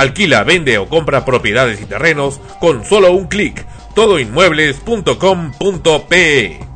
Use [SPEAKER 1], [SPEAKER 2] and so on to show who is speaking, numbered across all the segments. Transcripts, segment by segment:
[SPEAKER 1] Alquila, vende o compra propiedades y terrenos con solo un clic. Todoinmuebles.com.pe.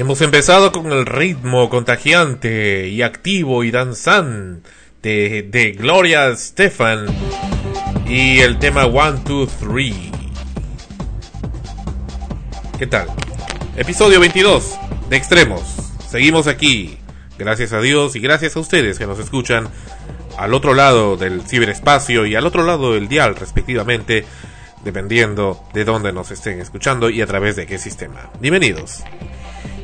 [SPEAKER 1] Hemos empezado con el ritmo contagiante y activo y danzante de, Gloria Stefan y el tema One, Two, Three. ¿Qué tal? Episodio 22 de Extremos. Seguimos aquí. Gracias a Dios y gracias a ustedes que nos escuchan al otro lado del ciberespacio y al otro lado del dial respectivamente, dependiendo de dónde nos estén escuchando y a través de qué sistema. Bienvenidos.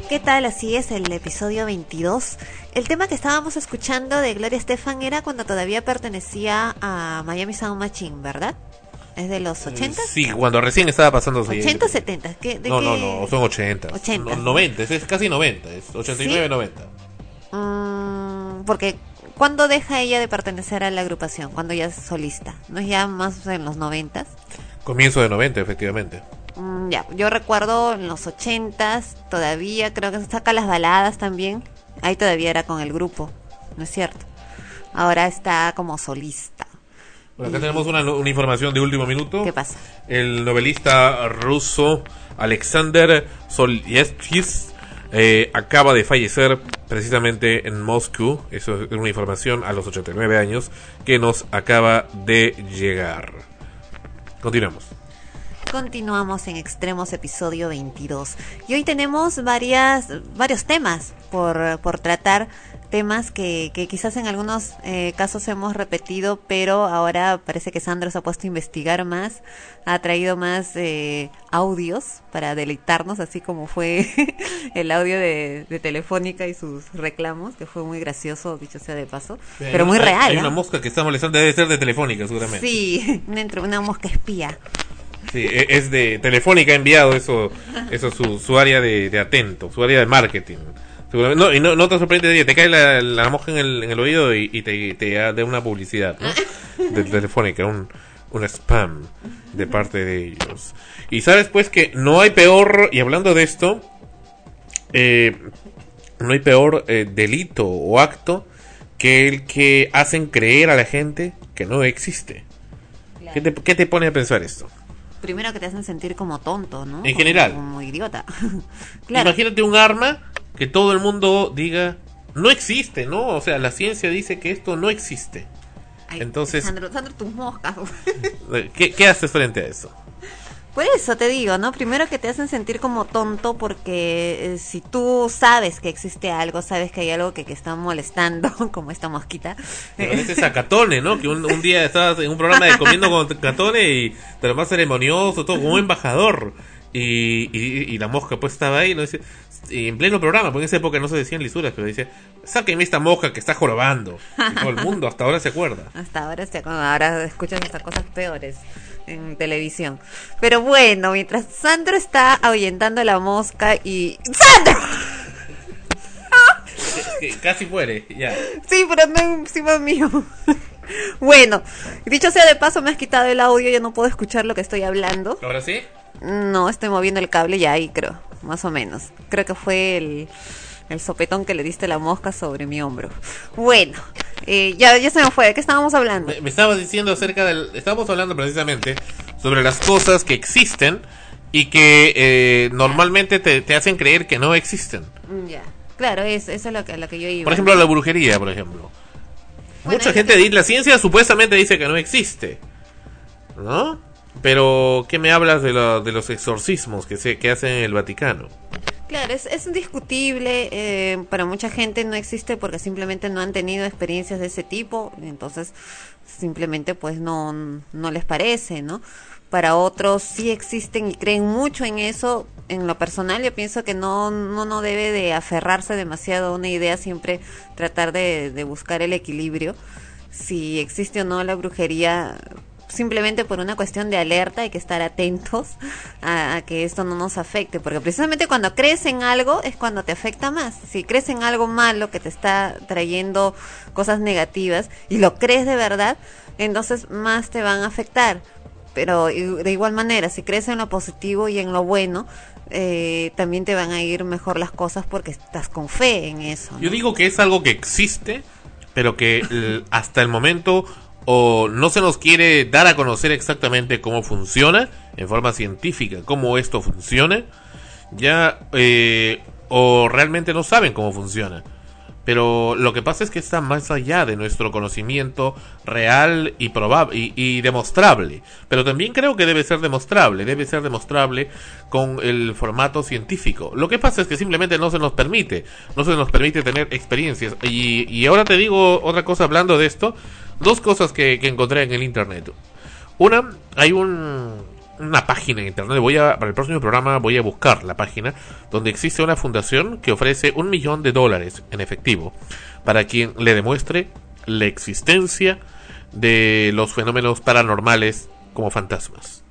[SPEAKER 2] ¿Qué tal? Así es, el episodio 22. El tema que estábamos escuchando de Gloria Estefan era cuando todavía pertenecía a Miami Sound Machine, ¿verdad? ¿Es de los 80?
[SPEAKER 1] Sí, cuando recién estaba pasando.
[SPEAKER 2] 80 o 70. ¿Qué, de
[SPEAKER 1] No, no,
[SPEAKER 2] qué?
[SPEAKER 1] no, son 80.
[SPEAKER 2] 80.
[SPEAKER 1] No, 90, es casi 90, es 89,
[SPEAKER 2] ¿Sí?
[SPEAKER 1] 90.
[SPEAKER 2] Mm, porque ¿cuándo deja ella de pertenecer a la agrupación? Cuando ya es solista. ¿No es ya más en los 90?
[SPEAKER 1] Comienzo de 90, efectivamente.
[SPEAKER 2] Mm, Ya, yo recuerdo en los ochentas, todavía, creo que saca las baladas también. Ahí todavía era con el grupo, ¿no es cierto? Ahora está como solista.
[SPEAKER 3] Bueno, acá tenemos una, una información de último minuto.
[SPEAKER 2] ¿Qué pasa?
[SPEAKER 3] El novelista ruso Alexander Solyevsky eh, acaba de fallecer precisamente en Moscú. Eso es una información a los 89 años que nos acaba de llegar. Continuamos.
[SPEAKER 2] Continuamos en Extremos episodio 22. Y hoy tenemos varias, varios temas por, por tratar. Temas que, que quizás en algunos eh, casos hemos repetido, pero ahora parece que Sandro se ha puesto a investigar más, ha traído más eh, audios para deleitarnos, así como fue el audio de, de Telefónica y sus reclamos, que fue muy gracioso, dicho sea de paso, pero muy
[SPEAKER 3] Hay-
[SPEAKER 2] real.
[SPEAKER 3] Hay
[SPEAKER 2] ¿ah?
[SPEAKER 3] una mosca que está molestando, debe ser de Telefónica, seguramente.
[SPEAKER 2] Sí, una, una mosca espía.
[SPEAKER 3] Sí, e- es de Telefónica ha enviado eso, eso su, su área de, atento, su área de marketing. No, y no, no te sorprende, te cae la, la mosca en el, en el oído y, y te, te da una publicidad ¿no? de Telefónica, un, un spam de parte de ellos. Y sabes pues que no hay peor, y hablando de esto, eh, no hay peor eh, delito o acto que el que hacen creer a la gente que no existe. ¿Qué te, qué te pone a pensar esto?
[SPEAKER 2] Primero que te hacen sentir como tonto, ¿no?
[SPEAKER 3] En
[SPEAKER 2] Como-
[SPEAKER 3] general.
[SPEAKER 2] Como idiota. claro.
[SPEAKER 3] Imagínate un arma que todo el mundo diga no existe, ¿no? O sea, la ciencia dice que esto no existe.
[SPEAKER 2] Ay,
[SPEAKER 3] entonces-
[SPEAKER 2] Sandro, Sandro, tus moscas.
[SPEAKER 3] ¿Qué, qué haces frente a eso?
[SPEAKER 2] Por eso te digo, ¿no? Primero que te hacen sentir como tonto porque eh, si tú sabes que existe algo, sabes que hay algo que, que está molestando, como esta mosquita.
[SPEAKER 3] Te pareces a Catone, ¿no? Que un, un día estabas en un programa de comiendo con Catone y te lo más ceremonioso, todo como un embajador. Y, y, y la mosca pues estaba ahí, ¿no? Dice, y en pleno programa, porque en esa época no se decían lisuras, pero dice, sáquenme esta mosca que está jorobando. Y todo el mundo hasta ahora se acuerda.
[SPEAKER 2] Hasta ahora, se- ahora escuchan estas cosas peores en televisión. Pero bueno, mientras Sandro está ahuyentando la mosca y... ¡Sandro!
[SPEAKER 3] Que casi muere, ya.
[SPEAKER 2] Sí, pero no encima mío. bueno, dicho sea de paso, me has quitado el audio, ya no puedo escuchar lo que estoy hablando.
[SPEAKER 3] ¿Ahora sí?
[SPEAKER 2] No, estoy moviendo el cable ya ahí, creo, más o menos. Creo que fue el, el sopetón que le diste la mosca sobre mi hombro. Bueno, eh, ya, ya se me fue, ¿de qué estábamos hablando?
[SPEAKER 3] Me, me estabas diciendo acerca del... Estábamos hablando precisamente sobre las cosas que existen y que eh, normalmente te, te hacen creer que no existen.
[SPEAKER 2] Mm, Ya, claro, eso, eso es lo que, a lo que yo iba.
[SPEAKER 3] Por ejemplo, la brujería, por ejemplo.
[SPEAKER 2] Bueno,
[SPEAKER 3] Mucha gente
[SPEAKER 2] que-
[SPEAKER 3] dice, la ciencia supuestamente dice que no existe. ¿No? Pero, ¿qué me hablas de, la- de los exorcismos que, se, que hacen en el Vaticano?
[SPEAKER 2] Claro, es, es indiscutible, eh, para mucha gente no existe porque simplemente no han tenido experiencias de ese tipo, entonces simplemente pues no, no les parece, ¿no? Para otros sí existen y creen mucho en eso. En lo personal yo pienso que no, no, no debe de aferrarse demasiado a una idea, siempre tratar de, de buscar el equilibrio. Si existe o no la brujería, simplemente por una cuestión de alerta hay que estar atentos a, a que esto no nos afecte, porque precisamente cuando crees en algo es cuando te afecta más. Si crees en algo malo que te está trayendo cosas negativas y lo crees de verdad, entonces más te van a afectar. Pero de igual manera, si crees en lo positivo y en lo bueno, eh, también te van a ir mejor las cosas porque estás con fe en eso. ¿no?
[SPEAKER 3] Yo digo que es algo que existe, pero que hasta el momento o no se nos quiere dar a conocer exactamente cómo funciona, en forma científica, cómo esto funciona, ya, eh, o realmente no saben cómo funciona. Pero lo que pasa es que está más allá de nuestro conocimiento real y probable y, y demostrable. Pero también creo que debe ser demostrable, debe ser demostrable con el formato científico. Lo que pasa es que simplemente no se nos permite, no se nos permite tener experiencias. Y, y ahora te digo otra cosa hablando de esto, dos cosas que, encontré en el internet. Una, hay un, una página en internet, voy a, para el próximo programa voy a buscar la página, donde existe una fundación que ofrece un millón de dólares en efectivo para quien le demuestre la existencia de los fenómenos paranormales como fantasmas.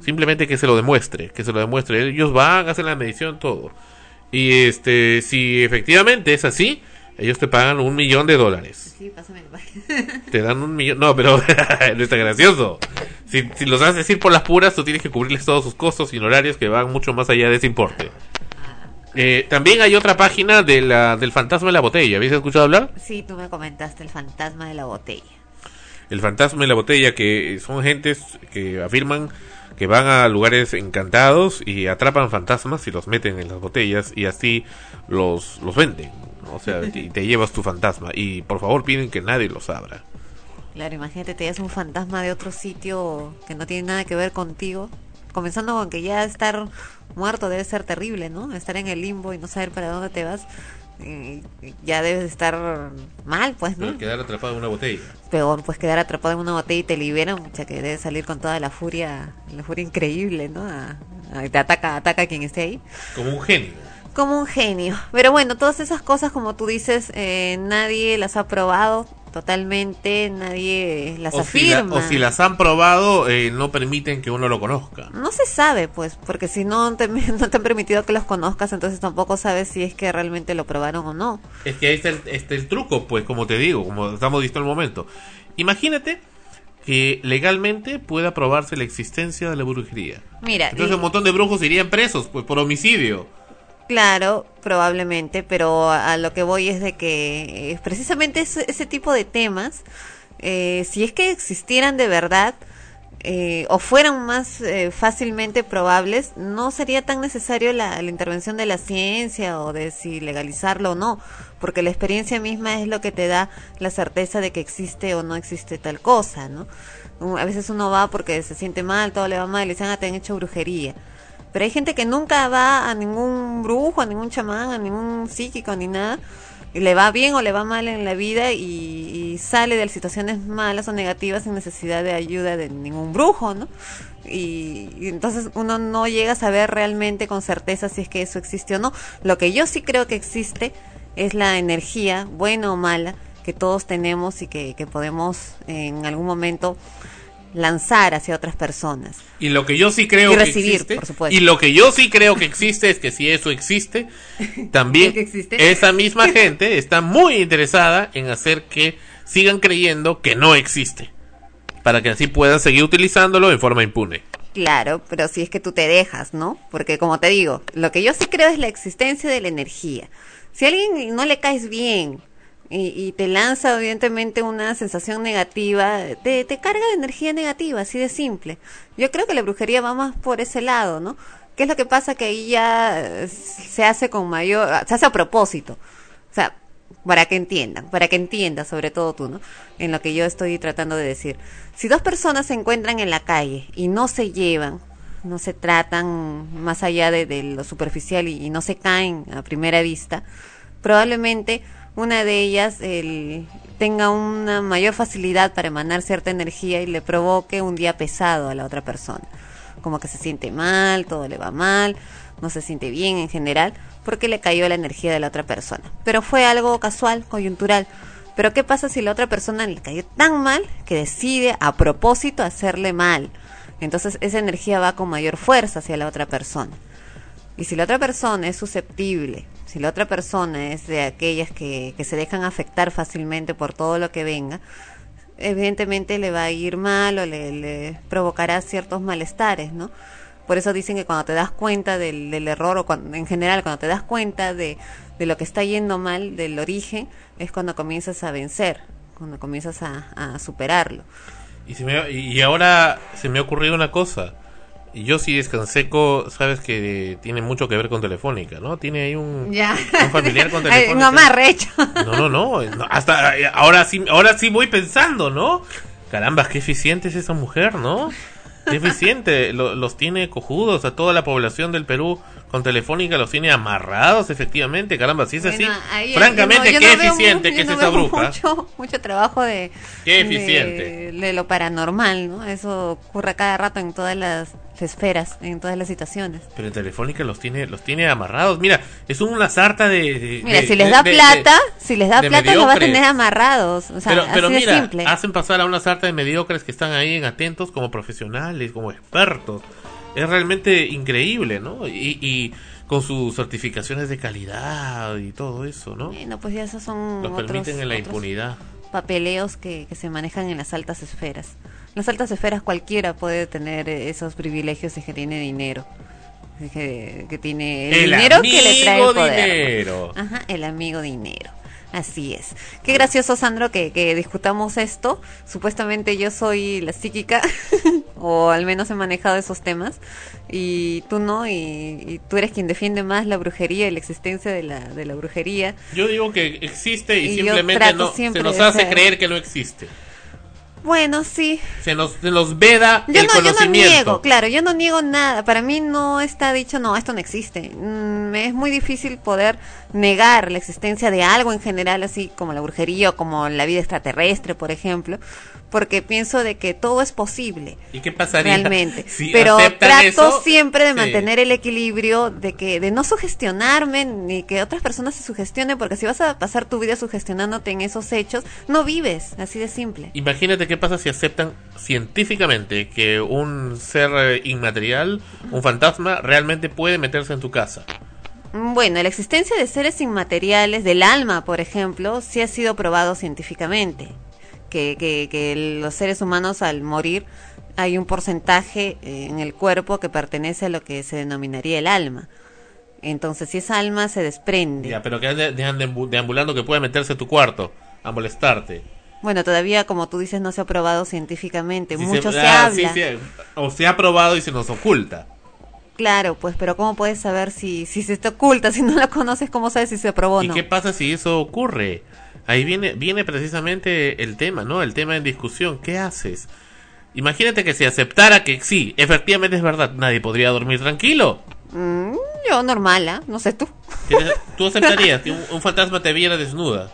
[SPEAKER 3] Simplemente que se lo demuestre, que se lo demuestre. Ellos van, hacen la medición, todo. Y este, si efectivamente es así, Ellos te pagan un millón de dólares.
[SPEAKER 2] Sí, pásame.
[SPEAKER 3] Te dan un millón. No, pero no está gracioso. Si, si los haces decir por las puras, tú tienes que cubrirles todos sus costos y honorarios que van mucho más allá de ese importe. Eh, también hay otra página de la, del fantasma de la botella. ¿Habéis escuchado hablar?
[SPEAKER 2] Sí, tú me comentaste el fantasma de la botella.
[SPEAKER 3] El fantasma de la botella, que son gentes que afirman que van a lugares encantados y atrapan fantasmas y los meten en las botellas y así los, los venden. O sea, y te llevas tu fantasma. Y por favor piden que nadie los abra.
[SPEAKER 2] Claro, imagínate, te llevas un fantasma de otro sitio que no tiene nada que ver contigo. Comenzando con que ya estar muerto debe ser terrible, ¿no? Estar en el limbo y no saber para dónde te vas. eh, ya debes de estar mal, pues, ¿no?
[SPEAKER 3] Pero quedar atrapado en una botella.
[SPEAKER 2] Peor, pues quedar atrapado en una botella y te liberan, mucha que debes salir con toda la furia, la furia increíble, ¿no? A- a- te ataca, ataca a quien esté ahí.
[SPEAKER 3] Como un genio.
[SPEAKER 2] Como un genio. Pero bueno, todas esas cosas, como tú dices, eh, nadie las ha probado totalmente, nadie las
[SPEAKER 3] O si, la-
[SPEAKER 2] afirma.
[SPEAKER 3] o si las han probado, eh, no permiten que uno lo conozca.
[SPEAKER 2] No se sabe, pues, porque si no te, no te han permitido que los conozcas, entonces tampoco sabes si es que realmente lo probaron o no.
[SPEAKER 3] Es que ahí está el, está el truco, pues, como te digo, como estamos visto el momento. Imagínate que legalmente pueda probarse la existencia de la brujería.
[SPEAKER 2] Mira,
[SPEAKER 3] Entonces
[SPEAKER 2] y-
[SPEAKER 3] un montón de brujos irían presos, pues, por homicidio.
[SPEAKER 2] Claro, probablemente, pero a, lo que voy es de que eh, precisamente ese, tipo de temas, eh, si es que existieran de verdad eh, o fueran más eh, fácilmente probables, no sería tan necesario la, intervención de la ciencia o de si legalizarlo o no, porque la experiencia misma es lo que te da la certeza de que existe o no existe tal cosa, ¿no? A veces uno va porque se siente mal, todo le va mal y dicen, ah, te han hecho brujería. Pero hay gente que nunca va a ningún brujo, a ningún chamán, a ningún psíquico ni nada. Y le va bien o le va mal en la vida y, y sale de las situaciones malas o negativas sin necesidad de ayuda de ningún brujo, ¿no? Y, y entonces uno no llega a saber realmente con certeza si es que eso existe o no. Lo que yo sí creo que existe es la energía, buena o mala, que todos tenemos y que, que podemos en algún momento lanzar hacia otras personas.
[SPEAKER 3] Y lo que yo sí creo
[SPEAKER 2] Y
[SPEAKER 3] que
[SPEAKER 2] recibir,
[SPEAKER 3] existe,
[SPEAKER 2] por supuesto.
[SPEAKER 3] y lo que yo sí creo que existe es que si eso existe, también
[SPEAKER 2] ¿Que existe?
[SPEAKER 3] esa misma gente está muy interesada en hacer que sigan creyendo que no existe, para que así puedan seguir utilizándolo en forma impune.
[SPEAKER 2] Claro, pero si es que tú te dejas, ¿no? Porque como te digo, lo que yo sí creo es la existencia de la energía. Si a alguien no le caes bien y, y te lanza evidentemente una sensación negativa, te, te carga de energía negativa, así de simple. Yo creo que la brujería va más por ese lado, ¿no? ¿Qué es lo que pasa? Que ahí ya se hace con mayor, se hace a propósito. O sea, para que entiendan, para que entiendas, sobre todo tú, ¿no? En lo que yo estoy tratando de decir. Si dos personas se encuentran en la calle y no se llevan, no se tratan más allá de, lo superficial y no se caen a primera vista, probablemente una de ellas el- tenga una mayor facilidad para emanar cierta energía y le provoque un día pesado a la otra persona. Como que se siente mal, todo le va mal, no se siente bien en general, porque le cayó la energía de la otra persona. Pero fue algo casual, coyuntural. Pero ¿qué pasa si la otra persona le cayó tan mal que decide a propósito hacerle mal? Entonces esa energía va con mayor fuerza hacia la otra persona. Y si la otra persona es susceptible, si la otra persona es de aquellas que, que se dejan afectar fácilmente por todo lo que venga, evidentemente le va a ir mal o le, le provocará ciertos malestares, ¿no? Por eso dicen que cuando te das cuenta del, error o cuando, en general cuando te das cuenta de, de lo que está yendo mal, del origen, es cuando comienzas a vencer, cuando comienzas a, a superarlo.
[SPEAKER 3] Y, se me- y ahora se me ha ocurrido una cosa. Y yo sí Descanseco, sabes que tiene mucho que ver con Telefónica, ¿no? Tiene ahí un,
[SPEAKER 2] Ya.
[SPEAKER 3] un familiar con Telefónica. No, no, no, no, Hasta ahora sí, ahora sí voy pensando, ¿no? Caramba, qué eficiente es esa mujer, ¿no? Qué eficiente. Lo- los tiene cojudos a toda la población del Perú con Telefónica, los tiene amarrados, efectivamente. Caramba, si es así.
[SPEAKER 2] Ahí-
[SPEAKER 3] Francamente,
[SPEAKER 2] no-
[SPEAKER 3] qué
[SPEAKER 2] no veo
[SPEAKER 3] eficiente
[SPEAKER 2] mu-
[SPEAKER 3] que es
[SPEAKER 2] no
[SPEAKER 3] esa
[SPEAKER 2] veo
[SPEAKER 3] bruja.
[SPEAKER 2] Mucho, mucho trabajo de.
[SPEAKER 3] Qué eficiente.
[SPEAKER 2] De, de lo paranormal, ¿no? Eso ocurre cada rato en todas las esferas, en todas las situaciones.
[SPEAKER 3] Pero en Telefónica los tiene, los tiene amarrados. Mira, es una sarta de. de-
[SPEAKER 2] Mira, si les da plata, si les da plata, los va a tener amarrados. O sea,
[SPEAKER 3] pero pero
[SPEAKER 2] así de
[SPEAKER 3] mira,
[SPEAKER 2] simple.
[SPEAKER 3] hacen pasar a una sarta de mediocres que están ahí en atentos como profesionales, como expertos. Es realmente increíble, ¿no? Y, y con sus certificaciones de calidad y todo eso, ¿no?
[SPEAKER 2] Bueno, pues ya esos son
[SPEAKER 3] Los
[SPEAKER 2] otros,
[SPEAKER 3] permiten en la
[SPEAKER 2] otros
[SPEAKER 3] impunidad.
[SPEAKER 2] papeleos que, que se manejan en las altas esferas. En las altas esferas cualquiera puede tener eh, esos privilegios si que tiene dinero. Que, que tiene el, dinero que le trae el
[SPEAKER 3] amigo
[SPEAKER 2] poder.
[SPEAKER 3] dinero.
[SPEAKER 2] Ajá, el amigo dinero. Así es. Qué gracioso, Sandro, que, que discutamos esto. Supuestamente yo soy la psíquica, o al menos he manejado esos temas, y tú no, y, y tú eres quien defiende más la brujería y la existencia de la, de la brujería.
[SPEAKER 3] Yo digo que existe y, simplemente no, se nos hace
[SPEAKER 2] ser-
[SPEAKER 3] creer que no existe.
[SPEAKER 2] Bueno, sí,
[SPEAKER 3] Se nos, se nos veda
[SPEAKER 2] Yo
[SPEAKER 3] el
[SPEAKER 2] no, yo no
[SPEAKER 3] conocimiento.
[SPEAKER 2] niego, claro, yo no niego nada. Para mí no está dicho, no, esto no existe. Mm, es muy difícil poder negar la existencia de algo en general, así como la brujería o como la vida extraterrestre, por ejemplo, porque pienso de que todo es posible.
[SPEAKER 3] ¿Y qué pasaría
[SPEAKER 2] Realmente,
[SPEAKER 3] si
[SPEAKER 2] pero trato
[SPEAKER 3] eso?
[SPEAKER 2] siempre de
[SPEAKER 3] Sí.
[SPEAKER 2] mantener el equilibrio, de que de no sugestionarme ni que otras personas se sugestionen, porque si vas a pasar tu vida sugestionándote en esos hechos, no vives, así de simple.
[SPEAKER 3] Imagínate qué pasa si aceptan científicamente que un ser eh, inmaterial, un fantasma, realmente puede meterse en tu casa.
[SPEAKER 2] Bueno, la existencia de seres inmateriales, del alma, por ejemplo, sí ha sido probado científicamente. Que, que, que los seres humanos al morir hay un porcentaje eh, en el cuerpo que pertenece a lo que se denominaría el alma. Entonces, si esa alma se desprende,
[SPEAKER 3] Ya, pero que dejan deambu- deambulando que puede meterse a tu cuarto a molestarte.
[SPEAKER 2] bueno, todavía, como tú dices, no se ha probado científicamente.
[SPEAKER 3] Si
[SPEAKER 2] Mucho se,
[SPEAKER 3] ah,
[SPEAKER 2] habla.
[SPEAKER 3] sí, sí, o se ha probado y se nos oculta.
[SPEAKER 2] Claro, pues, pero ¿cómo puedes saber si, si se te oculta? Si no lo conoces, ¿cómo sabes si se probó o
[SPEAKER 3] ¿Y
[SPEAKER 2] no?
[SPEAKER 3] qué pasa si eso ocurre? Ahí viene, viene precisamente el tema, ¿no? El tema en discusión. ¿Qué haces? Imagínate que se aceptara que sí, efectivamente es verdad, nadie podría dormir tranquilo.
[SPEAKER 2] Mm, yo normal, ¿ah? No sé tú.
[SPEAKER 3] ¿Tú aceptarías que un, un fantasma te viera desnuda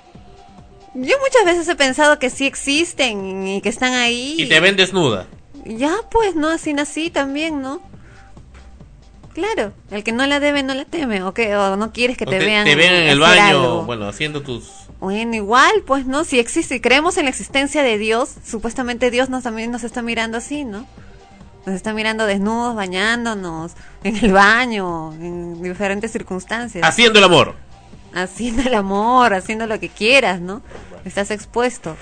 [SPEAKER 2] Yo muchas veces he pensado que sí existen y que están ahí.
[SPEAKER 3] y te ven desnuda?
[SPEAKER 2] Ya, pues, ¿no? Así nací también, ¿no? Claro, el que no la debe no la teme, o que o no quieres que
[SPEAKER 3] O
[SPEAKER 2] te, vean
[SPEAKER 3] te ven en el baño,
[SPEAKER 2] algo.
[SPEAKER 3] bueno, haciendo tus...
[SPEAKER 2] Bueno, igual, pues, ¿no? Si existe, si creemos en la existencia de Dios, supuestamente Dios nos también nos está mirando así, ¿no? Nos está mirando desnudos, bañándonos, en el baño, en diferentes circunstancias.
[SPEAKER 3] Haciendo el amor.
[SPEAKER 2] haciendo el amor, haciendo lo que quieras, ¿no? Estás expuesto.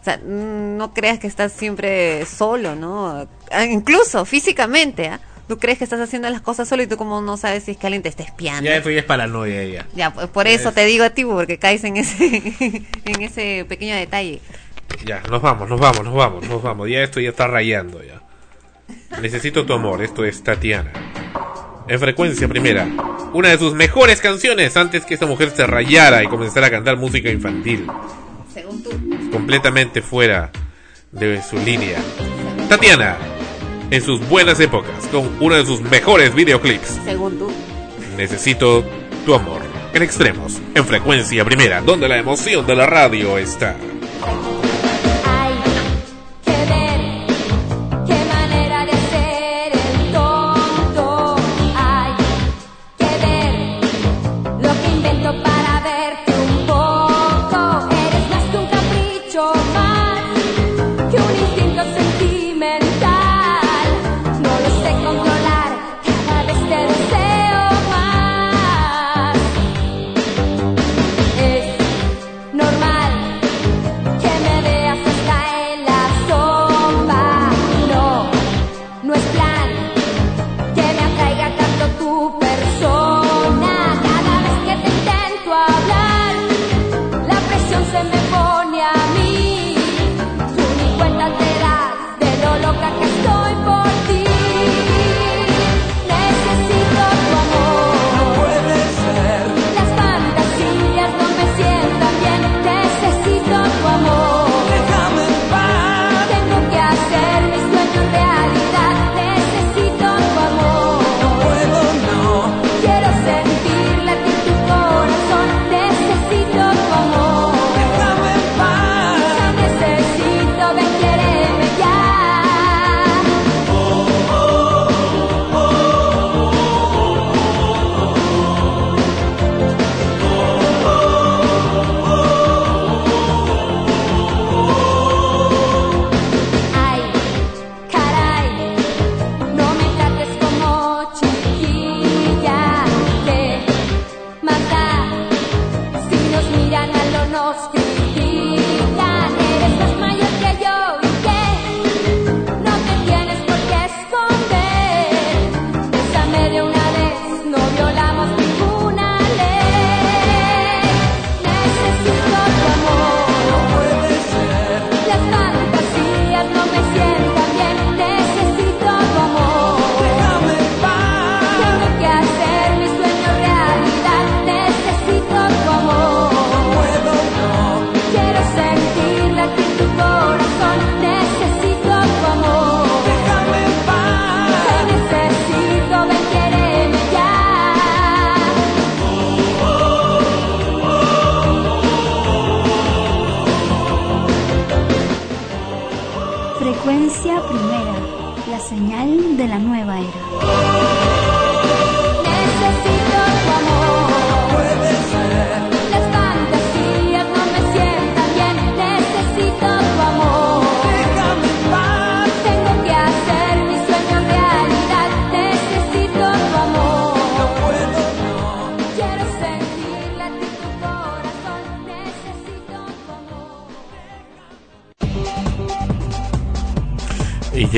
[SPEAKER 2] O sea, mm, no creas que estás siempre solo, ¿no? Ah, Incluso físicamente, ¿ah? Tú crees que estás haciendo las cosas solo y tú como no sabes si es que alguien te está espiando.
[SPEAKER 3] Ya eso ya es paranoia ya.
[SPEAKER 2] Ya, pues por eso te digo a ti, porque caes en ese, en ese pequeño detalle.
[SPEAKER 3] Ya, nos vamos, nos vamos, nos vamos, nos vamos. Ya esto ya está rayando ya. Necesito tu amor, esto es Tatiana. En frecuencia primera, una de sus mejores canciones antes que esta mujer se rayara y comenzara a cantar música infantil.
[SPEAKER 2] Según tú.
[SPEAKER 3] Completamente fuera de su línea. Tatiana, en sus buenas épocas, con uno de sus mejores videoclips.
[SPEAKER 2] Según tú.
[SPEAKER 3] Necesito tu amor. En extremos, en frecuencia primera, donde la emoción de la radio está.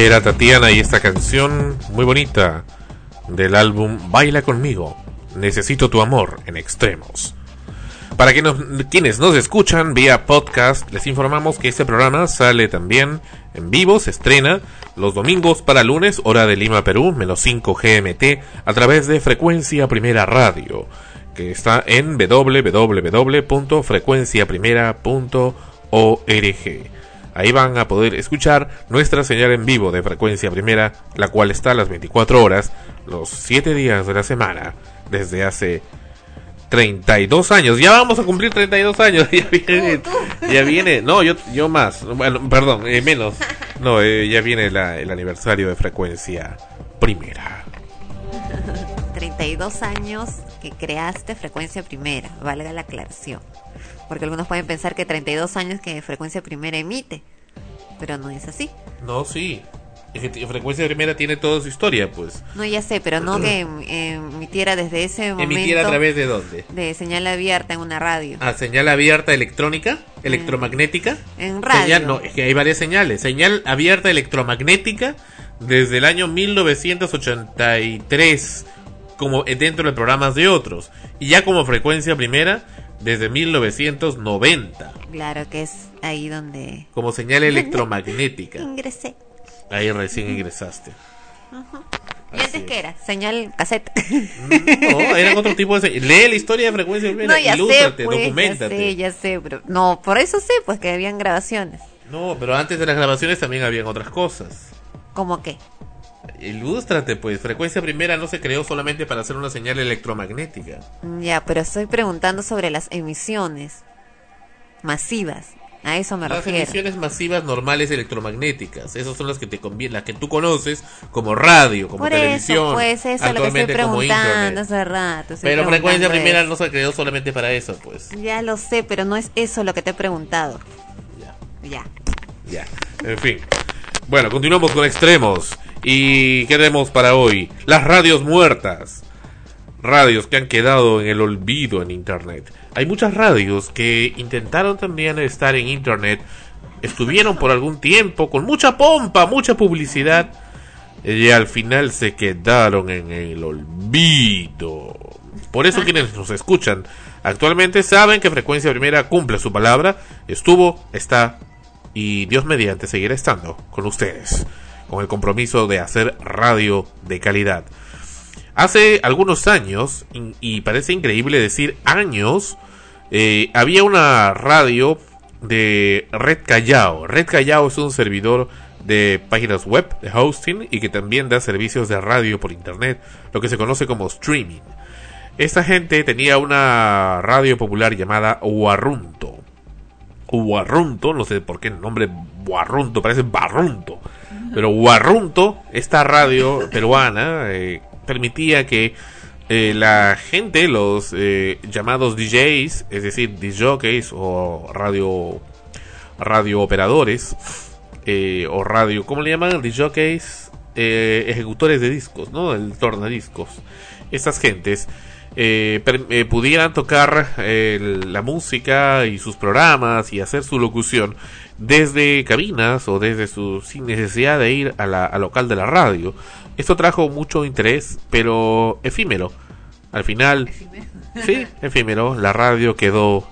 [SPEAKER 4] Era
[SPEAKER 3] Tatiana y esta canción muy bonita del álbum Baila conmigo. Necesito tu amor en extremos. Para que quienes nos escuchan vía podcast, les informamos que este programa sale también en vivo, se estrena los domingos para lunes, hora de Lima, Perú, menos 5 GMT, a través de Frecuencia Primera Radio, que está en www.frecuenciaprimera.org. Ahí van a poder escuchar nuestra señal en vivo de frecuencia primera, la cual está a las 24 horas, los 7 días de la semana, desde hace 32 años. Ya vamos a cumplir 32 años. Ya viene, ya viene no, yo, yo más. Bueno, perdón, eh, menos. No, eh, ya viene la- el aniversario de frecuencia primera.
[SPEAKER 2] 32 años que creaste frecuencia primera, valga la aclaración. Porque algunos pueden pensar que 32 años que frecuencia primera emite, pero no es así.
[SPEAKER 3] No, sí. Es que t- frecuencia primera tiene toda su historia, pues.
[SPEAKER 2] No, ya sé, pero no que em- emitiera desde ese momento
[SPEAKER 3] Emitir a través de dónde?
[SPEAKER 2] de señal abierta en una radio.
[SPEAKER 3] A señal abierta electrónica, electromagnética.
[SPEAKER 2] En radio.
[SPEAKER 3] Señal, no, es que hay varias señales. Señal abierta electromagnética desde el año 1983, como eh, dentro de programas de otros. Y ya como frecuencia primera desde 1990,
[SPEAKER 2] Claro que es ahí donde
[SPEAKER 3] como señal electromagnética.
[SPEAKER 2] ingresé.
[SPEAKER 3] Ahí recién ingresaste.
[SPEAKER 2] ¿Y antes qué era? Señal cassette.
[SPEAKER 3] No, eran otro tipo de. Lee la historia de frecuencia primera,
[SPEAKER 2] no, ya sé,
[SPEAKER 3] ilústrate,
[SPEAKER 2] pues, ya
[SPEAKER 3] documentate.
[SPEAKER 2] sé, ya sé, pero no, por eso sé, pues que habían grabaciones.
[SPEAKER 3] No, pero antes de las grabaciones también habían otras cosas.
[SPEAKER 2] ¿Cómo qué?
[SPEAKER 3] Ilústrate, pues. Frecuencia primera no se creó solamente para hacer una señal electromagnética.
[SPEAKER 2] Ya, pero estoy preguntando sobre las emisiones masivas. A eso me
[SPEAKER 3] Las
[SPEAKER 2] refiero.
[SPEAKER 3] emisiones masivas normales electromagnéticas, esas son las que te las que tú conoces como radio, como
[SPEAKER 2] Por
[SPEAKER 3] televisión,
[SPEAKER 2] eso, pues eso es lo que estoy preguntando hace rato.
[SPEAKER 3] Pero frecuencia primera
[SPEAKER 2] eso.
[SPEAKER 3] no se creó solamente para eso, pues.
[SPEAKER 2] Ya lo sé, pero no es eso lo que te he preguntado.
[SPEAKER 3] Ya.
[SPEAKER 2] Ya.
[SPEAKER 3] Ya, en fin. Bueno, continuamos con extremos. ¿Y qué tenemos para hoy? Las radios muertas. Radios que han quedado en el olvido en Internet. Hay muchas radios que intentaron también estar en Internet. Estuvieron por algún tiempo con mucha pompa, mucha publicidad. Y al final se quedaron en el olvido. Por eso quienes nos escuchan actualmente saben que Frecuencia Primera cumple su palabra. Estuvo, está y Dios mediante seguirá estando con ustedes. Con el compromiso de hacer radio de calidad. Hace algunos años, y parece increíble decir años, eh, había una radio de Red Callao. Red Callao es un servidor de páginas web, de hosting, y que también da servicios de radio por internet, lo que se conoce como streaming. Esta gente tenía una radio popular llamada Huarrunto. Huarrunto, no sé por qué el nombre Huarrunto, parece Barrunto. Pero Huarrunto, esta radio peruana, eh, permitía que eh, la gente, los eh, llamados DJs, es decir, DJs o radio, radio operadores, eh, o radio, ¿cómo le llaman? DJs, ejecutores de discos, ¿no? El tornadiscos. Estas gentes eh, pudieran tocar la música y sus programas y hacer su locución desde cabinas o desde su sin necesidad de ir a la, al local de la radio. Esto trajo mucho interés, pero efímero. Al final, sí, efímero, la radio quedó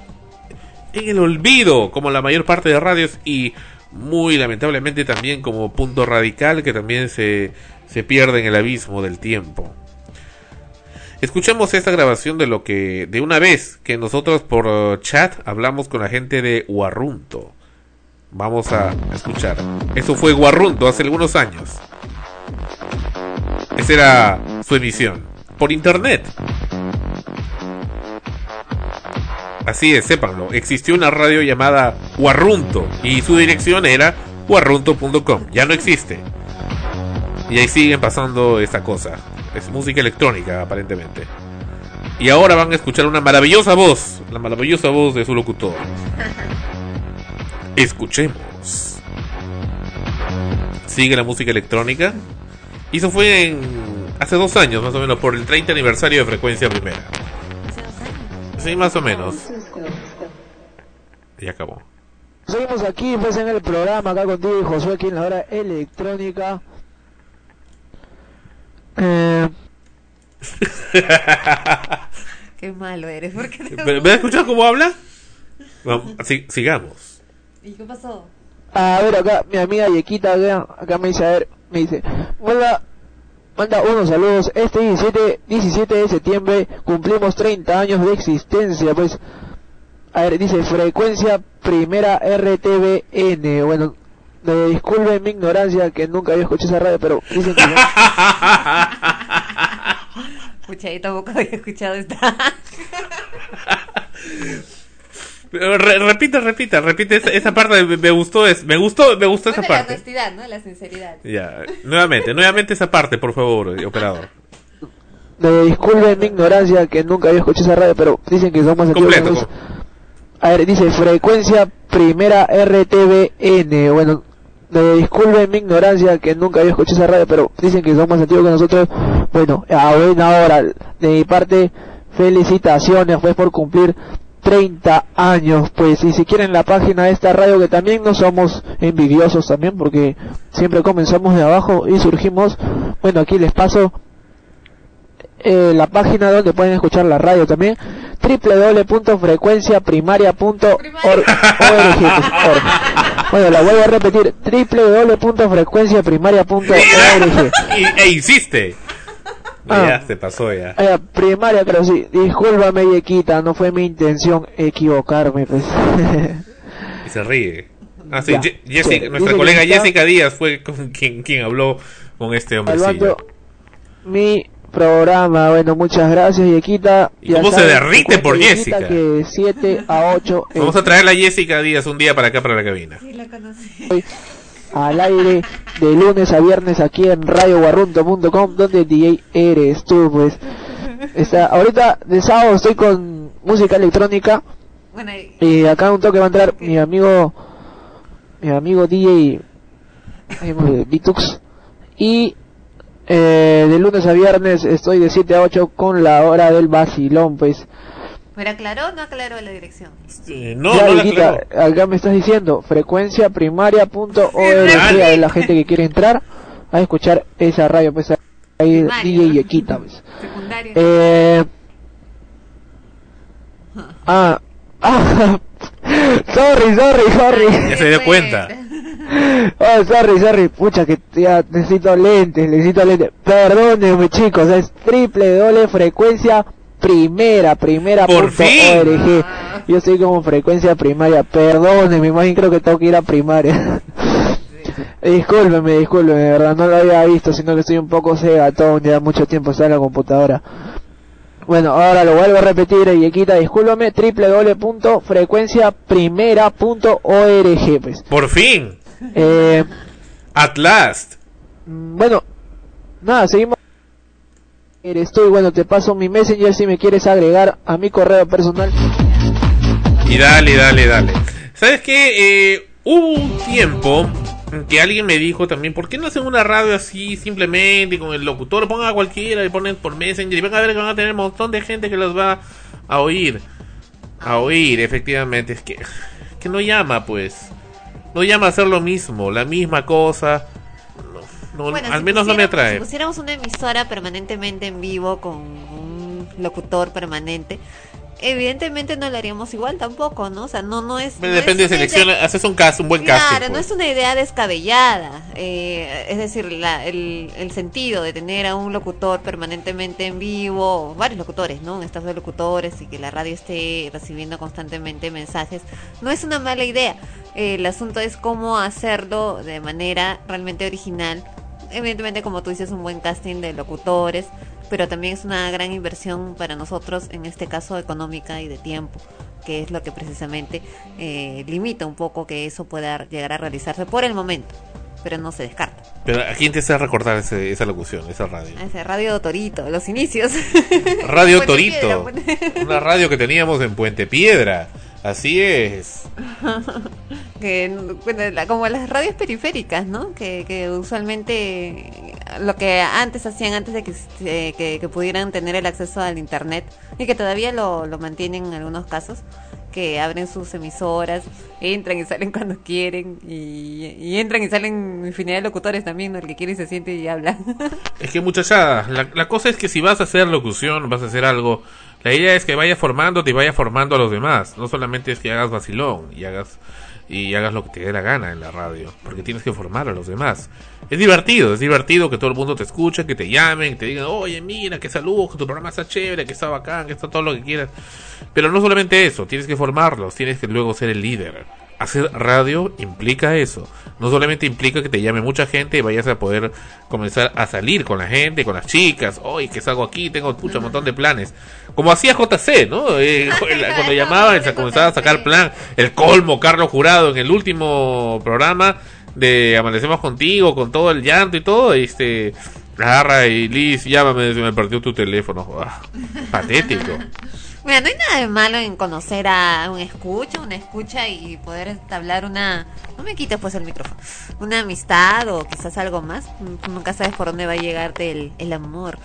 [SPEAKER 3] en el olvido, como la mayor parte de radios y muy lamentablemente también como punto radical que también se, se pierde en el abismo del tiempo. Escuchemos esta grabación de lo que de una vez que nosotros por chat hablamos con la gente de Guarrunto. Vamos a escuchar. Eso fue Guarrunto hace algunos años. Esa era su emisión por internet. Así es, sépanlo. Existió una radio llamada Guarrunto y su dirección era guarrunto.com. Ya no existe. Y ahí siguen pasando esta cosa. Es música electrónica, aparentemente. Y ahora van a escuchar una maravillosa voz. La maravillosa voz de su locutor. Escuchemos. Sigue la música electrónica. Y eso fue en, hace dos años, más o menos, por el 30 aniversario de Frecuencia Primera.
[SPEAKER 2] Hace dos años.
[SPEAKER 3] Sí, más o menos. Y acabó.
[SPEAKER 4] Seguimos aquí pues en el programa acá contigo y Josué aquí en la hora electrónica. Eh,
[SPEAKER 2] Qué malo eres. ¿Por qué te-
[SPEAKER 3] ¿Me, me has escuchado cómo habla? Vamos, sigamos.
[SPEAKER 2] ¿Y qué pasó?
[SPEAKER 4] a ver acá mi amiga Yequita acá, acá me dice a ver me dice manda manda unos saludos este 17 17 de septiembre cumplimos 30 años de existencia pues a ver dice frecuencia primera RTVN bueno me disculpen mi ignorancia que nunca había escuchado esa radio pero dicen que
[SPEAKER 2] Pucha, yo tampoco había escuchado esta.
[SPEAKER 3] Re- repita, repita, repite esa, esa parte. Me, me gustó, es, me gustó, me gustó esa
[SPEAKER 2] Bueno, la
[SPEAKER 3] parte.
[SPEAKER 2] honestidad, ¿no? La sinceridad.
[SPEAKER 3] Ya, nuevamente, nuevamente esa parte, por favor, operador.
[SPEAKER 4] Me disculpen mi ignorancia que nunca había escuchado esa radio, pero dicen que son más antiguos que
[SPEAKER 3] Completo.
[SPEAKER 4] nosotros. A ver, dice frecuencia primera RTVN. Bueno, me disculpen mi ignorancia que nunca había escuchado esa radio, pero dicen que son más antiguos que nosotros. Bueno, a buena hora, de mi parte, felicitaciones pues por cumplir 30 años, pues, y si quieren la página de esta radio que también no somos envidiosos también, porque siempre comenzamos de abajo y surgimos, bueno, aquí les paso eh, la página donde pueden escuchar la radio también www.frecuenciaprimaria.org bueno la vuelvo a repetir www.frecuenciaprimaria.org
[SPEAKER 3] e insiste.
[SPEAKER 4] Ah.
[SPEAKER 3] Ya, se pasó ya.
[SPEAKER 4] Ah, primaria pero sí discúlpame Yequita no fue mi intención equivocarme pues
[SPEAKER 3] Y se ríe. Ah, sí,
[SPEAKER 4] Ya.
[SPEAKER 3] Jessica-
[SPEAKER 4] Sí,
[SPEAKER 3] nuestra colega
[SPEAKER 4] está-
[SPEAKER 3] Jessica Díaz fue con quien, quien habló con este hombrecillo.
[SPEAKER 4] mi programa bueno muchas gracias Yequita
[SPEAKER 3] ¿Y cómo se
[SPEAKER 4] saben,
[SPEAKER 3] derrite por
[SPEAKER 4] Yequita,
[SPEAKER 3] Jessica?
[SPEAKER 4] que 7 a 8
[SPEAKER 3] Vamos a traer a Jessica Díaz un día para acá, para la cabina.
[SPEAKER 2] Sí, la conocí.
[SPEAKER 4] Al aire de lunes a viernes aquí en radioguarrunto.com donde DJ eres tú pues. Está ahorita de sábado estoy con música electrónica.
[SPEAKER 2] Bueno, y-
[SPEAKER 4] y acá un toque va a entrar mi amigo mi amigo DJ Bitux y eh, de lunes a viernes estoy de 7 a 8 con la hora del vacilón pues
[SPEAKER 2] ¿pero aclaró o no aclaró la dirección?
[SPEAKER 3] Eh, no,
[SPEAKER 4] ya,
[SPEAKER 3] no la
[SPEAKER 4] Viquita,
[SPEAKER 3] aclaró.
[SPEAKER 4] acá me estás diciendo frecuenciaprimaria.org
[SPEAKER 3] Dale.
[SPEAKER 4] a la gente que quiere entrar a escuchar esa radio pues ahí DJ
[SPEAKER 2] ¿no?
[SPEAKER 4] Yequita pues.
[SPEAKER 2] Secundario.
[SPEAKER 4] eh, ah ah sorry sorry sorry
[SPEAKER 3] Ya se dio cuenta.
[SPEAKER 4] oh sorry sorry pucha que ya necesito lentes necesito lentes perdónenme chicos es triple doble frecuencia primera primera
[SPEAKER 3] Por
[SPEAKER 4] punto
[SPEAKER 3] fin.
[SPEAKER 4] org. yo estoy como frecuencia primaria perdónenme más bien creo que tengo que ir a primaria discúlpeme discúlpeme de verdad no lo había visto sino que estoy un poco cegatón ya mucho tiempo está en la computadora bueno, ahora lo vuelvo a repetir, Yequita, discúlpame, www.frecuenciaprimera.org, pues.
[SPEAKER 3] Por fin.
[SPEAKER 4] Eh,
[SPEAKER 3] At last.
[SPEAKER 4] bueno, nada, seguimos. Eres tú y bueno, te paso mi messenger si me quieres agregar a mi correo personal.
[SPEAKER 3] Y dale, dale, dale. ¿Sabes qué? Eh, hubo un tiempo que alguien me dijo también, ¿por qué no hacen una radio así simplemente con el locutor? Pongan a cualquiera y ponen por Messenger y van a ver que van a tener un montón de gente que los va a oír. A oír, efectivamente. Es que, que no llama, pues. No llama a hacer lo mismo, la misma cosa. No, no,
[SPEAKER 2] Bueno,
[SPEAKER 3] al
[SPEAKER 2] si
[SPEAKER 3] menos no me atrae.
[SPEAKER 2] Si pusiéramos una emisora permanentemente en vivo con un locutor permanente, evidentemente no lo haríamos igual tampoco, ¿no? O sea, no, no es. no
[SPEAKER 3] Depende de
[SPEAKER 2] es una
[SPEAKER 3] selección,
[SPEAKER 2] idea-
[SPEAKER 3] haces un caso, un buen
[SPEAKER 2] Claro,
[SPEAKER 3] casting.
[SPEAKER 2] no
[SPEAKER 3] pues.
[SPEAKER 2] es una idea descabellada. eh, es decir, la- el, el sentido de tener a un locutor permanentemente en vivo, varios locutores, ¿no? Un staff de locutores y que la radio esté recibiendo constantemente mensajes, no es una mala idea. Eh, el asunto es cómo hacerlo de manera realmente original. Evidentemente, como tú dices, un buen casting de locutores, pero también es una gran inversión para nosotros, en este caso económica y de tiempo que es lo que precisamente eh, limita un poco que eso pueda llegar a realizarse por el momento, pero no se descarta.
[SPEAKER 3] Pero ¿a quién te hace recordar ese- esa locución, esa radio?
[SPEAKER 2] Ese Radio Torito, los inicios.
[SPEAKER 3] Radio Torito,
[SPEAKER 2] Piedra,
[SPEAKER 3] una radio que teníamos en Puente Piedra. Así es.
[SPEAKER 2] que bueno, la- como las radios periféricas, ¿no? Que, que usualmente lo que antes hacían antes de que, eh, que, que pudieran tener el acceso al internet y que todavía lo, lo mantienen en algunos casos, que abren sus emisoras, entran y salen cuando quieren y, y entran y salen infinidad de locutores también, ¿no? el que quiere y se siente y habla.
[SPEAKER 3] Es que muchacha, la, la cosa es que si vas a hacer locución, vas a hacer algo, la idea es que vayas formándote y vayas formando a los demás. No solamente es que hagas vacilón y hagas y hagas lo que te dé la gana en la radio, porque tienes que formar a los demás. Es divertido, es divertido que todo el mundo te escuche, que te llamen, que te digan, oye, mira, que saludos, que tu programa está chévere, que está bacán, que está todo lo que quieras. Pero no solamente eso, tienes que formarlos, tienes que luego ser el líder. Hacer radio implica eso. No solamente implica que te llame mucha gente y vayas a poder comenzar a salir con la gente, con las chicas. Hoy que salgo aquí, tengo pucha, un montón de planes. Como hacía JC, ¿no? Eh, cuando llamaba, se comenzaba a sacar plan. El colmo, Carlos Jurado, en el último programa de Amanecemos Contigo, con todo el llanto y todo, este. Agarra y Liz, llámame, se me perdió tu teléfono. Ah, patético.
[SPEAKER 2] Mira, no hay nada de malo en conocer a un escucha, una escucha y poder entablar una... No me quites pues el micrófono. Una amistad o quizás algo más. Nunca sabes por dónde va a llegarte el, el amor.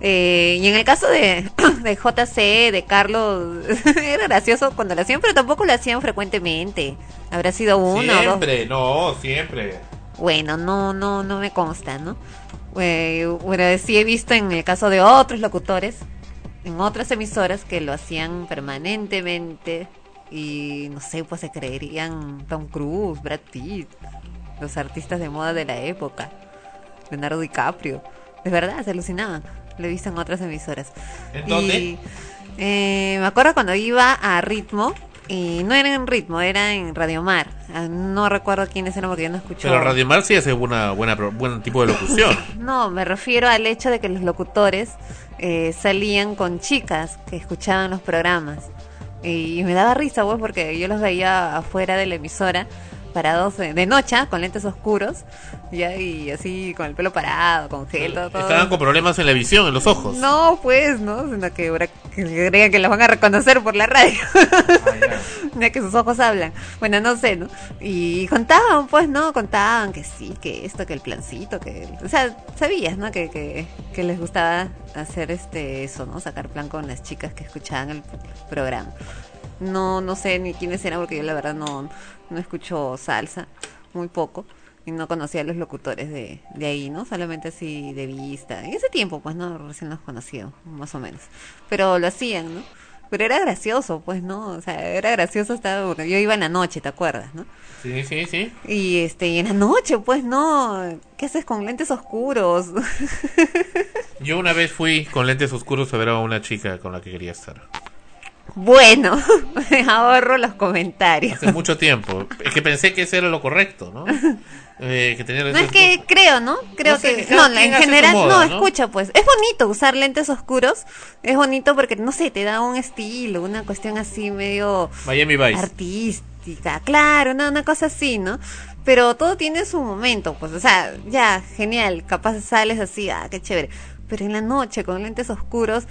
[SPEAKER 2] Eh, y en el caso de, de JC, de Carlos, era gracioso cuando lo hacían, pero tampoco lo hacían frecuentemente. Habrá sido uno o dos.
[SPEAKER 3] Siempre, no, siempre.
[SPEAKER 2] Bueno, no, no, no me consta, ¿no? Eh, bueno, sí he visto en el caso de otros locutores, en otras emisoras que lo hacían permanentemente y no sé, pues se creerían Tom Cruise, Brad Pitt, los artistas de moda de la época, Leonardo DiCaprio. De verdad, se alucinaban. Lo he visto en otras emisoras.
[SPEAKER 3] ¿En dónde?
[SPEAKER 2] Y, eh, me acuerdo cuando iba a Ritmo, y no era en Ritmo, era en Radio Mar. Ah, No recuerdo quiénes eran porque yo no escucho.
[SPEAKER 3] Pero Radio Mar sí hace buena, buena, buen tipo de locución.
[SPEAKER 2] No, me refiero al hecho de que los locutores eh, salían con chicas que escuchaban los programas. Y me daba risa, pues, porque yo los veía afuera de la emisora, parados de, de noche, con lentes oscuros, ya, y así con el pelo parado, con gel, todo. todo.
[SPEAKER 3] Estaban con problemas en la visión, en los ojos.
[SPEAKER 2] No, pues, ¿no? Sino que, ahora que crean que los van a reconocer por la radio. ya que sus ojos hablan. Bueno, no sé, ¿no? Y contaban, pues, ¿no? Contaban que sí, que esto, que el plancito, que... O sea, sabías, ¿no? Que, que, que les gustaba hacer este eso, ¿no? Sacar plan con las chicas que escuchaban el programa. No, no sé ni quiénes eran porque yo la verdad no, no escucho salsa, muy poco. Y no conocía a los locutores de, de ahí, ¿no? Solamente así de vista. En ese tiempo, pues, ¿no? Recién los conocía, más o menos. Pero lo hacían, ¿no? Pero era gracioso, pues, ¿no? O sea, era gracioso hasta... Porque yo iba en la noche, ¿te acuerdas, no?
[SPEAKER 3] Sí, sí, sí.
[SPEAKER 2] Y este, y en la noche, pues, ¿no? ¿Qué haces con lentes oscuros?
[SPEAKER 3] Yo una vez fui con lentes oscuros a ver a una chica con la que quería estar.
[SPEAKER 2] bueno, me ahorro los comentarios.
[SPEAKER 3] Hace mucho tiempo. Es que pensé que eso era lo correcto, ¿no? Eh, que tenía
[SPEAKER 2] No es que creo, ¿no? Creo
[SPEAKER 3] No sé,
[SPEAKER 2] que no, en general
[SPEAKER 3] moda,
[SPEAKER 2] no,
[SPEAKER 3] ¿no?
[SPEAKER 2] escucha, pues. Es bonito usar lentes oscuros. Es bonito porque no sé, te da un estilo, una cuestión así medio
[SPEAKER 3] Miami Vice.
[SPEAKER 2] artística, claro, una, una cosa así, ¿no? Pero todo tiene su momento, pues, o sea, ya, genial, capaz sales así, ah, qué chévere. Pero en la noche, con lentes oscuros,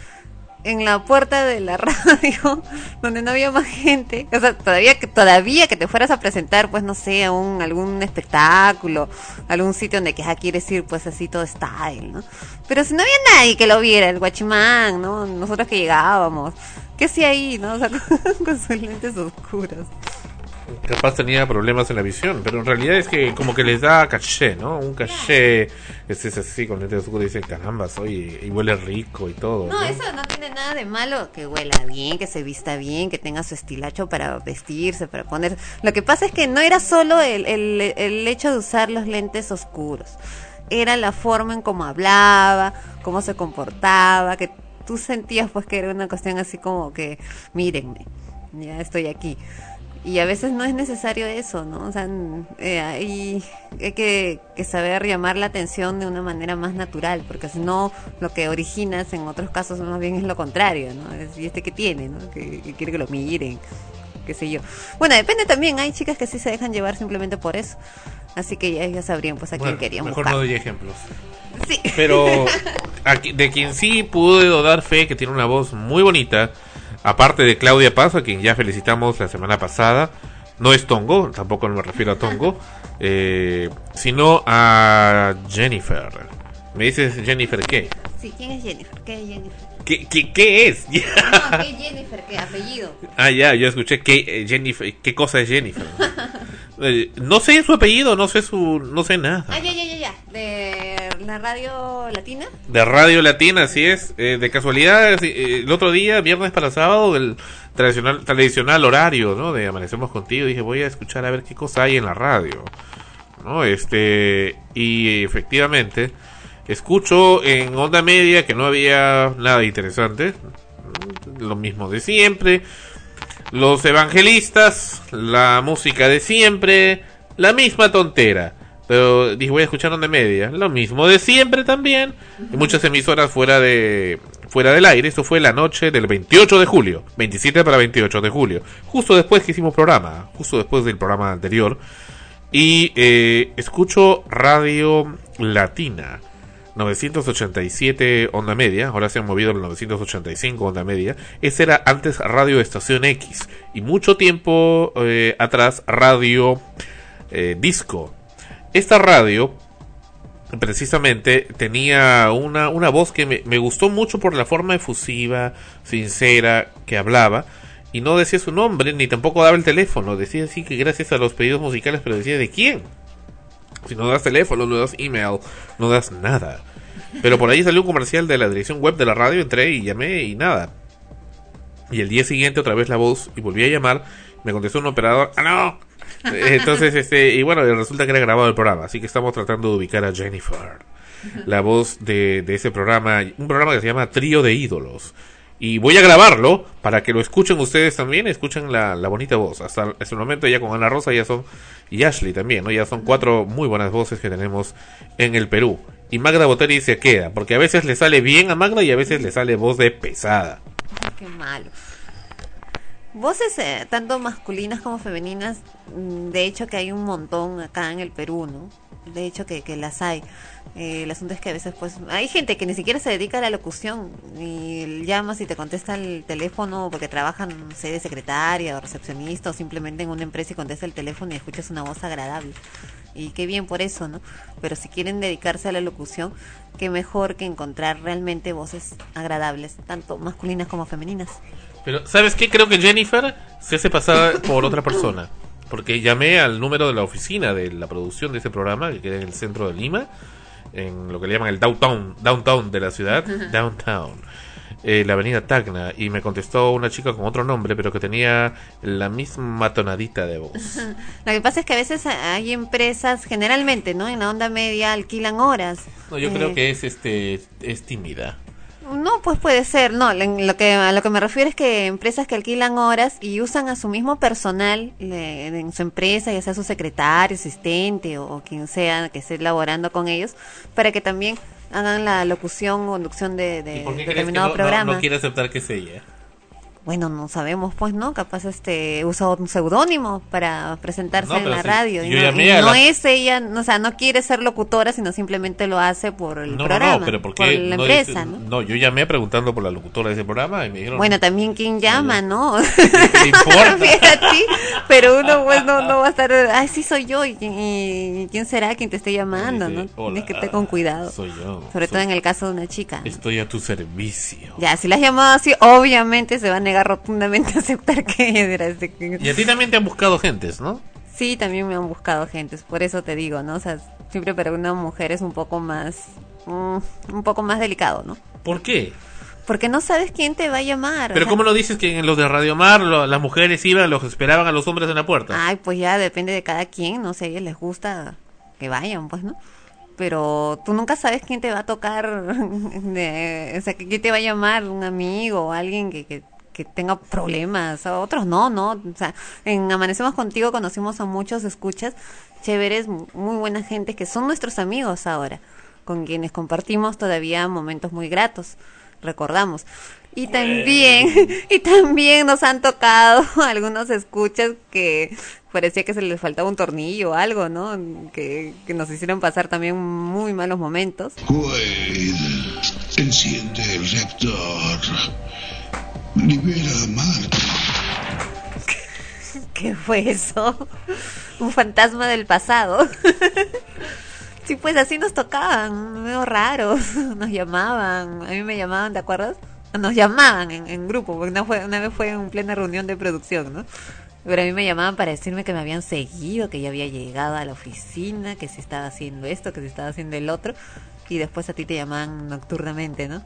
[SPEAKER 2] en la puerta de la radio, donde no había más gente, o sea, todavía que, todavía que te fueras a presentar, pues, no sé, a un, algún espectáculo, algún sitio donde que ah, quieres ir, pues, así todo style, ¿no? Pero si no había nadie que lo viera, el guachimán, ¿no? Nosotros que llegábamos, ¿qué hacía ahí, no? O sea, con sus lentes oscuros.
[SPEAKER 3] Capaz tenía problemas en la visión, pero en realidad es que como que les da caché, ¿no? Un caché, es, es así, con lentes oscuros dicen, caramba, soy, y huele rico y todo.
[SPEAKER 2] No, eso no tiene nada de malo, que huela bien, que se vista bien, que tenga su estilacho para vestirse, para poner... Lo que pasa es que no era solo el, el, el hecho de usar los lentes oscuros, era la forma en cómo hablaba, cómo se comportaba, que tú sentías pues que era una cuestión así como que, mírenme, ya estoy aquí. Y a veces no es necesario eso, ¿no? O sea, eh, hay, hay que, que saber llamar la atención de una manera más natural, porque si no, lo que originas en otros casos más bien es lo contrario, ¿no? Es, ¿Y este que tiene, ¿no? Que, que quiere que lo miren, qué sé yo. Bueno, depende también, hay chicas que sí se dejan llevar simplemente por eso. Así que ya, ya sabrían pues a
[SPEAKER 3] Bueno,
[SPEAKER 2] quién querían
[SPEAKER 3] mejor
[SPEAKER 2] buscar.
[SPEAKER 3] no doy ejemplos.
[SPEAKER 2] Sí.
[SPEAKER 3] Pero aquí- de quien sí puedo dar fe que tiene una voz muy bonita, aparte de Claudia Paz, a quien ya felicitamos la semana pasada, no es Tongo, tampoco me refiero a Tongo, eh, sino a Jennifer. ¿Me dices Jennifer qué?
[SPEAKER 2] Sí, ¿quién es Jennifer? ¿Qué es Jennifer?
[SPEAKER 3] ¿Qué, qué, qué es?
[SPEAKER 2] No, ¿qué Jennifer? ¿Qué apellido?
[SPEAKER 3] ah, ya, yo escuché que eh, Jennifer, ¿qué cosa es Jennifer? Eh, no sé su apellido, no sé su, no sé nada.
[SPEAKER 2] Ah, ya, ya, ya, ya. De la radio latina.
[SPEAKER 3] De Radio Latina, así es. Eh, de casualidad, eh, el otro día, viernes para sábado, el tradicional, tradicional horario, ¿no? De Amanecemos Contigo, dije, voy a escuchar a ver qué cosa hay en la radio. ¿No? Este, y efectivamente, escucho en onda media que no había nada interesante. Lo mismo de siempre. Los evangelistas, la música de siempre, la misma tontera. Pero dije, voy a escuchar onda media. Lo mismo de siempre también. Y muchas emisoras fuera de fuera del aire. Esto fue la noche del 28 de julio. 27 para 28 de julio. Justo después que hicimos programa. Justo después del programa anterior. Y eh, escucho Radio Latina. 987 onda media, ahora se han movido al 985 onda media. Ese era antes Radio Estación X y mucho tiempo eh, atrás Radio eh, Disco. Esta radio precisamente tenía una, una voz que me, me gustó mucho por la forma efusiva, sincera que hablaba. Y no decía su nombre, ni tampoco daba el teléfono. Decía así que gracias a los pedidos musicales, pero decía de quién. Si no das teléfono, no das email, no das nada. Pero por ahí salió un comercial de la dirección web de la radio, entré y llamé y nada. Y el día siguiente otra vez la voz y volví a llamar, me contestó un operador, ¡ah no! Entonces, este, y bueno, resulta que era grabado el programa, así que estamos tratando de ubicar a Jennifer, la voz de, de ese programa, un programa que se llama Trío de Ídolos. Y voy a grabarlo para que lo escuchen ustedes también, escuchen la, la bonita voz. Hasta, el momento ya con Ana Rosa ya son, y Ashley también, ¿no? Ya son cuatro muy buenas voces que tenemos en el Perú. Y Magda Boteri se queda, porque a veces le sale bien a Magda y a veces le sale voz de pesada.
[SPEAKER 2] Qué malo. Voces eh, tanto masculinas como femeninas, mm, de hecho que hay un montón acá en el Perú, ¿no? De hecho que, que las hay. Eh, el asunto es que a veces pues hay gente que ni siquiera se dedica a la locución y llamas y te contesta el teléfono porque trabajan, no sé, de secretaria o recepcionista o simplemente en una empresa y contesta el teléfono y escuchas una voz agradable. Y qué bien por eso, ¿no? Pero si quieren dedicarse a la locución, qué mejor que encontrar realmente voces agradables, tanto masculinas como femeninas.
[SPEAKER 3] Pero, ¿sabes qué? Creo que Jennifer se hace pasar por otra persona. Porque llamé al número de la oficina de la producción de ese programa, que queda en el centro de Lima, en lo que le llaman el downtown, downtown de la ciudad, downtown, eh, la avenida Tacna, y me contestó una chica con otro nombre, pero que tenía la misma tonadita de voz.
[SPEAKER 2] Lo que pasa es que a veces hay empresas, generalmente, ¿no? En la onda media alquilan horas.
[SPEAKER 3] No, yo
[SPEAKER 2] Eh,
[SPEAKER 3] creo que es este es tímida.
[SPEAKER 2] No, pues puede ser, no, en lo que, a lo que me refiero es que empresas que alquilan horas y usan a su mismo personal le- en su empresa, ya sea su secretario, asistente o, o quien sea que esté laborando con ellos, para que también hagan la locución o conducción de,
[SPEAKER 3] ¿Y
[SPEAKER 2] de
[SPEAKER 3] por qué crees que
[SPEAKER 2] determinado
[SPEAKER 3] no, no-
[SPEAKER 2] programa.
[SPEAKER 3] no quiere aceptar que es ella?
[SPEAKER 2] Bueno, no sabemos, pues, ¿no? Capaz este usa un seudónimo para presentarse
[SPEAKER 3] No,
[SPEAKER 2] en la
[SPEAKER 3] sí,
[SPEAKER 2] radio. y no, y no
[SPEAKER 3] la-
[SPEAKER 2] es ella, no, o sea, no quiere ser locutora, sino simplemente lo hace por el
[SPEAKER 3] No,
[SPEAKER 2] programa,
[SPEAKER 3] no, no, pero ¿por
[SPEAKER 2] por
[SPEAKER 3] qué
[SPEAKER 2] la
[SPEAKER 3] no
[SPEAKER 2] empresa,
[SPEAKER 3] dice-
[SPEAKER 2] ¿no?
[SPEAKER 3] yo llamé preguntando por la locutora de ese programa y me dijeron...
[SPEAKER 2] Bueno, también quién llama, ¿no?
[SPEAKER 3] ¿Qué importa?
[SPEAKER 2] Ti, pero uno pues no, no va a estar, ay, sí soy yo, y, y- quién será quien te esté llamando, ¿no?
[SPEAKER 3] "Hola,
[SPEAKER 2] Tienes que estar con cuidado,
[SPEAKER 3] Soy yo.
[SPEAKER 2] sobre todo
[SPEAKER 3] soy-
[SPEAKER 2] en el caso de una chica. ¿no?
[SPEAKER 3] Estoy a tu servicio.
[SPEAKER 2] Ya, si la has llamado así, obviamente se va a negar rotundamente a aceptar que era este
[SPEAKER 3] Y a ti también te han buscado gentes, ¿no?
[SPEAKER 2] Sí, también me han buscado gentes, por eso te digo, ¿no? O sea, siempre para una mujer es un poco más, mm, un poco más delicado, ¿no?
[SPEAKER 3] ¿Por qué?
[SPEAKER 2] Porque no sabes quién te va a llamar. o
[SPEAKER 3] Pero
[SPEAKER 2] sea,
[SPEAKER 3] ¿cómo no dices que en los de Radio Mar lo- las mujeres iban, los esperaban a los hombres en la puerta?
[SPEAKER 2] Ay, pues ya depende de cada quien, no sé, a ellos les gusta que vayan, pues, ¿no? Pero tú nunca sabes quién te va a tocar, de- o sea, quién te va a llamar, un amigo o alguien que, que, que tenga problemas, a otros no, ¿no? O sea, en Amanecemos Contigo conocimos a muchos escuchas chéveres, muy buena gente, que son nuestros amigos ahora, con quienes compartimos todavía momentos muy gratos. recordamos. Y también, y también nos han tocado algunos escuchas que parecía que se les faltaba un tornillo o algo, ¿no? Que, que nos hicieron pasar también muy malos momentos.
[SPEAKER 5] Wade, enciende el reactor. Libera a Marta.
[SPEAKER 2] ¿Qué fue eso? Un fantasma del pasado. Sí, pues así nos tocaban, medio raros. Nos llamaban, a mí me llamaban, ¿te acuerdas? Nos llamaban en, grupo, porque una, fue, una vez fue en plena reunión de producción, ¿no? Pero a mí me llamaban para decirme que me habían seguido, que ya había llegado a la oficina, que se estaba haciendo esto, que se estaba haciendo el otro. Y después a ti te llamaban nocturnamente, ¿no?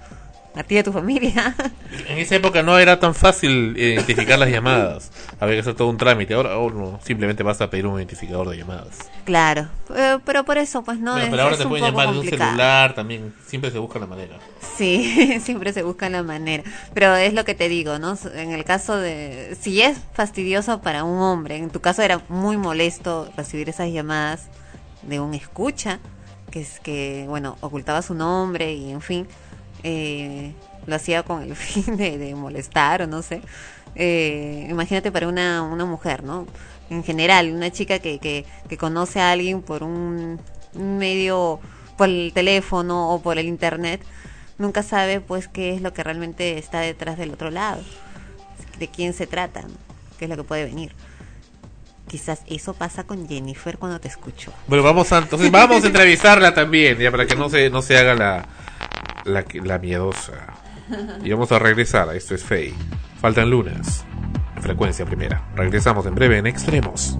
[SPEAKER 2] A ti y a tu familia.
[SPEAKER 3] En esa época no era tan fácil identificar las llamadas. Había que hacer todo un trámite. Ahora uno simplemente basta pedir un identificador de llamadas.
[SPEAKER 2] claro, eh, pero por eso, pues no
[SPEAKER 3] Bueno,
[SPEAKER 2] es,
[SPEAKER 3] pero ahora
[SPEAKER 2] es
[SPEAKER 3] te pueden llamar de un celular también. Siempre se busca la manera.
[SPEAKER 2] Sí, siempre se busca la manera. Pero es lo que te digo, ¿no? En el caso de... Si es fastidioso para un hombre, en tu caso era muy molesto recibir esas llamadas de un escucha, que es que, bueno, ocultaba su nombre y, en fin, eh, lo hacía con el fin de, molestar o no sé. Eh, imagínate para una, una mujer, ¿no? En general, una chica que, que, conoce a alguien por un, medio, por el teléfono o por el internet, nunca sabe pues qué es lo que realmente está detrás del otro lado, de quién se trata, qué es lo que puede venir. Quizás eso pasa con Jennifer cuando te escucho.
[SPEAKER 3] Bueno, vamos a, entonces vamos a entrevistarla también, ya para que no se, no se haga la, la, miedosa. Y vamos a regresar a Esto es Fey. Faltan lunas. En frecuencia primera. Regresamos en breve en Extremos.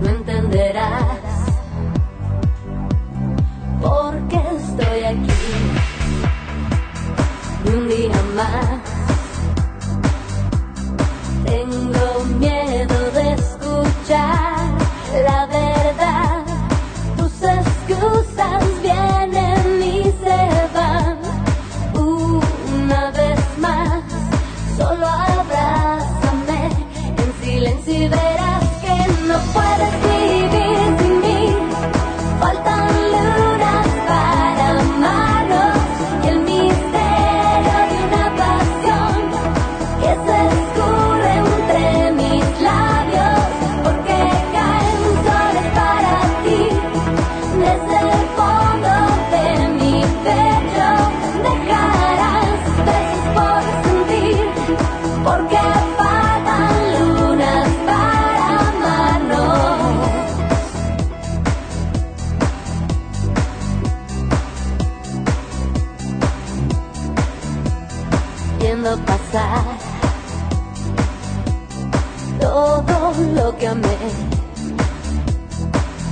[SPEAKER 1] no entenderás por qué estoy aquí y un día más. Tengo miedo de escuchar la verdad. Tus excusas todo lo que amé.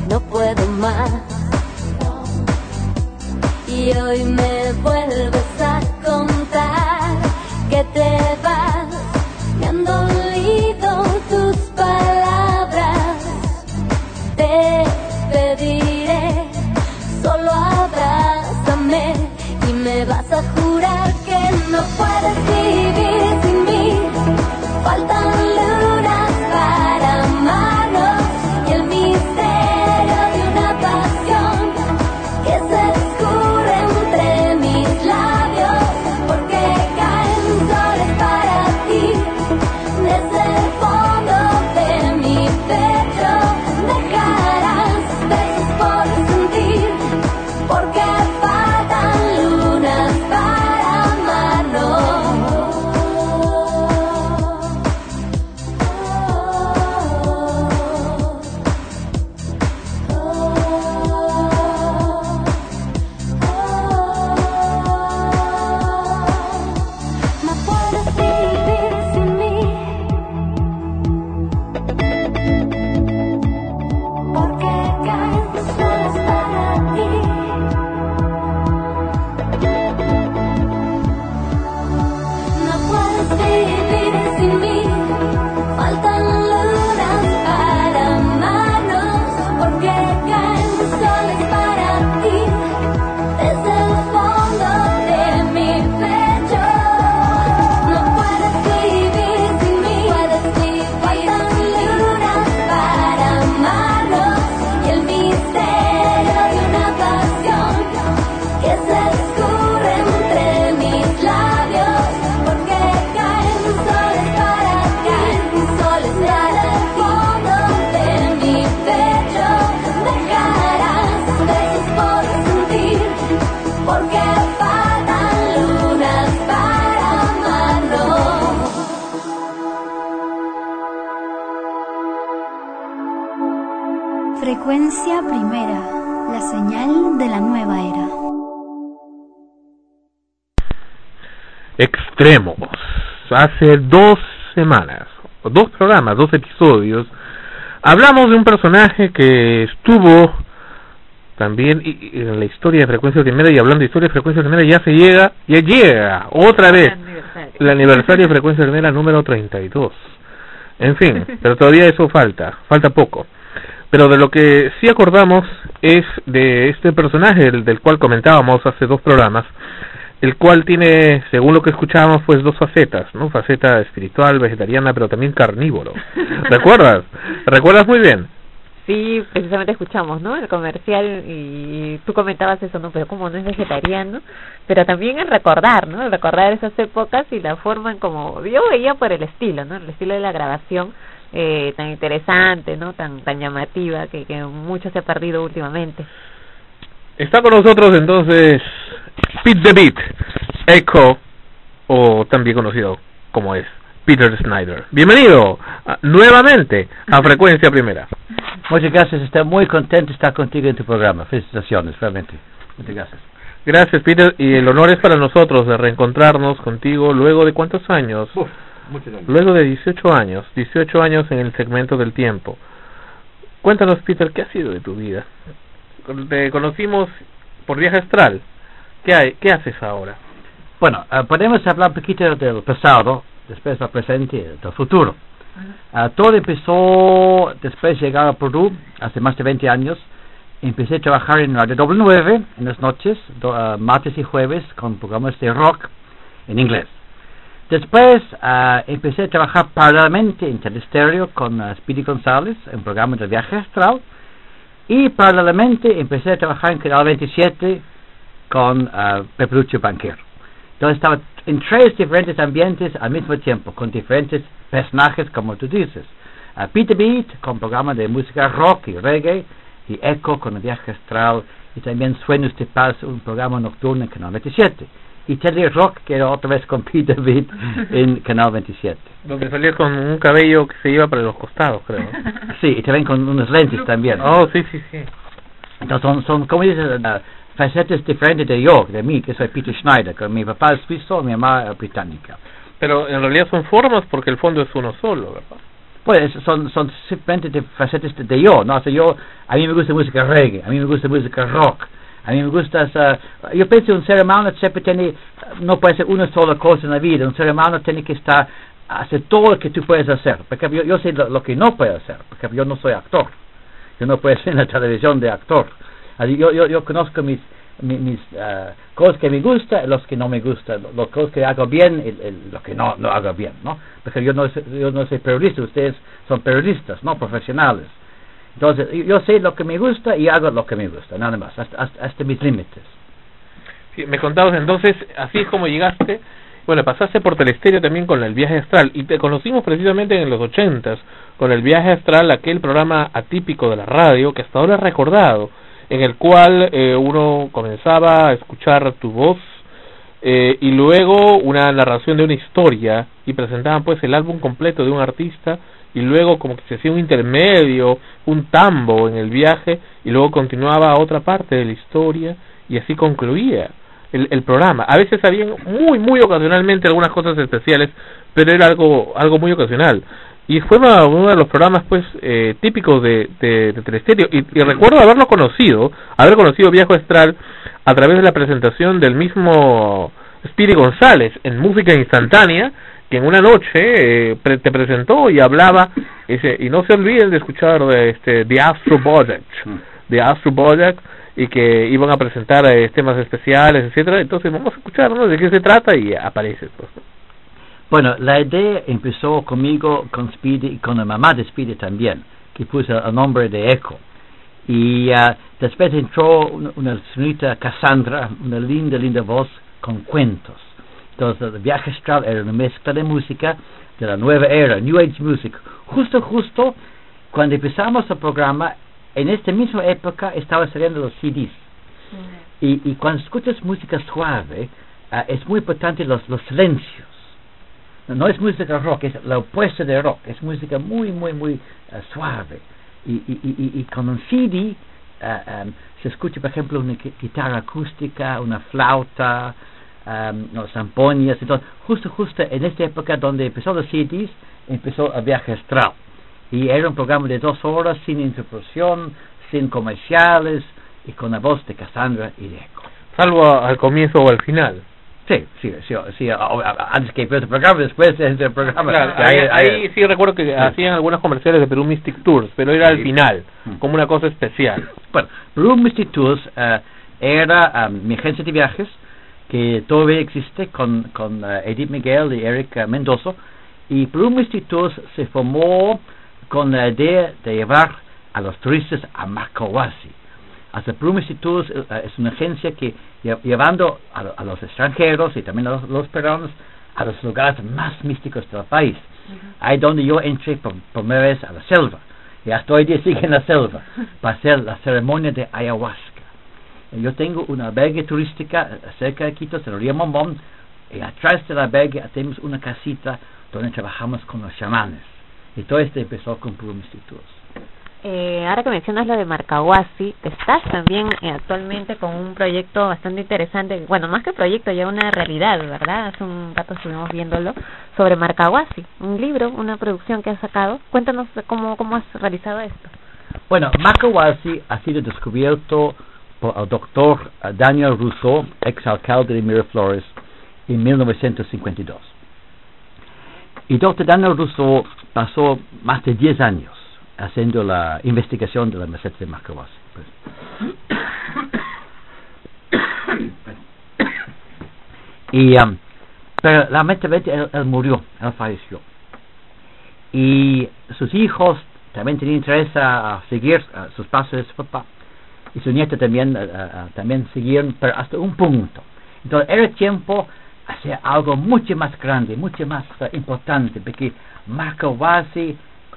[SPEAKER 1] No puedo más. Y hoy me vuelves a contar que te vas. Me han dolido tus palabras. Te pediré, solo abrázame y me vas a jurar que no puedes
[SPEAKER 3] Hace dos semanas, dos programas, dos episodios, hablamos de un personaje que estuvo también en la historia de frecuencia primera y hablando de historia de frecuencia primera ya se llega, ya llega otra vez el aniversario de frecuencia primera número 32. En fin, pero todavía eso falta, falta poco. Pero de lo que sí acordamos es de este personaje el del cual comentábamos hace dos programas, el cual tiene, según lo que escuchábamos, pues dos facetas, ¿no? Faceta espiritual, vegetariana, pero también carnívoro. ¿Recuerdas? ¿Recuerdas muy bien?
[SPEAKER 6] Sí, precisamente escuchamos, ¿no? El comercial y tú comentabas eso, ¿no? Pero como no es vegetariano, pero también el recordar, ¿no? El recordar esas épocas y la forma en como yo veía por el estilo, ¿no? El estilo de la grabación eh, tan interesante, ¿no? Tan tan llamativa que, que mucho se ha perdido últimamente.
[SPEAKER 3] Está con nosotros entonces Pete the Beat, Echo, o también conocido como es Peter Snyder. Bienvenido ah, nuevamente a Frecuencia Primera.
[SPEAKER 7] Muchas gracias, estoy muy contento de estar contigo en tu programa. Felicitaciones, realmente. Muchas gracias.
[SPEAKER 3] Gracias Peter y el honor es para nosotros de reencontrarnos contigo luego de cuántos años?
[SPEAKER 7] muchos años.
[SPEAKER 3] Luego de 18 años, 18 años en el segmento del tiempo. Cuéntanos Peter, ¿qué ha sido de tu vida? Te conocimos por viaje astral. ¿Qué, hay, qué haces ahora?
[SPEAKER 7] Bueno, eh, podemos hablar un poquito del pasado, después del presente y del futuro. Ah, todo empezó después de llegar a Perú, hace más de 20 años. Empecé a trabajar en Radio W9 en las noches, do- ah, martes y jueves, con programas de rock en inglés. Después ah, empecé a trabajar paralelamente en Telestereo con Speedy González, en programa de viaje astral. Y paralelamente empecé a trabajar en Canal 27 con ah, Peplucho Banquero. Entonces estaba en tres diferentes ambientes al mismo tiempo, con diferentes personajes, como tú dices. A Peter Beat, con programa de música rock y reggae, y Echo con el viaje astral, y también Sueños de Paz, un programa nocturno en Canal 27. Y Tele Rock, que era otra vez con Peter Beat en Canal 27.
[SPEAKER 3] Donde salías con un cabello que se iba para los costados, creo.
[SPEAKER 7] Sí, y también con unos lentes también.
[SPEAKER 3] Oh, sí, sí, sí.
[SPEAKER 7] Entonces son, son como dices, uh, facetas diferentes de yo, de mí, que soy Peter Schneider, que mi papá es suizo, mi mamá es británica.
[SPEAKER 3] Pero en realidad son formas porque el fondo es uno solo, ¿verdad?
[SPEAKER 7] Pues son, son simplemente de facetas de, de yo, ¿no? O sea, yo, a mí me gusta música reggae, a mí me gusta música rock, a mí me gusta, yo pienso que un ser humano siempre tiene, no puede ser una sola cosa en la vida, un ser humano tiene que estar, hacer todo lo que tú puedes hacer, porque yo, yo sé lo, lo que no puedo hacer, porque yo no soy actor, yo no puedo ser en la televisión de actor, Así, yo, yo, yo conozco mis, mi- mis, ah, cosas que me gustan los que no me gustan, las cosas que hago bien y, lo que no, no hago bien, ¿no? Porque yo no, yo no soy periodista, ustedes son periodistas, no profesionales. Entonces, yo- sé lo que me gusta y hago lo que me gusta, nada más, hasta, hasta, hasta mis límites.
[SPEAKER 3] Me contabas entonces, así es como llegaste. Bueno, pasaste por Telestereo también con el viaje astral y te conocimos precisamente en los ochentas con el viaje astral, aquel programa atípico de la radio que hasta ahora es recordado, en el cual eh, uno comenzaba a escuchar tu voz eh, y luego una narración de una historia y presentaban pues el álbum completo de un artista y luego como que se hacía un intermedio, un tambo en el viaje y luego continuaba otra parte de la historia y así concluía el, el programa. A veces habían muy, muy ocasionalmente algunas cosas especiales, pero era algo, algo muy ocasional. Y fue uno, uno de los programas pues eh, típicos de, de, de Telestereo. Y, y recuerdo haberlo conocido, haber conocido Viejo Astral a través de la presentación del mismo Speedy González en música instantánea, que en una noche eh, pre- te presentó y hablaba, ese, y no se olviden de escuchar de este The Astro Project, de Astro Project, y que iban a presentar eh, temas especiales, etcétera Entonces vamos a escuchar ¿no? de qué se trata y aparece. Pues.
[SPEAKER 7] Bueno, la idea empezó conmigo, con Speedy y con la mamá de Speedy también, que puso el nombre de Echo. Y ah, después entró una, una señorita Cassandra, una linda, linda voz con cuentos. Entonces, el viaje astral era una mezcla de música de la nueva era, New Age Music. Justo, justo, cuando empezamos el programa, en esta misma época estaban saliendo los CDs. Y, y cuando escuchas música suave, ah, es muy importante los, los silencios. No, es música rock, es la opuesta de rock, es música muy, muy, muy ah, suave. Y, y, y, y- con un CD ah, um, se escucha, por ejemplo, una gui- guitarra acústica, una flauta, um, no, zampoñas, entonces, justo, justo en esta época donde empezó los CDs, empezó el viaje astral. Y era un programa de dos horas, sin interrupción, sin comerciales, y con la voz de Cassandra y de Echo.
[SPEAKER 3] Salvo a- al comienzo o al final.
[SPEAKER 7] Sí, sí, sí, sí, antes que empezó el programa, después del programa.
[SPEAKER 3] Claro,
[SPEAKER 7] que
[SPEAKER 3] ahí, sí recuerdo que hacían algunos comerciales de Perú Mystic Tours, pero era al final,
[SPEAKER 7] Mm.
[SPEAKER 3] como una cosa especial.
[SPEAKER 7] Bueno, Blue Mystic Tours eh, era um, mi agencia de viajes que todavía existe con, con eh, Edith Miguel y Eric eh, Mendoza y Blue Mystic Tours se formó con la idea de llevar a los turistas a Makawasi. Mystic Tours eh, es una agencia que lle- llevando a, lo- a los extranjeros y también a los, los peruanos a los lugares más místicos del país. Ahí donde yo entré por primera vez a la selva y hasta hoy día sigue en la selva para hacer la ceremonia de ayahuasca. Y Yo tengo una albergue turística eh, cerca de Quito, se lo río Mombón, y atrás del albergue tenemos una casita donde trabajamos con los chamanes. Y todo esto empezó con Institutos.
[SPEAKER 2] Eh, ahora que mencionas lo de Marcahuasi, estás también eh, actualmente con un proyecto bastante interesante, bueno, más que proyecto, ya una realidad, ¿verdad? Hace un rato estuvimos viéndolo, sobre Marcahuasi, un libro, una producción que has sacado. Cuéntanos cómo, cómo has realizado esto.
[SPEAKER 7] Bueno, Makawasi ha sido descubierto por el doctor eh, Daniel Rousseau, exalcalde de Miraflores, en 1952. Y doctor Daniel Rousseau pasó más de 10 años haciendo la investigación de la meseta de Makawasi. pues. y, um, pero lamentablemente él, él murió, él falleció. Y sus hijos también tenían interés a, a seguir a sus pasos de su papá. Y su nieto también, eh, eh, también siguieron, pero hasta un punto. Entonces era tiempo hacer algo mucho más grande, mucho más eh, importante, porque Makawasi,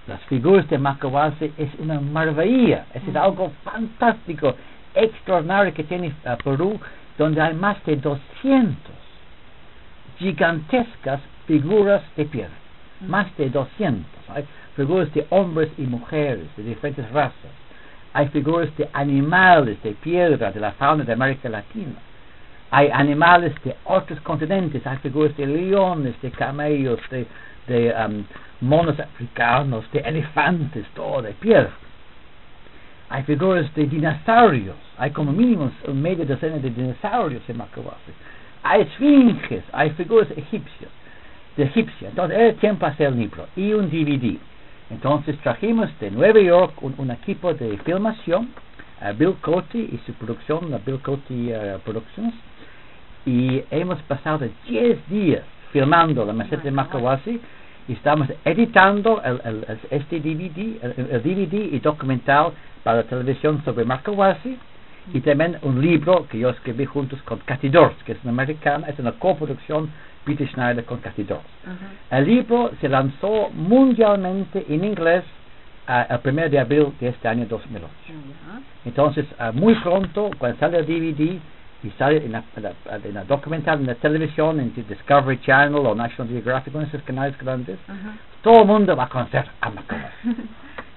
[SPEAKER 7] las figuras de Makawasi es una maravilla, es decir, algo fantástico, extraordinario que tiene eh, Perú, donde hay más de 200 gigantescas figuras de piedra, más de 200. Hay figuras de hombres y mujeres de diferentes razas. Hay figuras de animales de piedra de la fauna de América Latina. Hay animales de otros continentes. Hay figuras de leones, de camellos, de, de um, monos africanos, de elefantes, todo de piedra. Hay figuras de dinosaurios. Hay como mínimo un medio docena de dinosaurios en Macabasi. Hay esfinges, hay figuras egipcias, de egipcia. Entonces era tiempo hacer el libro y un DVD. Entonces trajimos de Nueva York un, un equipo de filmación, a Bill Coty y su producción, la Bill Coty eh, Productions, y hemos pasado 10 días filmando la meseta de Makawasi y estamos editando el, el- este DVD, el, el DVD y documental para la televisión sobre Makawasi y también un libro que yo escribí juntos con Cathy Dors, que es una americana, es una coproducción Peter Schneider con Cathy Dors. El libro se lanzó mundialmente en inglés ah, el 1 de abril de este año 2008. Entonces, ah, muy pronto, cuando sale el DVD y sale en la, en la- en la documental en la televisión, en Discovery Channel o National Geographic, en esos canales grandes, todo el mundo va a conocer a Macabasi.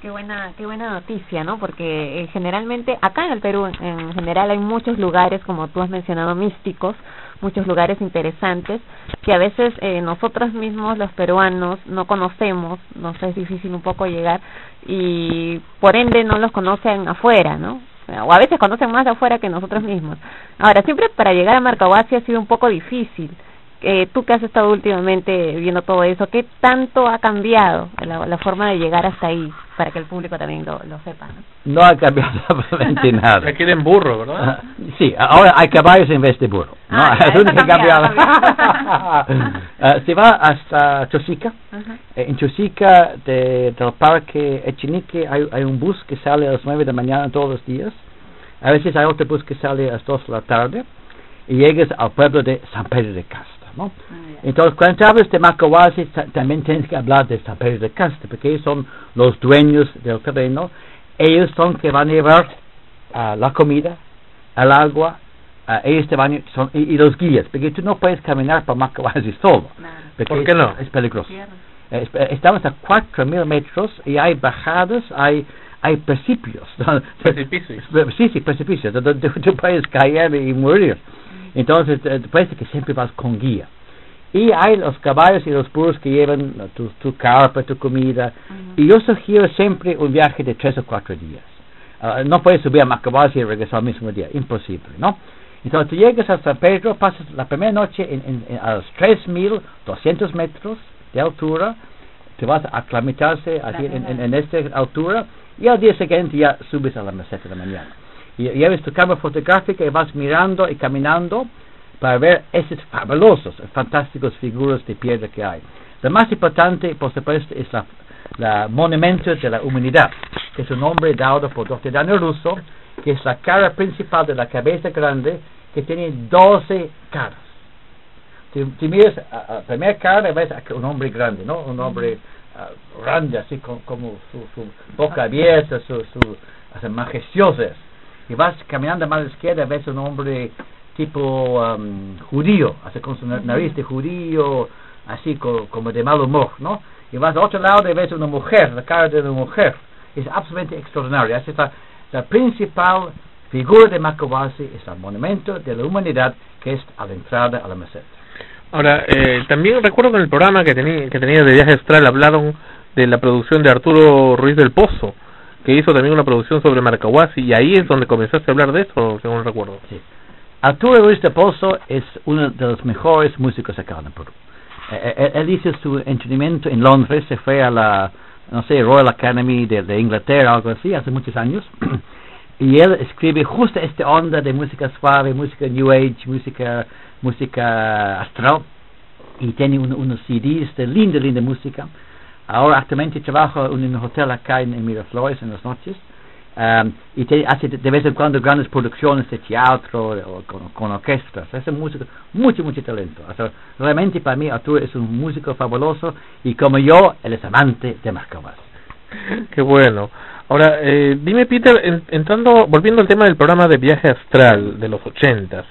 [SPEAKER 2] Qué buena, qué buena noticia, ¿no? Porque eh, generalmente acá en el Perú, en, en general, hay muchos lugares, como tú has mencionado, místicos, muchos lugares interesantes que a veces eh, nosotros mismos, los peruanos, no conocemos, nos es difícil un poco llegar y por ende no los conocen afuera, ¿no? O a veces conocen más de afuera que nosotros mismos. Ahora, siempre para llegar a Marcahuasi ha sido un poco difícil. Eh, tú que has estado últimamente viendo todo eso, ¿qué tanto ha cambiado la, la forma de llegar hasta ahí para que el público también lo, lo sepa? ¿no?
[SPEAKER 7] No ha cambiado absolutamente nada.
[SPEAKER 3] Aquí en burro, ¿verdad?
[SPEAKER 7] Ah, sí, ahora hay caballos en vez de burro. No,
[SPEAKER 2] Ah,
[SPEAKER 7] es único que ha
[SPEAKER 2] ha
[SPEAKER 7] cambiado. Ah, se va hasta Chosica.
[SPEAKER 2] Ajá.
[SPEAKER 7] Eh, En Chosica de, del parque Echinique hay, hay un bus que sale a las 9 de la mañana todos los días. A veces hay otro bus que sale a las 2 de la tarde. Y llegas al pueblo de San Pedro de Casta. ¿No? Entonces, cuando hablas de Macawasi, ta- también tienes que hablar de San Pedro de Casta, porque ellos son los dueños del terreno. Ellos son que van a llevar ah, la comida, el agua, ah, ellos te van a- son, y, y los guías, porque tú no puedes caminar por Macawasi solo. porque
[SPEAKER 3] ¿Por qué
[SPEAKER 7] es-
[SPEAKER 3] no?
[SPEAKER 7] Es peligroso. Es- estamos a 4.000 metros y hay bajadas, hay, hay precipicios.
[SPEAKER 3] Precipicios.
[SPEAKER 7] Sí, sí, precipicios, donde tú, tú puedes caer y morir. Entonces, eh, parece que siempre vas con guía. Y hay los caballos y los burros que llevan tu, tu carpa, tu comida. Y yo sugiero siempre un viaje de tres o cuatro días. Ah, no puedes subir a Macabazi y regresar al mismo día, imposible, ¿no? Entonces tú llegas a San Pedro, pasas la primera noche en, en- en- a los 3.200 metros de altura, te vas a aclimatarse en, en, en esta altura y al día siguiente ya subes a la meseta de la mañana. Y llevas tu cámara fotográfica y vas mirando y caminando para ver esas fabulosas, fantásticas figuras de piedra que hay. Lo más importante, por supuesto, es la, la monumento de la humanidad, que es un nombre dado por Dr. Daniel Russo, que es la cara principal de la cabeza grande, que tiene 12 caras. Si, si miras a, la primera cara, ves a un hombre grande, ¿no? Un hombre ah, grande, así co- como su, su boca abierta, su, su es. Y vas caminando más a la izquierda, ves un hombre tipo am, judío, así con su na- nariz de judío, así co- como de mal humor, ¿no? Y vas al otro lado y ves una mujer, la cara de una mujer. Es absolutamente extraordinario. Esa es la, la principal figura de Macobasi, es el monumento de la humanidad que es a la entrada a la meseta.
[SPEAKER 3] Ahora, eh, también recuerdo que en el programa que, tenía que tenía de viaje astral hablaron de la producción de Arturo Ruiz del Pozo, que hizo también una producción sobre Marcahuasi, y ahí es donde comenzaste a hablar de eso, según recuerdo.
[SPEAKER 7] Sí. Arturo Ruiz de Pozo es uno de los mejores músicos acá en Perú. Eh, eh, él hizo su entrenamiento en Londres, se fue a la, no sé, Royal Academy de, de Inglaterra, algo así, hace muchos años. y él escribe justo esta onda de música suave, música New Age, música, música astral. Y tiene un- unos CDs de linda, linda música. Ahora actualmente trabaja en un hotel acá en, en Miraflores en las noches. Um, y te- hace de, vez en cuando grandes producciones de teatro o con, con orquestas. Es un músico, mucho, mucho talento. O sea, realmente para mí Arturo es un músico fabuloso y como yo, él es amante de Marcabas.
[SPEAKER 3] Qué bueno. Ahora, eh, dime Peter, en- entrando, volviendo al tema del programa de viaje astral de los ochentas,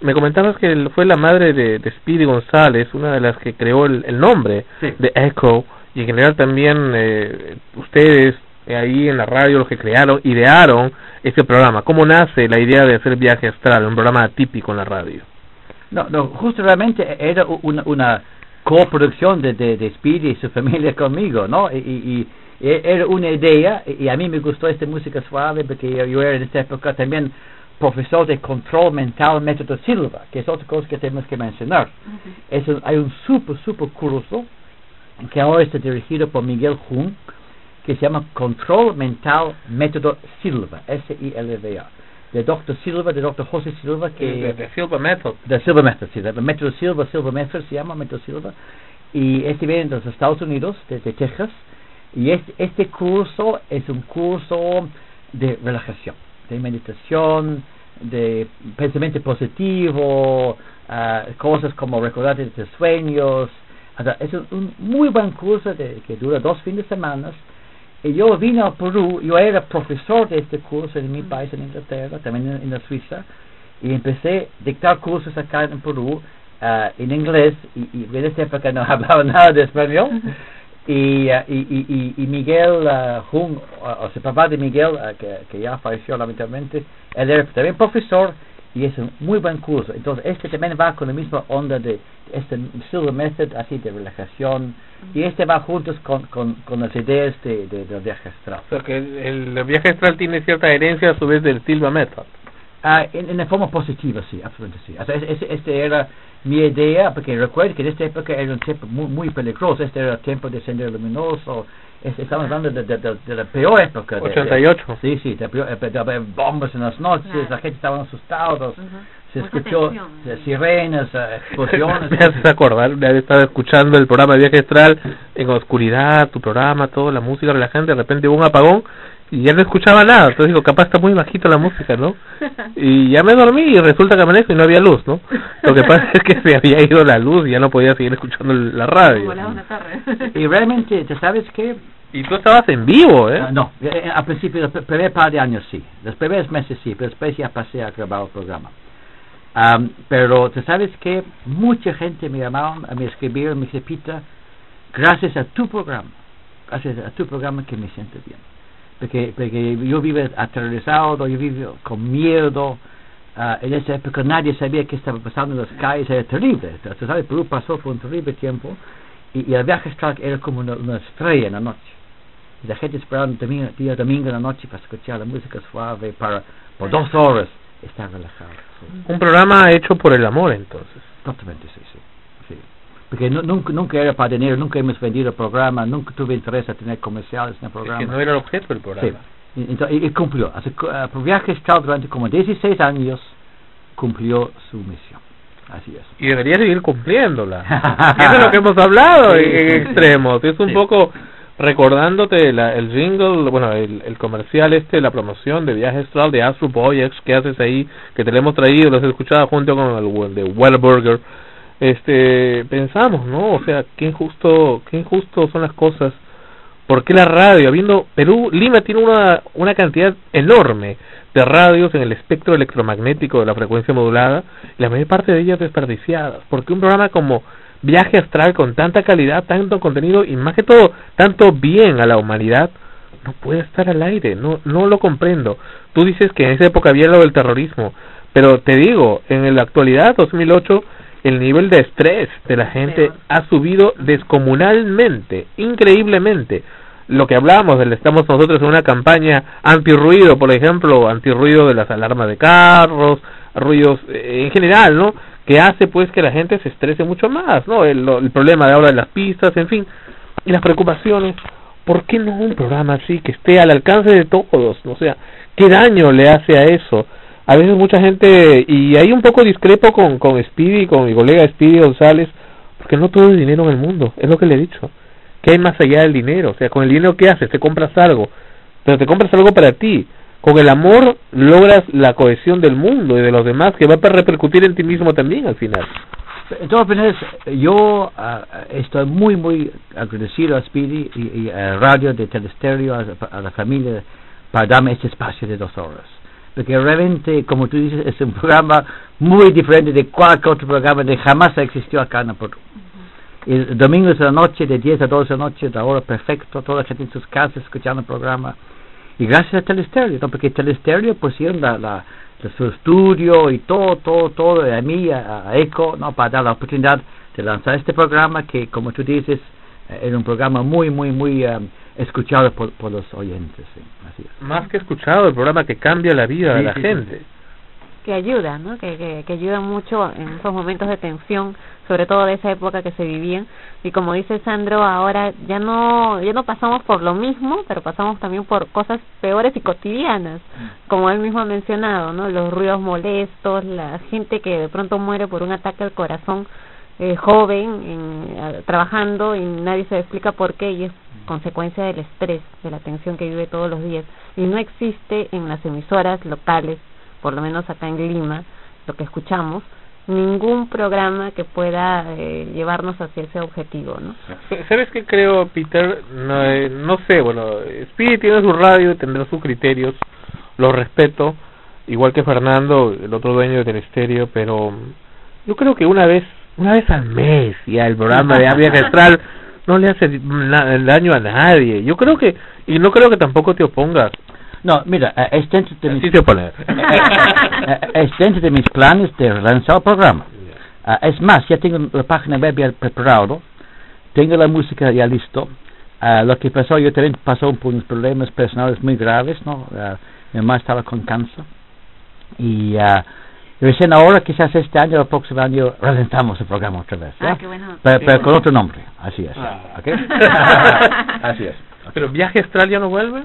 [SPEAKER 3] me comentabas que fue la madre de, de Speedy González, una de las que creó el, el nombre
[SPEAKER 7] Sí.
[SPEAKER 3] de Echo, y en general también eh, ustedes eh, ahí en la radio, los que crearon, idearon este programa. ¿Cómo nace la idea de hacer viaje astral, un programa atípico en la radio?
[SPEAKER 7] No, no, justo realmente era una, una coproducción de, de, de Speedy y su familia conmigo, ¿no? Y, y, y era una idea, y a mí me gustó esta música suave porque yo, yo era en esta época también profesor de control mental método Silva, que es otra cosa que tenemos que mencionar. Es un- hay un super, super curso que ahora está dirigido por Miguel Jun, que se llama Control Mental Método Silva, S-I-L-V-A, de Dr. Silva, de Dr. José Silva, que
[SPEAKER 3] De, de Silva Method.
[SPEAKER 7] de Silver Method, sí, de Método Silva, Silver Method se llama Método Silva, y este viene de los Estados Unidos, de, de Texas, y este, este curso es un curso de relajación, de meditación, de pensamiento positivo, ah, cosas como recordar de tus sueños, o sea, es un, un muy buen curso de, que dura dos fines de semana, y yo vine a Perú, yo era profesor de este curso en mi país, en Inglaterra, también en, en la Suiza, y empecé a dictar cursos acá en Perú ah, en inglés, y, y en esa época no hablaba nada de español, y, ah, y, y, y, Miguel ah, Jung, o sea, papá de Miguel, que, que ya falleció lamentablemente, él era también profesor, y es un muy buen curso. Entonces, este también va con la misma onda de este Silver Method, así de relajación, y este va juntos con, con, con las ideas de, de, del viaje astral.
[SPEAKER 3] O sea que el, el viaje astral tiene cierta herencia a su vez del Silva Method.
[SPEAKER 7] Ah, en, en forma positiva, sí, absolutamente sí. O sea, ese- este era mi idea, porque recuerdo que en esta época era un tiempo muy, muy peligroso, este era el tiempo de Sendero Luminoso, este, estamos hablando de, de, de- de la peor época. de- de-
[SPEAKER 3] 88.
[SPEAKER 7] sí, sí, de, peor- de- bombas en las noches, la gente estaba asustados, se escuchó de sirenas, eh, explosiones.
[SPEAKER 3] me haces acordar de haber estado escuchando el programa de viaje astral en oscuridad, tu programa, toda la música relajante, de repente hubo un apagón y ya no escuchaba nada, entonces digo, capaz está muy bajito la música, ¿no? Y ya me dormí y resulta que amanezco y no había luz, ¿no? Lo que pasa es que se había ido la luz y ya no podía seguir escuchando la radio.
[SPEAKER 7] Y realmente, ¿te sabes qué?
[SPEAKER 3] Y tú estabas en vivo, ¿eh?
[SPEAKER 7] Ah, no, eh, al principio, pr- primer par de años sí. Los primeros meses sí, pero después ya pasé a grabar el programa. Am, pero, ¿tú sabes que Mucha gente me llamaron, me escribieron, me dice, Peter, gracias a tu programa, gracias a tu programa que me siento bien. porque, porque yo vivo aterrorizado, yo vivo con miedo. Ah, en esa época nadie sabía qué estaba pasando en las calles, era terrible. Tú sabes, Perú pasó por un terrible tiempo y, y el viaje astral era como una, una estrella en la noche. Y la gente esperaba el domingo, día domingo en la noche para escuchar la música suave, para por dos horas estar relajado. sí.
[SPEAKER 3] Un programa hecho por el amor, entonces.
[SPEAKER 7] Totalmente, sí, sí. sí. Porque nu- nunca, nunca era para dinero, nunca hemos vendido programa, nunca tuve interés a tener comerciales en el
[SPEAKER 3] Es
[SPEAKER 7] programa.
[SPEAKER 3] que no era el objeto del programa.
[SPEAKER 7] Sí. Y, ento- y- y cumplió. Así, ah, por viaje astral durante como 16 años cumplió su misión. Así es.
[SPEAKER 3] Y debería seguir cumpliéndola. Eso es lo que hemos hablado
[SPEAKER 7] Sí,
[SPEAKER 3] en, en extremos. Es un poco recordándote la, el jingle, bueno, el, comercial este, la promoción de Viaje Astral de Astro Voyax que haces ahí, que te lo hemos traído, lo has escuchado junto con el de Wellburger. Este, pensamos, ¿no? O sea, qué injusto, qué injusto son las cosas. ¿Por qué la radio? Habiendo Perú, Lima tiene una, una cantidad enorme de radios en el espectro electromagnético de la frecuencia modulada, y la mayor parte de ellas desperdiciadas. Porque un programa como Viaje Astral con tanta calidad, tanto contenido y más que todo, tanto bien a la humanidad, no puede estar al aire, no, no lo comprendo. Tú dices que en esa época había lo del terrorismo, pero te digo, en la actualidad, 2008, el nivel de estrés de la gente ha subido descomunalmente, increíblemente. Lo que hablábamos, estamos nosotros en una campaña antirruido, por ejemplo, antirruido de las alarmas de carros, ruidos eh, en general, ¿no? Que hace pues que la gente se estrese mucho más, ¿no? El, el problema de ahora de las pistas, en fin, y las preocupaciones. ¿Por qué no un programa así que esté al alcance de todos? O sea, ¿qué daño le hace a eso? A veces mucha gente, y ahí un poco discrepo con, con Speedy, con mi colega Speedy González, porque no todo es dinero en el mundo, es lo que le he dicho. ¿Qué hay más allá del dinero? O sea, con el dinero ¿qué haces? Te compras algo, pero te compras algo para ti. Con el amor logras la cohesión del mundo y de los demás que va a repercutir en ti mismo también al final.
[SPEAKER 7] De todas maneras, yo ah, estoy muy, muy agradecido a Speedy y, y a Radio de Telestereo, a, a la familia, para darme este espacio de dos horas. Porque realmente, como tú dices, es un programa muy diferente de cualquier otro programa que jamás existió acá en el Perú. El domingo de la noche, de 10 a 12 de la noche, la hora perfecta, toda la gente en sus casas escuchando el programa. Y gracias a Telestereo, ¿no? porque Telestereo pusieron la, la, la- su estudio y todo, todo, todo, y a mí, a, a ECO, ¿no? para dar la oportunidad de lanzar este programa que, como tú dices, eh, era un programa muy, muy, muy eh, escuchado por, por los oyentes. sí, así es.
[SPEAKER 3] Más que escuchado, el programa que cambia la vida de la
[SPEAKER 7] sí,
[SPEAKER 3] gente.
[SPEAKER 2] Que ayuda, ¿no? Que, que, que ayuda mucho en esos momentos de tensión, sobre todo de esa época que se vivían. Y como dice Sandro, ahora ya no ya no pasamos por lo mismo, pero pasamos también por cosas peores y cotidianas, como él mismo ha mencionado, ¿no? Los ruidos molestos, la gente que de pronto muere por un ataque al corazón eh, joven, en- trabajando y nadie se explica por qué y es consecuencia del estrés, de la tensión que vive todos los días. Y no existe en las emisoras locales por lo menos acá en Lima, lo que escuchamos, ningún programa que pueda eh, llevarnos hacia ese objetivo, ¿no?
[SPEAKER 3] ¿Sabes qué creo, Peter? No, eh, no sé, bueno, Speedy tiene su radio, tendrá sus criterios, los respeto, igual que Fernando, el otro dueño de Telestereo, pero yo creo que una vez, una vez al mes, ya el programa de Avia Astral no le hace daño a nadie. Yo creo que, y no creo que tampoco te opongas.
[SPEAKER 7] No, mira, eh, es dentro de mis,
[SPEAKER 3] Así opone.
[SPEAKER 7] eh, es dentro de mis planes de relanzar el programa. Es más, ya tengo la página web ya preparado, tengo la música ya listo. Lo que pasó, yo también pasó por unos problemas personales muy graves, ¿no? Mi mamá estaba con cáncer. Y recién ahora, quizás este año o el próximo año, relanzamos el programa otra vez. ¿ya?
[SPEAKER 2] Ah, qué bueno.
[SPEAKER 7] Pero, con otro nombre, así es.
[SPEAKER 3] Ah.
[SPEAKER 7] ¿ok? así es.
[SPEAKER 3] Pero Viaje Astral ya no vuelve.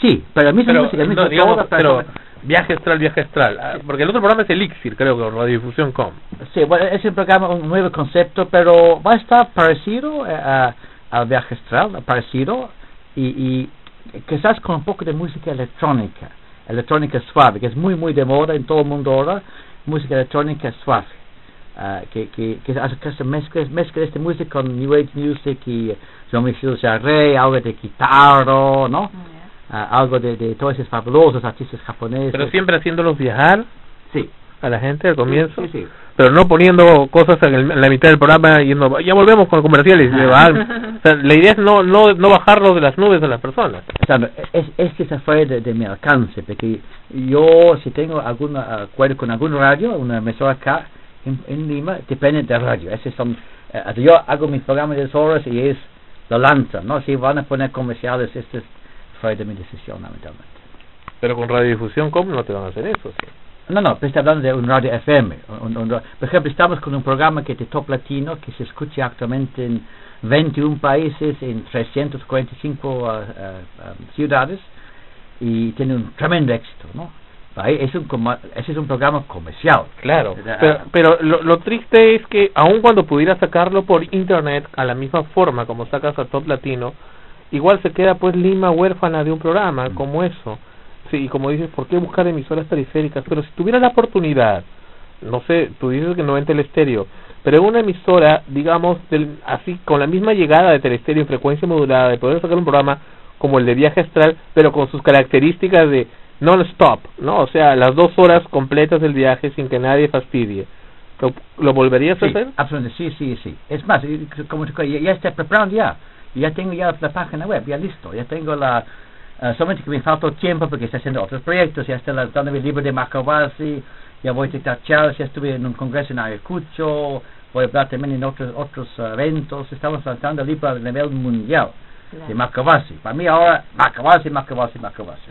[SPEAKER 7] Sí, pero la misma
[SPEAKER 3] Pero,
[SPEAKER 7] música, la
[SPEAKER 3] no, digamos, pero Viaje Astral, Viaje Astral. Ah, Porque el otro programa es Elixir, creo que Radiodifusión Com.
[SPEAKER 7] Sí, bueno, es un programa, un nuevo concepto, pero va a estar parecido eh, a- al viaje astral, parecido, y, y quizás con un poco de música electrónica, electrónica suave, que es muy, muy de moda en todo el mundo ahora, música electrónica suave, ah, que, que, que hace que se mezcla, mezcla esta música con New Age Music y Jean-Michel Jarre, algo de guitarra, ¿no? Ah, algo de, de todos esos fabulosos artistas japoneses.
[SPEAKER 3] Pero siempre haciéndolos viajar.
[SPEAKER 7] Sí.
[SPEAKER 3] a la gente al comienzo,
[SPEAKER 7] Sí, sí.
[SPEAKER 3] pero no poniendo cosas en, el- en la mitad del programa yendo, ya volvemos con comerciales. O sea, la idea es no, no, no bajarlo de las nubes a las personas.
[SPEAKER 7] Claro, es, es que se fue de, de mi alcance, porque yo si tengo algún acuerdo con algún radio, una emisora acá en, en Lima, depende del radio. Ese son, eh, yo hago mis programas de horas y es lo lanzan, ¿no? Si van a poner comerciales, este es mi decisión, lamentablemente.
[SPEAKER 3] Pero con radiodifusión, ¿cómo no te van a hacer eso? sí?
[SPEAKER 7] No, no, pero estoy hablando de un radio FM. un- por ejemplo, estamos con un programa que es de top latino, que se escucha actualmente en 21 países, en 345 ah, ah, ah, ciudades, y tiene un tremendo éxito, ¿no? Ahí Es un, ese es un programa comercial.
[SPEAKER 3] Claro,
[SPEAKER 7] Ah,
[SPEAKER 3] pero, pero lo, lo triste es que aun cuando pudieras sacarlo por internet a la misma forma como sacas a Top Latino, igual se queda pues Lima huérfana de un programa
[SPEAKER 7] Mm.
[SPEAKER 3] como eso. Sí, y como dices, ¿por qué buscar emisoras periféricas? Pero si tuviera la oportunidad, no sé, tú dices que no en Telestéreo, pero en una emisora, digamos, del, así con la misma llegada de Telestéreo en frecuencia modulada, de poder sacar un programa como el de viaje astral, pero con sus características de non-stop, ¿no? O sea, las dos horas completas del viaje sin que nadie fastidie. ¿Lo, lo volverías
[SPEAKER 7] Sí,
[SPEAKER 3] a hacer?
[SPEAKER 7] absolutamente, sí, sí, sí. Es más, como te- ya, ya está preparado ya. Ya tengo ya la página web, ya listo. Ya tengo la... ah, solamente que me falta tiempo porque estoy haciendo otros proyectos. Ya está lanzando mi libro de Macavasi. Ya voy a charlas. Ya estuve en un congreso en Ayacucho. Voy a hablar también en otros otros eventos. Estamos lanzando el libro a nivel mundial de Macavasi. Para mí ahora, Macavasi, Macavasi, Macavasi.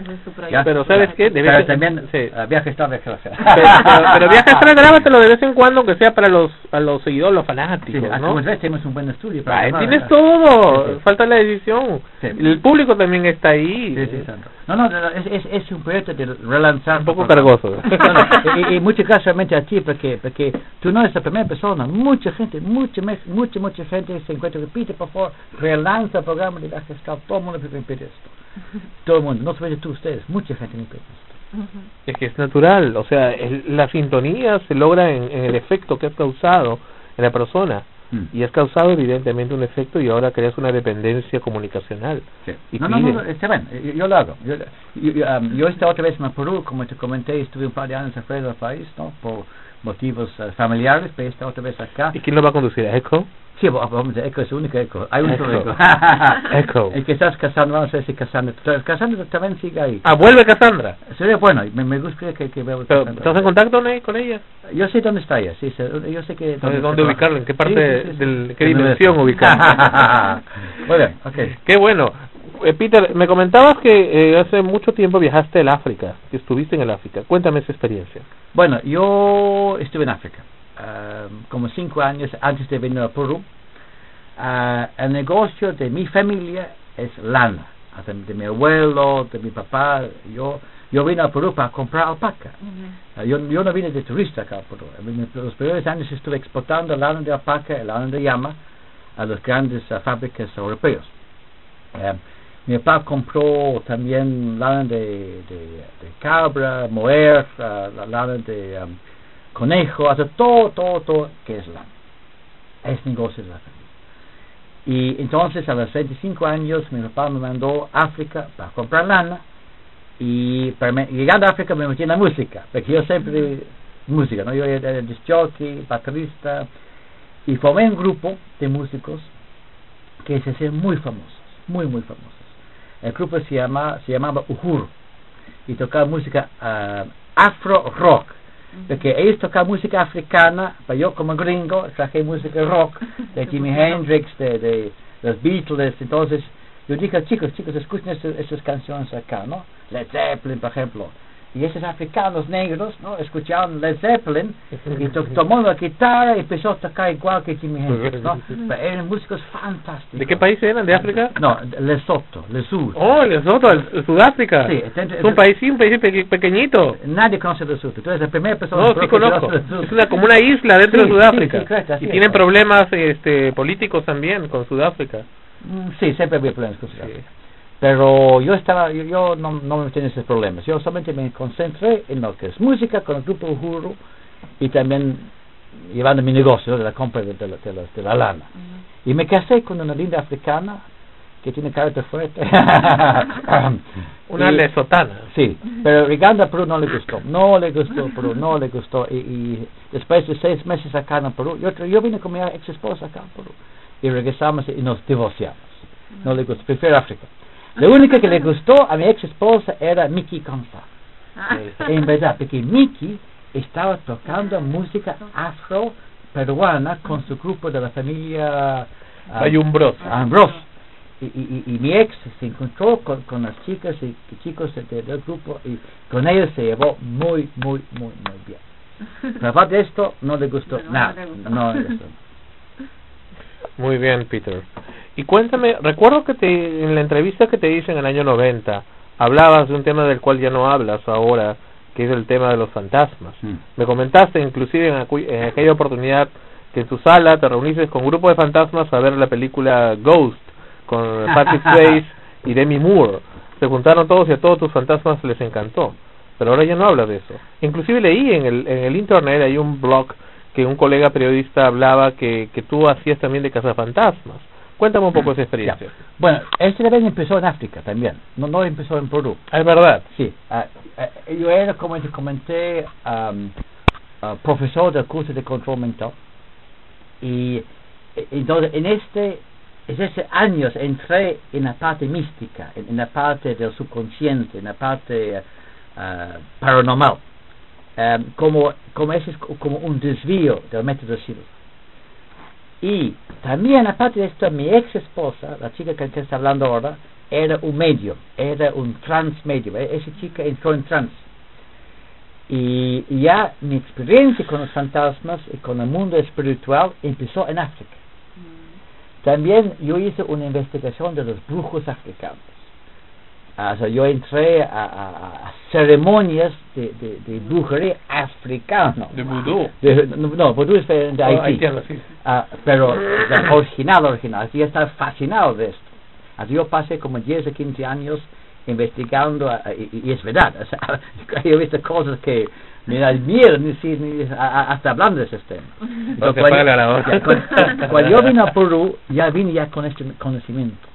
[SPEAKER 7] Ya.
[SPEAKER 3] Pero ¿sabes qué? Debe
[SPEAKER 7] Pero
[SPEAKER 3] ser-
[SPEAKER 7] también
[SPEAKER 3] sí.
[SPEAKER 7] ah, viaje está.
[SPEAKER 3] pero, pero, pero viaje grábatelo de vez en cuando, aunque sea para los a los seguidores, los
[SPEAKER 7] Sí,
[SPEAKER 3] fanáticos,
[SPEAKER 7] ah,
[SPEAKER 3] ¿no?
[SPEAKER 7] ves, tenemos un buen estudio. para
[SPEAKER 3] tienes todo,
[SPEAKER 7] Sí, sí.
[SPEAKER 3] falta la edición.
[SPEAKER 7] Sí.
[SPEAKER 3] El público también está ahí.
[SPEAKER 7] Sí, sí. No, no, no, es, es, es un proyecto de relanzar.
[SPEAKER 3] Un poco cargoso.
[SPEAKER 7] No, no, y, y muchas gracias realmente a ti, porque, porque tú no eres la primera persona. Mucha gente, mucha, mucha, mucha gente se encuentra. Repite, por favor, relanza el programa de viaje astral. Todo el mundo me pide esto. Todo el mundo, no solamente tú, ustedes. Mucha gente me pide esto.
[SPEAKER 3] Es que es natural, o sea, el- la sintonía se logra en, en el efecto que has causado en la persona.
[SPEAKER 7] Mm.
[SPEAKER 3] Y has causado evidentemente un efecto y ahora creas una dependencia comunicacional. Y
[SPEAKER 7] No, no, no, está bien, yo, yo lo hago. Yo, yo, um, yo esta otra vez en Perú, como te comenté, estuve un par de años afuera del país, ¿no? Por motivos eh, familiares, pero esta otra vez acá.
[SPEAKER 3] ¿Y quién lo va a conducir? ¿A Echo?
[SPEAKER 7] Sí, bo- vamos es el único Eco. Hay un solo
[SPEAKER 3] Eco.
[SPEAKER 7] Eco.
[SPEAKER 3] Eco.
[SPEAKER 7] El que estás casando, vamos a ver si casando. Casando también sigue ahí.
[SPEAKER 3] Ah, vuelve Cassandra.
[SPEAKER 7] Sería bueno, me, me gusta que, que veo
[SPEAKER 3] Pero,
[SPEAKER 7] Cassandra.
[SPEAKER 3] ¿Estás en contacto con ella?
[SPEAKER 7] Yo sé dónde está ella, sí, sé- yo sé que...
[SPEAKER 3] ¿Dónde, dónde ubicarla? ¿En qué parte
[SPEAKER 7] Sí, sí, sí, sí.
[SPEAKER 3] del qué dimensión ubicarla?
[SPEAKER 7] Muy bien, ok.
[SPEAKER 3] Qué bueno. Eh, Peter, me comentabas que eh, hace mucho tiempo viajaste al África, que estuviste en el África. Cuéntame esa experiencia.
[SPEAKER 7] Bueno, yo estuve en África, ah, como cinco años antes de venir a Perú. Ah, el negocio de mi familia es lana, de mi abuelo, de mi papá. Yo yo vine a Perú para comprar alpaca. Yo, yo no vine de turista acá a Perú. En los primeros años estuve exportando lana de alpaca y lana de llama a las grandes ah, fábricas europeas. Eh, mi papá compró también lana de, de, de cabra, moer, la lana de um, conejo, sea, todo, todo, todo que es lana. Es negocio de la familia. Y entonces a los 25 años mi papá me mandó a África para comprar lana y para me- llegando a África me metí en la música, porque yo siempre música, ¿no? Yo era disc jockey, baterista y formé un grupo de músicos que se hacían muy famosos, muy muy famosos. El grupo se llama se llamaba Uhuru y tocaba música ah, afro rock. Porque ellos tocaban música africana, pero yo como gringo traje música rock de Jimi Hendrix, de, de los Beatles, entonces yo dije, chicos, chicos, escuchen estas, estas canciones acá, ¿no? Led Zeppelin, por ejemplo. Y esos africanos negros, ¿no? Escuchaban Led Zeppelin y to- tomó la guitarra y empezó a tocar igual que Jimi Hendrix, ¿no? Pero eran músicos fantásticos.
[SPEAKER 3] ¿De qué país eran? ¿De África?
[SPEAKER 7] No, Lesotho, Lesotho.
[SPEAKER 3] Oh, Lesotho, el- Sudáfrica.
[SPEAKER 7] Sí, entonces-
[SPEAKER 3] es un país, un país peque- pequeñito.
[SPEAKER 7] Nadie conoce Lesotho. Eres la primera persona
[SPEAKER 3] No, sí conozco. Es una, como una isla dentro
[SPEAKER 7] Sí,
[SPEAKER 3] de Sudáfrica.
[SPEAKER 7] sí, sí, correcto,
[SPEAKER 3] y
[SPEAKER 7] es.
[SPEAKER 3] tienen problemas este, políticos también con Sudáfrica.
[SPEAKER 7] Mm, Sí, siempre había problemas con Sudáfrica. Pero yo estaba, yo, yo no, no me metí en esos problemas. Yo solamente me concentré en lo que es música con el grupo Uhuru y también llevando mi negocio de la compra de, de la, de la- de la lana. Y me casé con una linda africana que tiene carácter fuerte.
[SPEAKER 3] Una
[SPEAKER 7] Y-
[SPEAKER 3] lesotana.
[SPEAKER 7] Sí, pero llegando a Perú no le gustó, no le gustó Perú, no le gustó. Y, y después de seis meses acá en Perú, yo, yo vine con mi ex esposa acá en Perú y regresamos y nos divorciamos. No le gustó, prefiero África. Lo único que le gustó a mi ex esposa era Mickey Consta. En verdad, porque Mickey estaba tocando música afro peruana con su grupo de la familia ah,
[SPEAKER 3] Ayumbrosa.
[SPEAKER 7] Ambros. Y, y, y- y mi ex se encontró con, con las chicas y, y chicos de- de- del grupo y con ellos se llevó muy, muy, muy, muy bien. Pero aparte de esto, no le gustó nada. No le gustó.
[SPEAKER 3] Muy bien, Peter. Y cuéntame, recuerdo que te, en la entrevista que te hice en el año 90, hablabas de un tema del cual ya no hablas ahora, que es el tema de los fantasmas.
[SPEAKER 7] Mm.
[SPEAKER 3] Me comentaste inclusive en, acu- en aquella oportunidad que en tu sala te reuniste con un grupo de fantasmas a ver la película Ghost con Patrick Swayze y Demi Moore. Se juntaron todos y a todos tus fantasmas les encantó. Pero ahora ya no hablas de eso. Inclusive leí en el, en el internet, hay un blog que un colega periodista hablaba que, que tú hacías también de cazafantasmas. Cuéntame un poco esa experiencia.
[SPEAKER 7] Bueno, este también empezó en África también, no, no empezó en Perú.
[SPEAKER 3] Ah, Es verdad.
[SPEAKER 7] Sí, ah, ah, yo era, como te comenté, ah, profesor del curso de control mental. Y eh, entonces, en este, en estos años entré en la parte mística, en, en la parte del subconsciente, en la parte paranormal. Am, como, como, ese es co- como un desvío del método Silva. Y también, aparte de esto, mi ex esposa, la chica que, está hablando ahora, era un medio, era un trans medio. E- Esa chica entró en trance. Y, y ya mi experiencia con los fantasmas y con el mundo espiritual empezó en África. También yo hice una investigación de los brujos africanos. Ah, o sea, yo entré a, a- a ceremonias de, de, de brujería africana.
[SPEAKER 3] De vudú.
[SPEAKER 7] De- no, vudú es de,
[SPEAKER 3] Oh,
[SPEAKER 7] Haití.
[SPEAKER 3] haitiano, sí.
[SPEAKER 7] Ah, pero original, original. Así estaba fascinado de esto. Así yo pasé como 10 o 15 años investigando, ah, y, y es verdad, o sea, yo he visto cosas que me dan miedo ni, si- ni- hasta hablando de esos temas.
[SPEAKER 3] No
[SPEAKER 7] cuando, cuando- cuando yo vine a Perú, ya vine ya con este conocimiento.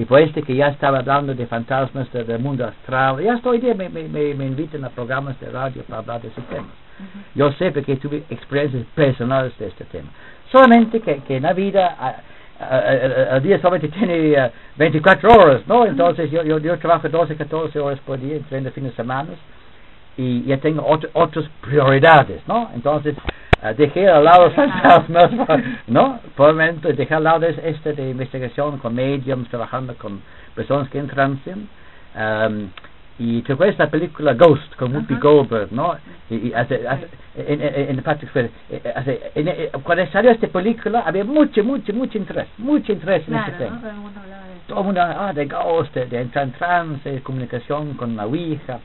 [SPEAKER 7] Y por este que ya estaba hablando de fantasmas de- del mundo astral, ya hasta hoy día me, me, invitan a programas de radio para hablar de ese tema. Yo sé porque tuve experiencias personales de este tema. Solamente que, que en la vida, el día solamente tiene eh, 24 horas, ¿no? Entonces yo, yo, yo trabajo 12, 14 horas por día, entre fines de semana, y ya tengo otro- otras prioridades, ¿no? Entonces dejé al lado fantasmas, ¿no? Por el momento dejé al lado es- este de investigación con mediums, trabajando con personas que entran um, y te acuerdas la película Ghost con Whoopi Goldberg, ¿no? Y, y hace, hace- en, en, Patrick Swayze, eh, eh, eh, cuando salió esta película había mucho, mucho, mucho interés, mucho interés en este tema. Todo el mundo ah, de Ghost, de, de entrar en trance, de comunicación con la Ouija.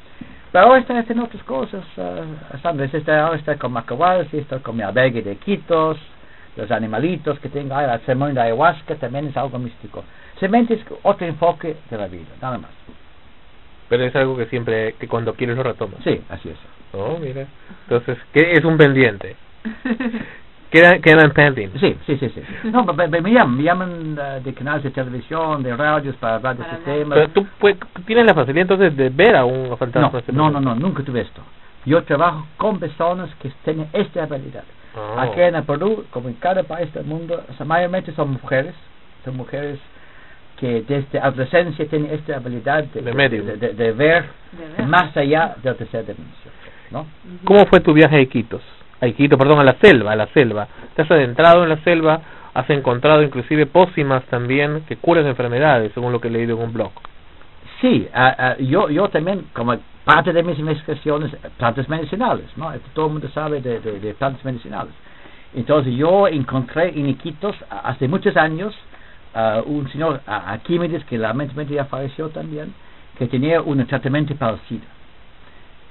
[SPEAKER 7] Pero ahora están haciendo otras cosas, uh, Sandra. Está, ahora está con Macahual, está con mi albergue de Quitos, los animalitos que tengo, la ceremonia de ayahuasca también es algo místico. Simplemente es otro enfoque de la vida, nada más.
[SPEAKER 3] Pero es algo que siempre, que cuando quieres lo retomas.
[SPEAKER 7] Sí, así es.
[SPEAKER 3] Oh, mira. Entonces, ¿qué es un pendiente? Queda, quedan pending.
[SPEAKER 7] Sí, sí, sí, sí. No, me, me- me llaman, me llaman eh, de canales de televisión, de radios para hablar de este tema.
[SPEAKER 3] Pero tú pues, tienes la facilidad entonces de ver a un fantasma.
[SPEAKER 7] No,
[SPEAKER 3] este
[SPEAKER 7] no, no, nunca tuve esto. Yo trabajo con personas que tienen esta habilidad.
[SPEAKER 3] Oh.
[SPEAKER 7] Aquí en el Perú, como en cada país del mundo, o sea, mayormente son mujeres, son mujeres que desde adolescencia tienen esta habilidad de,
[SPEAKER 3] De medium.
[SPEAKER 7] de, de- de ver más allá de la tercera dimensión. ¿no?
[SPEAKER 3] ¿Cómo fue tu viaje a Iquitos? A Iquitos, perdón, a la selva, a la selva. Te has adentrado en la selva, has encontrado inclusive pócimas también que curan enfermedades, según lo que he leído en un blog.
[SPEAKER 7] Sí, yo, yo también, como parte de mis investigaciones, plantas medicinales, ¿no? Todo el mundo sabe de, plantas medicinales. Entonces yo encontré en Iquitos, hace muchos años, un señor Arquímedes, que lamentablemente ya falleció también, que tenía un tratamiento para el SIDA.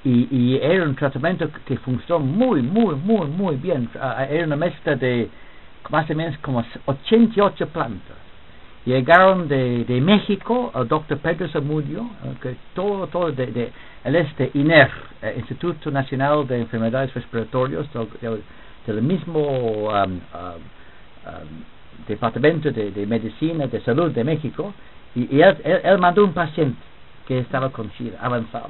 [SPEAKER 7] Y, y era un tratamiento que- funcionó muy, muy, muy, muy bien. Ah, era una mezcla de más o menos como 88 plantas llegaron de, de México al doctor Pedro Zamudio, que todo, todo de, el este INER, eh, Instituto Nacional de Enfermedades Respiratorias, del, mismo um, um, um, Departamento de, Medicina de Salud de México, Y, él mandó un paciente que estaba con SIDA avanzado.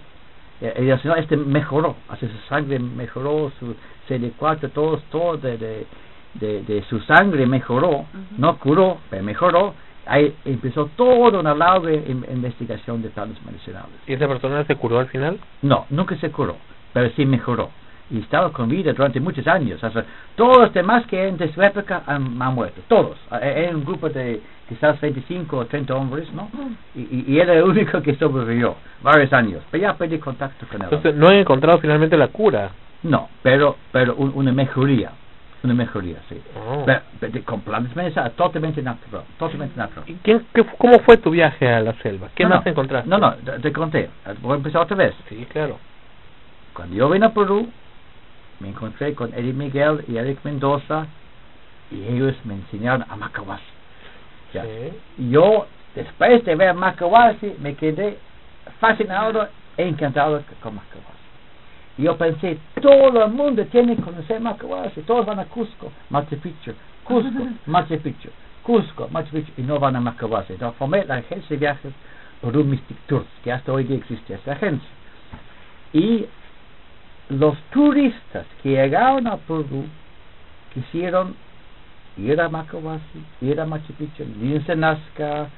[SPEAKER 7] Y el señor este mejoró, así su sangre mejoró, su CD4, todo, todo de, de, de, de su sangre mejoró, no curó, pero mejoró. Ahí empezó toda una larga in- investigación de plantas medicinales.
[SPEAKER 8] ¿Y esa persona se curó al final?
[SPEAKER 7] No, nunca se curó, pero sí mejoró. Y estaba con vida durante muchos años. O sea, todos los demás que en de su época han, han muerto, todos. Eh, Era un grupo de quizás 25 o 30 hombres, ¿no? Y, y, y era el único que sobrevivió varios años. Pero ya perdí contacto con él.
[SPEAKER 8] Entonces no han encontrado finalmente la cura.
[SPEAKER 7] No, pero pero un- una mejoría. Una mejoría, sí.
[SPEAKER 8] Oh.
[SPEAKER 7] Pero, pero de- con medicinales, totalmente natural. Totalmente natural.
[SPEAKER 8] ¿Y quién, qué, ¿Cómo fue tu viaje a la selva? ¿Qué
[SPEAKER 7] No,
[SPEAKER 8] más
[SPEAKER 7] no.
[SPEAKER 8] encontraste?
[SPEAKER 7] No, no, te, te conté. Voy a empezar otra vez.
[SPEAKER 8] Sí, claro.
[SPEAKER 7] Cuando yo vine a Perú, me encontré con Eddie Miguel y Eric Mendoza y ellos me enseñaron a Macahuasi. Y Yo, después de ver Macahuasi, me quedé fascinado e encantado con Macahuasi. Yo pensé, todo el mundo tiene que conocer Macahuasi, todos van a Cusco, Machu Picchu, Cusco, Machu Picchu, Cusco, Machu Picchu, y no van a Macahuasi. Entonces formé la agencia de viajes Mystic Tours, que hasta hoy día existe esta agencia. Y los turistas que llegaron a Perú quisieron ir a Macahuasi, ir a Machu Picchu, irse a Nazca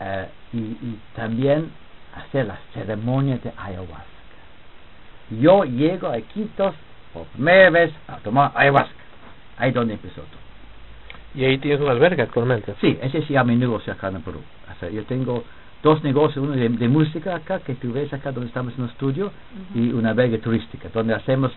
[SPEAKER 7] eh, y, y también hacer la ceremonia de ayahuasca. Yo llego a Iquitos por primera vez a tomar ayahuasca. Ahí es donde empezó todo.
[SPEAKER 8] Y ahí tienes un albergue actualmente.
[SPEAKER 7] Sí, ese sí es mi negocio acá en Perú. O sea, yo tengo dos negocios, uno de, de música acá, que tú ves acá donde estamos en el estudio, y una albergue turística, donde hacemos,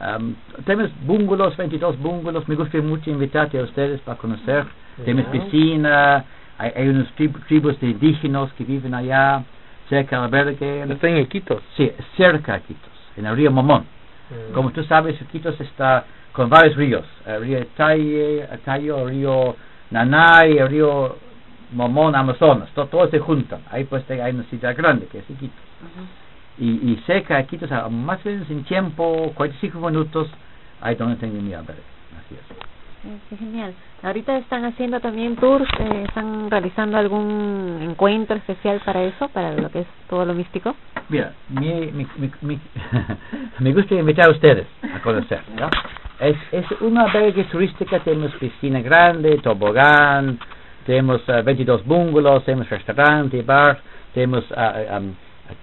[SPEAKER 7] am, tenemos bungalows, 22 bungalows, me gustaría mucho invitarte a ustedes para conocer, tenemos
[SPEAKER 8] Ya.
[SPEAKER 7] piscina, hay, hay unos trib- tribus de indígenas que viven allá, cerca del albergue.
[SPEAKER 8] ¿Está en Iquitos?
[SPEAKER 7] Sí, cerca de Iquitos, en el río Momón.
[SPEAKER 8] Mm.
[SPEAKER 7] Como tú sabes, Iquitos está con varios ríos, el río Talle, Tayo, el río Nanay, el río Momón, Amazonas, to- todos se juntan. Ahí pues hay una ciudad grande que es Iquitos. Y, y cerca de Iquitos, más o menos en tiempo, 45 minutos, ahí donde tengo mi albergue. Así es.
[SPEAKER 6] Eh, Qué genial. Ahorita están haciendo también tours, eh, están realizando algún encuentro especial para eso, para lo que es todo lo místico.
[SPEAKER 7] Mira, mi, mi, mi, mi- me gusta invitar a ustedes a conocer. ¿no? Es, es una albergue turística, tenemos piscina grande, tobogán, tenemos eh, 22 bungalows, tenemos restaurante, bar, tenemos um,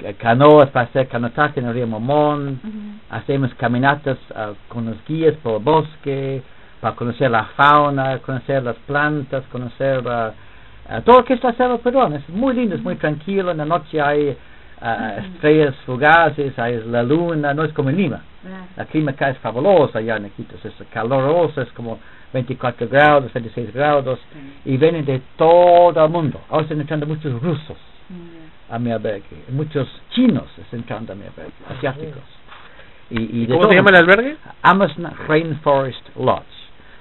[SPEAKER 7] eh, canoas para hacer canotaje en el río Momón, hacemos caminatas con los guías por el bosque, para conocer la fauna, conocer las plantas, conocer todo lo que es la selva peruana. Es muy lindo, es muy tranquilo. En la noche hay estrellas fugaces, hay la luna, no es como en Lima. La clima acá es fabulosa allá en Iquitos, es caloroso, es como 24 grados, 26 grados, y vienen de todo el mundo. Ahora están entrando muchos rusos a mi albergue, muchos chinos están entrando a mi albergue, asiáticos. Y, y de
[SPEAKER 8] ¿Cómo
[SPEAKER 7] todo-
[SPEAKER 8] se llama el albergue?
[SPEAKER 7] Amazon Rainforest Lodge.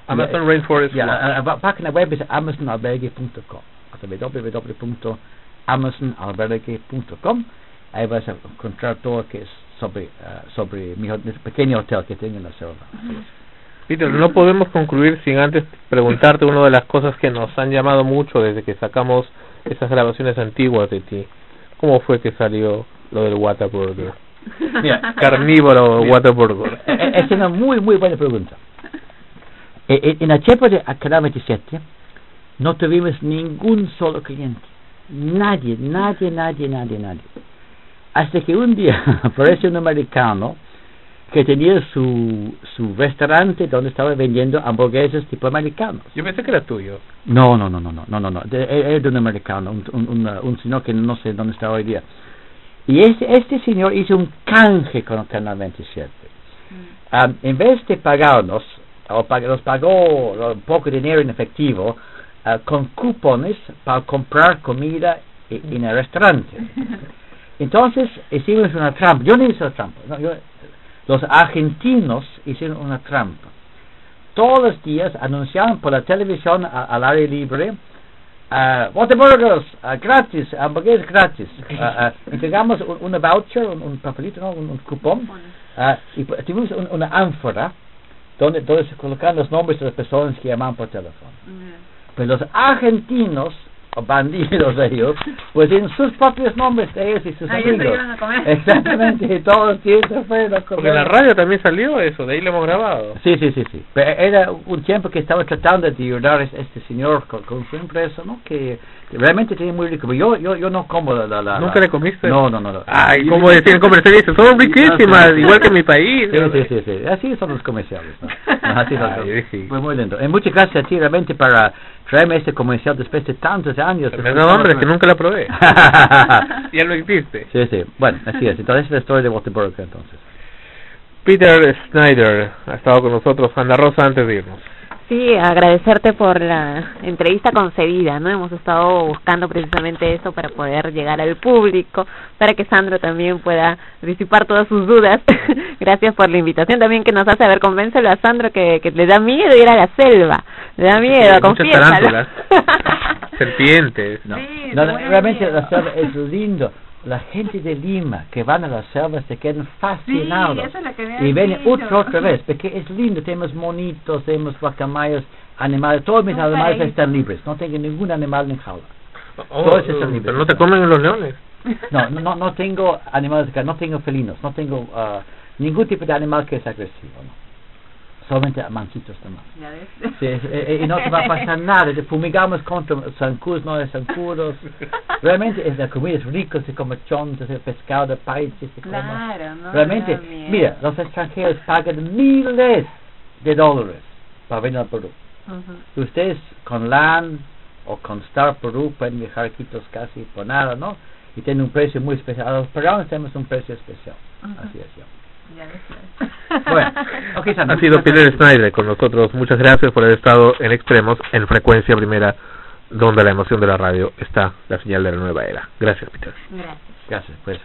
[SPEAKER 8] Amazon Rainforest
[SPEAKER 7] Ya,
[SPEAKER 8] Lodge.
[SPEAKER 7] la- la página web es amazonalbergue.com. Www.amazonalbergue.com. Ahí vas a encontrar todo lo que es sobre, ah, sobre mi pequeño hotel que tengo en la selva.
[SPEAKER 8] Peter, no podemos concluir sin antes preguntarte una de las cosas que nos han llamado mucho desde que sacamos esas grabaciones antiguas de ti. ¿Cómo fue que salió lo del Whataburger?
[SPEAKER 7] Mira.
[SPEAKER 8] Carnívoro. Whataburger.
[SPEAKER 7] Eh, eh, Es una muy, muy buena pregunta. Eh, En la chepa de Acará 27 no tuvimos ningún solo cliente. Nadie, nadie, nadie, nadie, nadie. Hasta que un día aparece un americano que tenía su, su restaurante donde estaba vendiendo hamburguesas tipo americanos.
[SPEAKER 8] Yo pensé que era tuyo.
[SPEAKER 7] No, no, no, no, no, no, no, no. De- e- Era de un americano, un, un, un, uh, un señor que no sé dónde está hoy día. Y este, este señor hizo un canje con el Canal 27. Am, en vez de pagarnos, o pag- nos pagó un poco de dinero en efectivo, ah, con cupones para comprar comida e- en el restaurante. Entonces hicimos una trampa. Yo no hice la trampa. no, yo- los argentinos hicieron una trampa. Todos los días anunciaban por la televisión a- al aire libre uh, Whataburgers ah, gratis, hamburguesas gratis. Ah, entregamos un, una voucher, un, un papelito, ¿no? un, un cupón. y tuvimos un- una ánfora donde, donde se colocaban los nombres de las personas que llamaban por teléfono. Pero los argentinos bandidos ellos, pues en sus propios nombres de ellos y sus
[SPEAKER 6] se
[SPEAKER 7] amigos.
[SPEAKER 6] iban a comer.
[SPEAKER 7] Exactamente, y todos se fueron a comer.
[SPEAKER 8] Porque en la radio también salió eso, de ahí lo hemos grabado.
[SPEAKER 7] Sí, sí, sí, sí. Pero era un tiempo que estaba tratando de ayudar a este señor con, con su empresa, ¿no? Que, que realmente tiene muy rico. Pero yo, yo, yo no como la... la, la-
[SPEAKER 8] ¿Nunca le comiste?
[SPEAKER 7] No, no, no. no.
[SPEAKER 8] Ay, como decían comercialistas, son riquísimas,
[SPEAKER 7] No, sí.
[SPEAKER 8] igual que en mi país.
[SPEAKER 7] Sí, sí, sí, sí. Así son los comerciales, ¿no? Así son
[SPEAKER 8] Ay,
[SPEAKER 7] los-
[SPEAKER 8] sí.
[SPEAKER 7] Muy, muy lindo. Eh, muchas gracias a ti realmente para traerme este comercial después de tantos años.
[SPEAKER 8] No, hombre, es que nunca la probé. ya lo hiciste.
[SPEAKER 7] Sí, sí. Bueno, así es. Entonces es la historia de Waterbury entonces.
[SPEAKER 8] Peter Snyder ha estado con nosotros, Ana Rosa, antes de irnos.
[SPEAKER 6] Sí, agradecerte por la entrevista concedida, ¿no? Hemos estado buscando precisamente eso para poder llegar al público, para que Sandro también pueda disipar todas sus dudas. Gracias por la invitación también que nos hace. A ver, convéncelo a Sandro que, que le da miedo ir a la selva. Le da miedo,
[SPEAKER 8] muchas
[SPEAKER 6] confiésalo.
[SPEAKER 8] tarántulas. Serpientes.
[SPEAKER 7] No,
[SPEAKER 6] Sí,
[SPEAKER 7] no, realmente
[SPEAKER 6] miedo.
[SPEAKER 7] la selva es lindo. La gente de Lima que van a la selva se quedan fascinados.
[SPEAKER 6] es que
[SPEAKER 7] y ven
[SPEAKER 6] dicho.
[SPEAKER 7] otra otra vez, porque es lindo. Tenemos monitos, tenemos guacamayos, animales. Todos mis animales están libres. No tengo ningún animal en jaula.
[SPEAKER 8] Oh,
[SPEAKER 7] Todos están
[SPEAKER 8] oh,
[SPEAKER 7] libres.
[SPEAKER 8] pero no te comen los leones.
[SPEAKER 7] No, no, no, no tengo animales de casa, no tengo felinos, no tengo ah, ningún tipo de animal que es agresivo. ¿no? Solamente manchitos nomás. Sí, eh, eh, y no te va a pasar nada. Te fumigamos contra zancudos, no de zancudos. Realmente es la comida es rico, se come chontos, el pescado de país, se come.
[SPEAKER 6] Claro, no,
[SPEAKER 7] Realmente, mira, los extranjeros pagan miles de dólares para venir al Perú.
[SPEAKER 6] Ujú.
[SPEAKER 7] Ustedes con LAN o con Star Perú pueden viajar aquí casi por nada, ¿no? Y tienen un precio muy especial. A los peruanos tenemos un precio especial. Así es. ya.
[SPEAKER 6] Ya.
[SPEAKER 7] Bueno, Sandra,
[SPEAKER 8] Ha sido Peter. Snyder con nosotros. Muchas gracias por haber estado en Extremos, en frecuencia primera, donde la emoción de la radio está la señal de la nueva era. Gracias, Peter.
[SPEAKER 6] Gracias.
[SPEAKER 7] Gracias, pues.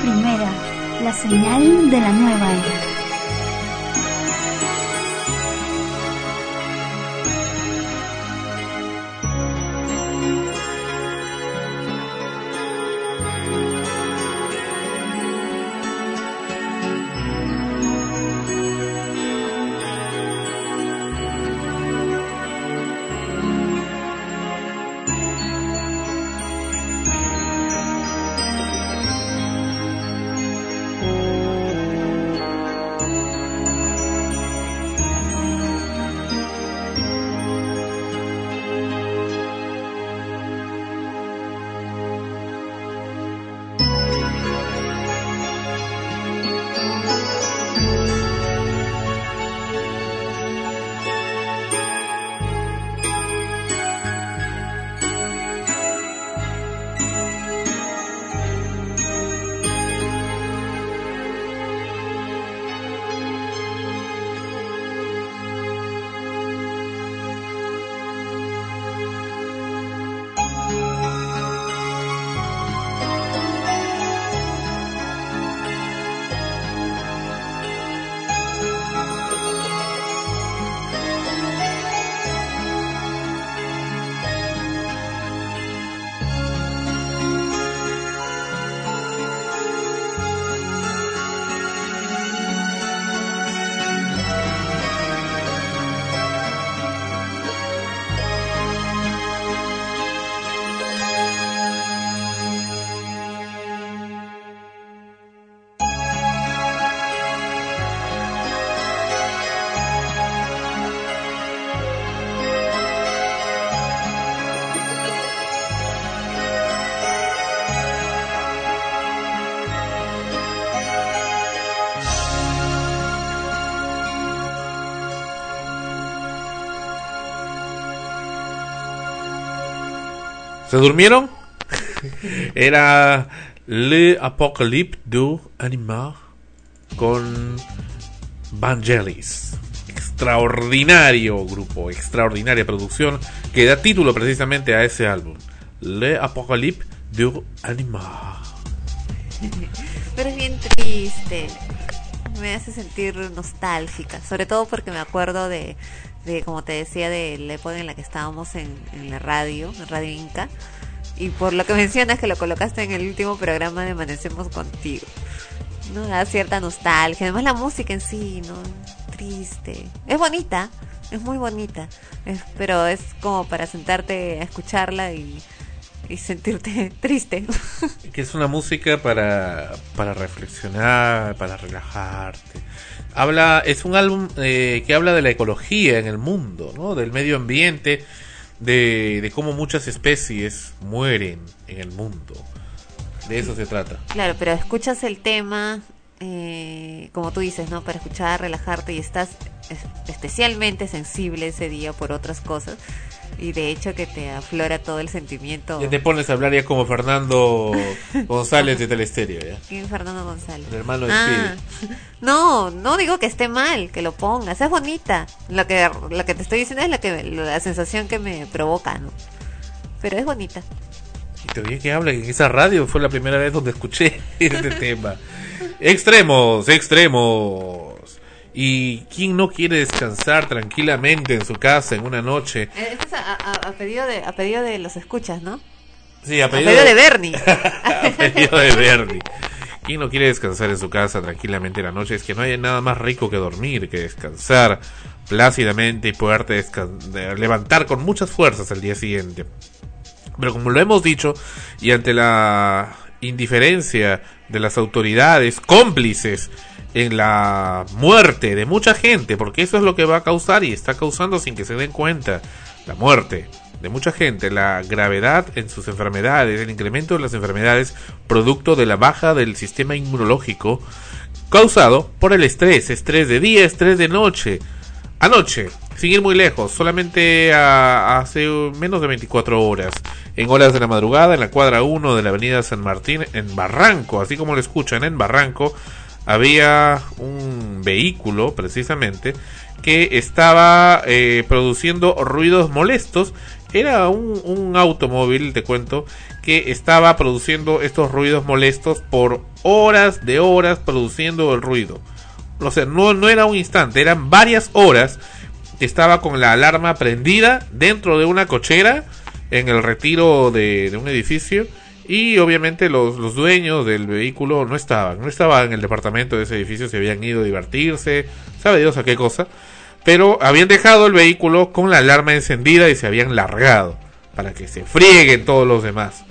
[SPEAKER 9] Primera, la señal de la nueva era.
[SPEAKER 3] ¿Se durmieron? Era Le Apocalypse du Animal con Vangelis. Extraordinario grupo, extraordinaria producción que da título precisamente a ese álbum. Le Apocalypse du Animal.
[SPEAKER 2] Pero es bien triste. Me hace sentir nostálgica. Sobre todo porque me acuerdo de, de como te decía, de la época en la que estábamos en, la radio, en Radio Inca. Y por lo que mencionas que lo colocaste en el último programa de Amanecemos Contigo. ¿no? Da cierta nostalgia. Además la música en sí, ¿no? Triste. Es bonita, es muy bonita. Es- pero es como para sentarte a escucharla y, y sentirte triste.
[SPEAKER 3] Que es una música para, para reflexionar, para relajarte. Habla, es un álbum eh, que habla de la ecología en el mundo, ¿no? Del medio ambiente, de, de cómo muchas especies mueren en el mundo. De eso se trata.
[SPEAKER 2] Claro, pero escuchas el tema, eh, como tú dices, ¿no? Para escuchar, relajarte y estás es- especialmente sensible ese día por otras cosas. Y de hecho que te aflora todo el sentimiento.
[SPEAKER 3] Ya te pones a hablar ya como Fernando González de Telestereo, ¿ya?
[SPEAKER 2] ¿Quién es Fernando González?
[SPEAKER 3] El hermano de
[SPEAKER 2] Ah, no, no digo que esté mal, que lo pongas, es bonita. Lo que, lo que te estoy diciendo es la, que, la sensación que me provoca, ¿no? Pero es bonita.
[SPEAKER 3] Y te oí que habla en esa radio, fue la primera vez donde escuché este tema. Extremos, extremos. ¿Y quién no quiere descansar tranquilamente en su casa en una noche?
[SPEAKER 2] Eh, Esto es a, a- a pedido de, a pedido de los escuchas, ¿no?
[SPEAKER 3] Sí, a
[SPEAKER 2] A
[SPEAKER 3] pedido,
[SPEAKER 2] pedido de Bernie.
[SPEAKER 3] a pedido de Bernie. ¿Quién no quiere descansar en su casa tranquilamente en la noche? Es que no hay nada más rico que dormir, que descansar plácidamente y poderte de- levantar con muchas fuerzas al día siguiente. Pero como lo hemos dicho, y ante la indiferencia de las autoridades cómplices en la muerte de mucha gente, porque eso es lo que va a causar y está causando sin que se den cuenta la muerte de mucha gente, la gravedad en sus enfermedades, el incremento de las enfermedades producto de la baja del sistema inmunológico causado por el estrés, estrés de día, estrés de noche. Anoche, sin ir muy lejos, solamente a- hace menos de 24 horas, en horas de la madrugada, en la cuadra 1 de la avenida San Martín, en Barranco, así como lo escuchan, en Barranco, había un vehículo, precisamente, que estaba eh, produciendo ruidos molestos Era un, automóvil, te cuento, que estaba produciendo estos ruidos molestos por horas de horas produciendo el ruido. O sea, no, no era un instante, eran varias horas estaba con la alarma prendida dentro de una cochera en el retiro de, un edificio y obviamente los, los dueños del vehículo no estaban, no estaban en el departamento de ese edificio, se habían ido a divertirse, sabe Dios a qué cosa, pero habían dejado el vehículo con la alarma encendida y se habían largado para que se frieguen todos los demás.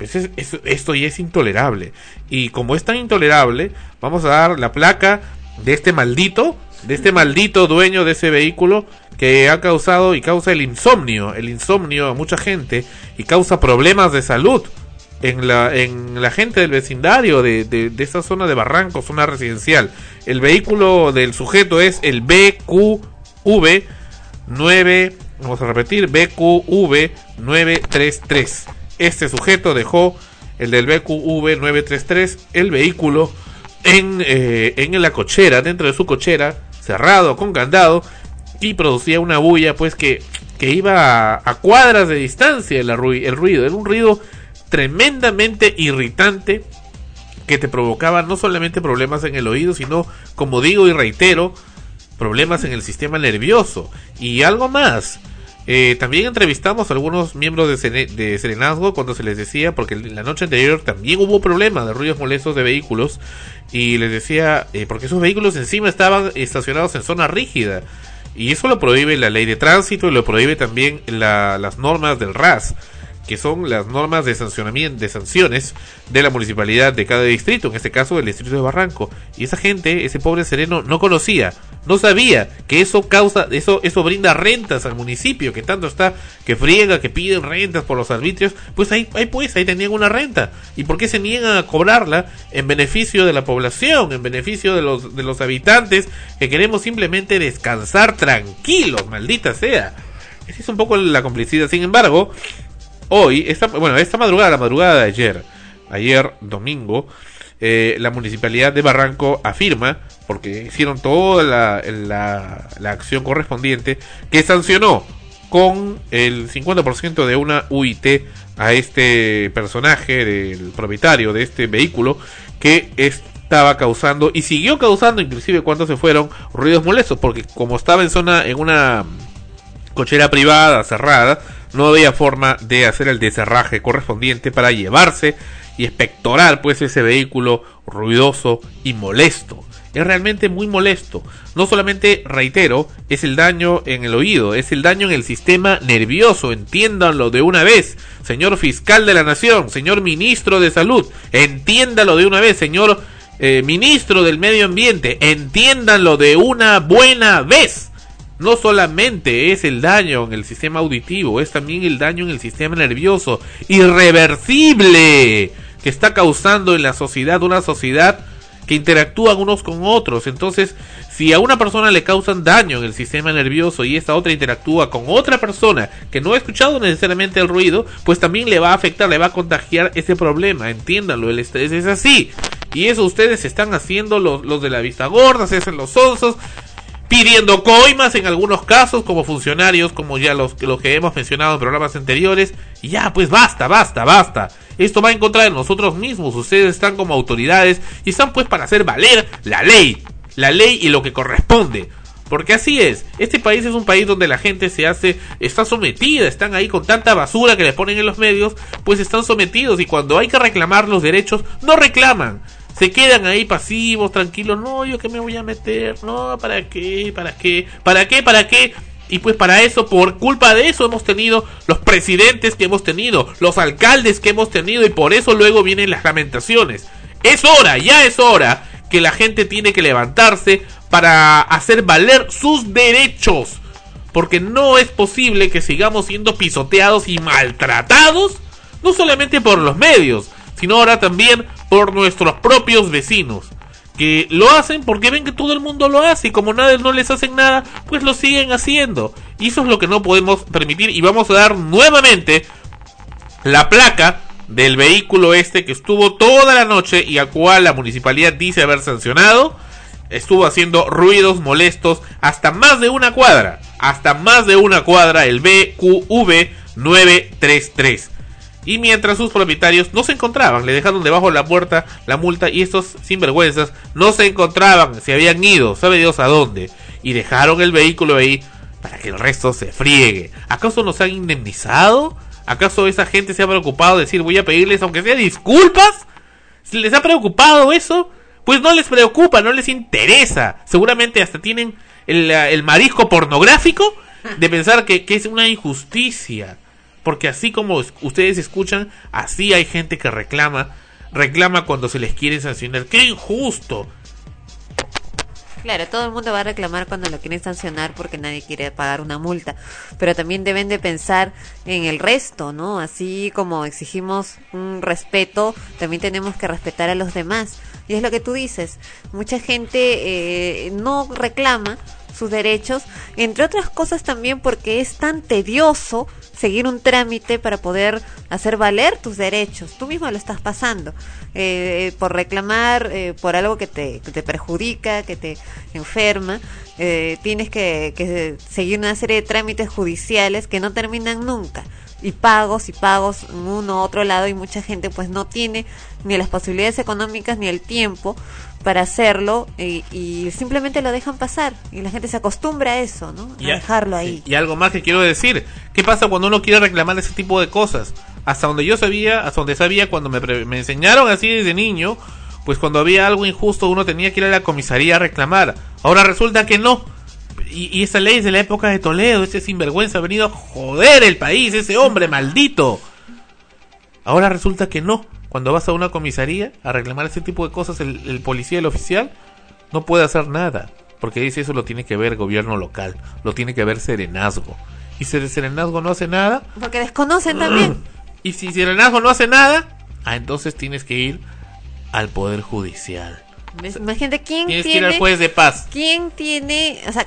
[SPEAKER 3] Es- es- esto ya es intolerable. Y como es tan intolerable, vamos a dar la placa de este maldito, de este maldito dueño de ese vehículo que ha causado y causa el insomnio, el insomnio a mucha gente y causa problemas de salud en la, en la gente del vecindario de, de, de esta zona de Barranco, zona residencial. El vehículo del sujeto es el BQV 9, vamos a repetir, BQV 933. Este sujeto dejó el del BQV 933, el vehículo en, eh, en la cochera, dentro de su cochera, cerrado con candado, y producía una bulla pues que, que iba a, cuadras de distancia el ruido. Era un ruido tremendamente irritante que te provocaba no solamente problemas en el oído, sino, como digo y reitero, problemas en el sistema nervioso. Y algo más. Eh, también entrevistamos a algunos miembros de, de Serenazgo cuando se les decía, porque la noche anterior también hubo problemas de ruidos molestos de vehículos, y les decía, eh, porque esos vehículos encima estaban estacionados en zona rígida, y eso lo prohíbe la ley de tránsito y lo prohíbe también la- las normas del RAS que son las normas de sancionamiento de sanciones de la municipalidad de cada distrito, en este caso del distrito de Barranco. Y esa gente, ese pobre sereno no conocía, no sabía que eso causa eso eso brinda rentas al municipio, que tanto está que friega, que piden rentas por los arbitrios, pues ahí, ahí pues ahí tenían una renta. ¿Y por qué se niegan a cobrarla en beneficio de la población, en beneficio de los de los habitantes que queremos simplemente descansar tranquilos, maldita sea? Esa es un poco la complicidad. Sin embargo, hoy, esta, bueno, esta madrugada, la madrugada de ayer, ayer domingo, eh, la municipalidad de Barranco afirma, porque hicieron toda la, la, la acción correspondiente, que sancionó con el 50% de una UIT a este personaje del propietario de este vehículo que estaba causando y siguió causando inclusive cuando se fueron ruidos molestos porque como estaba en zona en una cochera privada cerrada, no había forma de hacer el deserraje correspondiente para llevarse y espectorar pues ese vehículo ruidoso y molesto. Es realmente muy molesto. No solamente, reitero, es el daño en el oído, es el daño en el sistema nervioso. Entiéndanlo de una vez, señor fiscal de la nación, señor ministro de salud. Entiéndalo de una vez, señor eh, ministro del medio ambiente. Entiéndanlo de una buena vez no solamente es el daño en el sistema auditivo, es también el daño en el sistema nervioso irreversible que está causando en la sociedad una sociedad que interactúan unos con otros. Entonces, si a una persona le causan daño en el sistema nervioso y esta otra interactúa con otra persona que no ha escuchado necesariamente el ruido, pues también le va a afectar, le va a contagiar ese problema. Entiéndanlo, el estrés es así. Y eso ustedes están haciendo los, los de la vista gorda, se hacen los onzos, pidiendo coimas en algunos casos como funcionarios, como ya los, los que hemos mencionado en programas anteriores. Y ya, pues basta, basta, basta. Esto va en contra de nosotros mismos. Ustedes están como autoridades y están pues para hacer valer la ley. La ley y lo que corresponde. Porque así es, este país es un país donde la gente se hace, está sometida, están ahí con tanta basura que le ponen en los medios, pues están sometidos y cuando hay que reclamar los derechos, no reclaman se quedan ahí pasivos, tranquilos, no, yo que me voy a meter, no, ¿para qué? ¿Para qué? ¿Para qué? ¿Para qué? Y pues para eso, por culpa de eso hemos tenido los presidentes que hemos tenido, los alcaldes que hemos tenido y por eso luego vienen las lamentaciones. Es hora, ya es hora que la gente tiene que levantarse para hacer valer sus derechos. Porque no es posible que sigamos siendo pisoteados y maltratados, no solamente por los medios, sino ahora también por nuestros propios vecinos. Que lo hacen porque ven que todo el mundo lo hace y como nadie no les hacen nada, pues lo siguen haciendo. Y eso es lo que no podemos permitir y vamos a dar nuevamente la placa del vehículo este que estuvo toda la noche y al cual la municipalidad dice haber sancionado. Estuvo haciendo ruidos molestos hasta más de una cuadra. Hasta más de una cuadra el BQV 933. Y mientras sus propietarios no se encontraban, le dejaron debajo de la puerta la multa y estos sinvergüenzas no se encontraban, se habían ido, sabe Dios a dónde, y dejaron el vehículo ahí para que el resto se friegue. ¿Acaso nos han indemnizado? ¿Acaso esa gente se ha preocupado de decir voy a pedirles aunque sea disculpas? ¿Si les ha preocupado eso? Pues no les preocupa, no les interesa. Seguramente hasta tienen el, el marisco pornográfico de pensar que es una injusticia. Porque así como es- ustedes escuchan, así hay gente que reclama, reclama cuando se les quiere sancionar. ¡Qué injusto!
[SPEAKER 2] Claro, todo el mundo va a reclamar cuando lo quieren sancionar porque nadie quiere pagar una multa, pero también deben de pensar en el resto, ¿no? Así como exigimos un respeto, también tenemos que respetar a los demás. Y es lo que tú dices, mucha gente eh, no reclama sus derechos, entre otras cosas también porque es tan tedioso seguir un trámite para poder hacer valer tus derechos. Tú mismo lo estás pasando eh, por reclamar eh, por algo que te, que te perjudica, que te enferma. eh, tienes que, que seguir una serie de trámites judiciales que no terminan nunca y pagos y pagos en uno u otro lado y mucha gente pues no tiene ni las posibilidades económicas ni el tiempo para hacerlo y, y simplemente lo dejan pasar y la gente se acostumbra a eso, ¿no? A
[SPEAKER 3] Y
[SPEAKER 2] dejarlo ahí.
[SPEAKER 3] Y algo más que quiero decir, ¿qué pasa cuando uno quiere reclamar ese tipo de cosas? Hasta donde yo sabía, hasta donde sabía cuando me, me enseñaron así desde niño, pues cuando había algo injusto uno tenía que ir a la comisaría a reclamar. Ahora resulta que no. Y, y esa ley es de la época de Toledo, ese sinvergüenza ha venido a joder el país, ese hombre maldito. Ahora resulta que no. Cuando vas a una comisaría a reclamar ese tipo de cosas, el, el policía, el oficial, no puede hacer nada. Porque dice eso lo tiene que ver gobierno local, lo tiene que ver serenazgo. Y si el serenazgo no hace nada,
[SPEAKER 2] Porque desconocen también.
[SPEAKER 3] y si serenazgo no hace nada, ah, entonces tienes que ir al Poder Judicial.
[SPEAKER 2] Imagínate quién
[SPEAKER 3] Tienes que ir
[SPEAKER 2] tiene
[SPEAKER 3] al juez de paz.
[SPEAKER 2] quién tiene, o sea,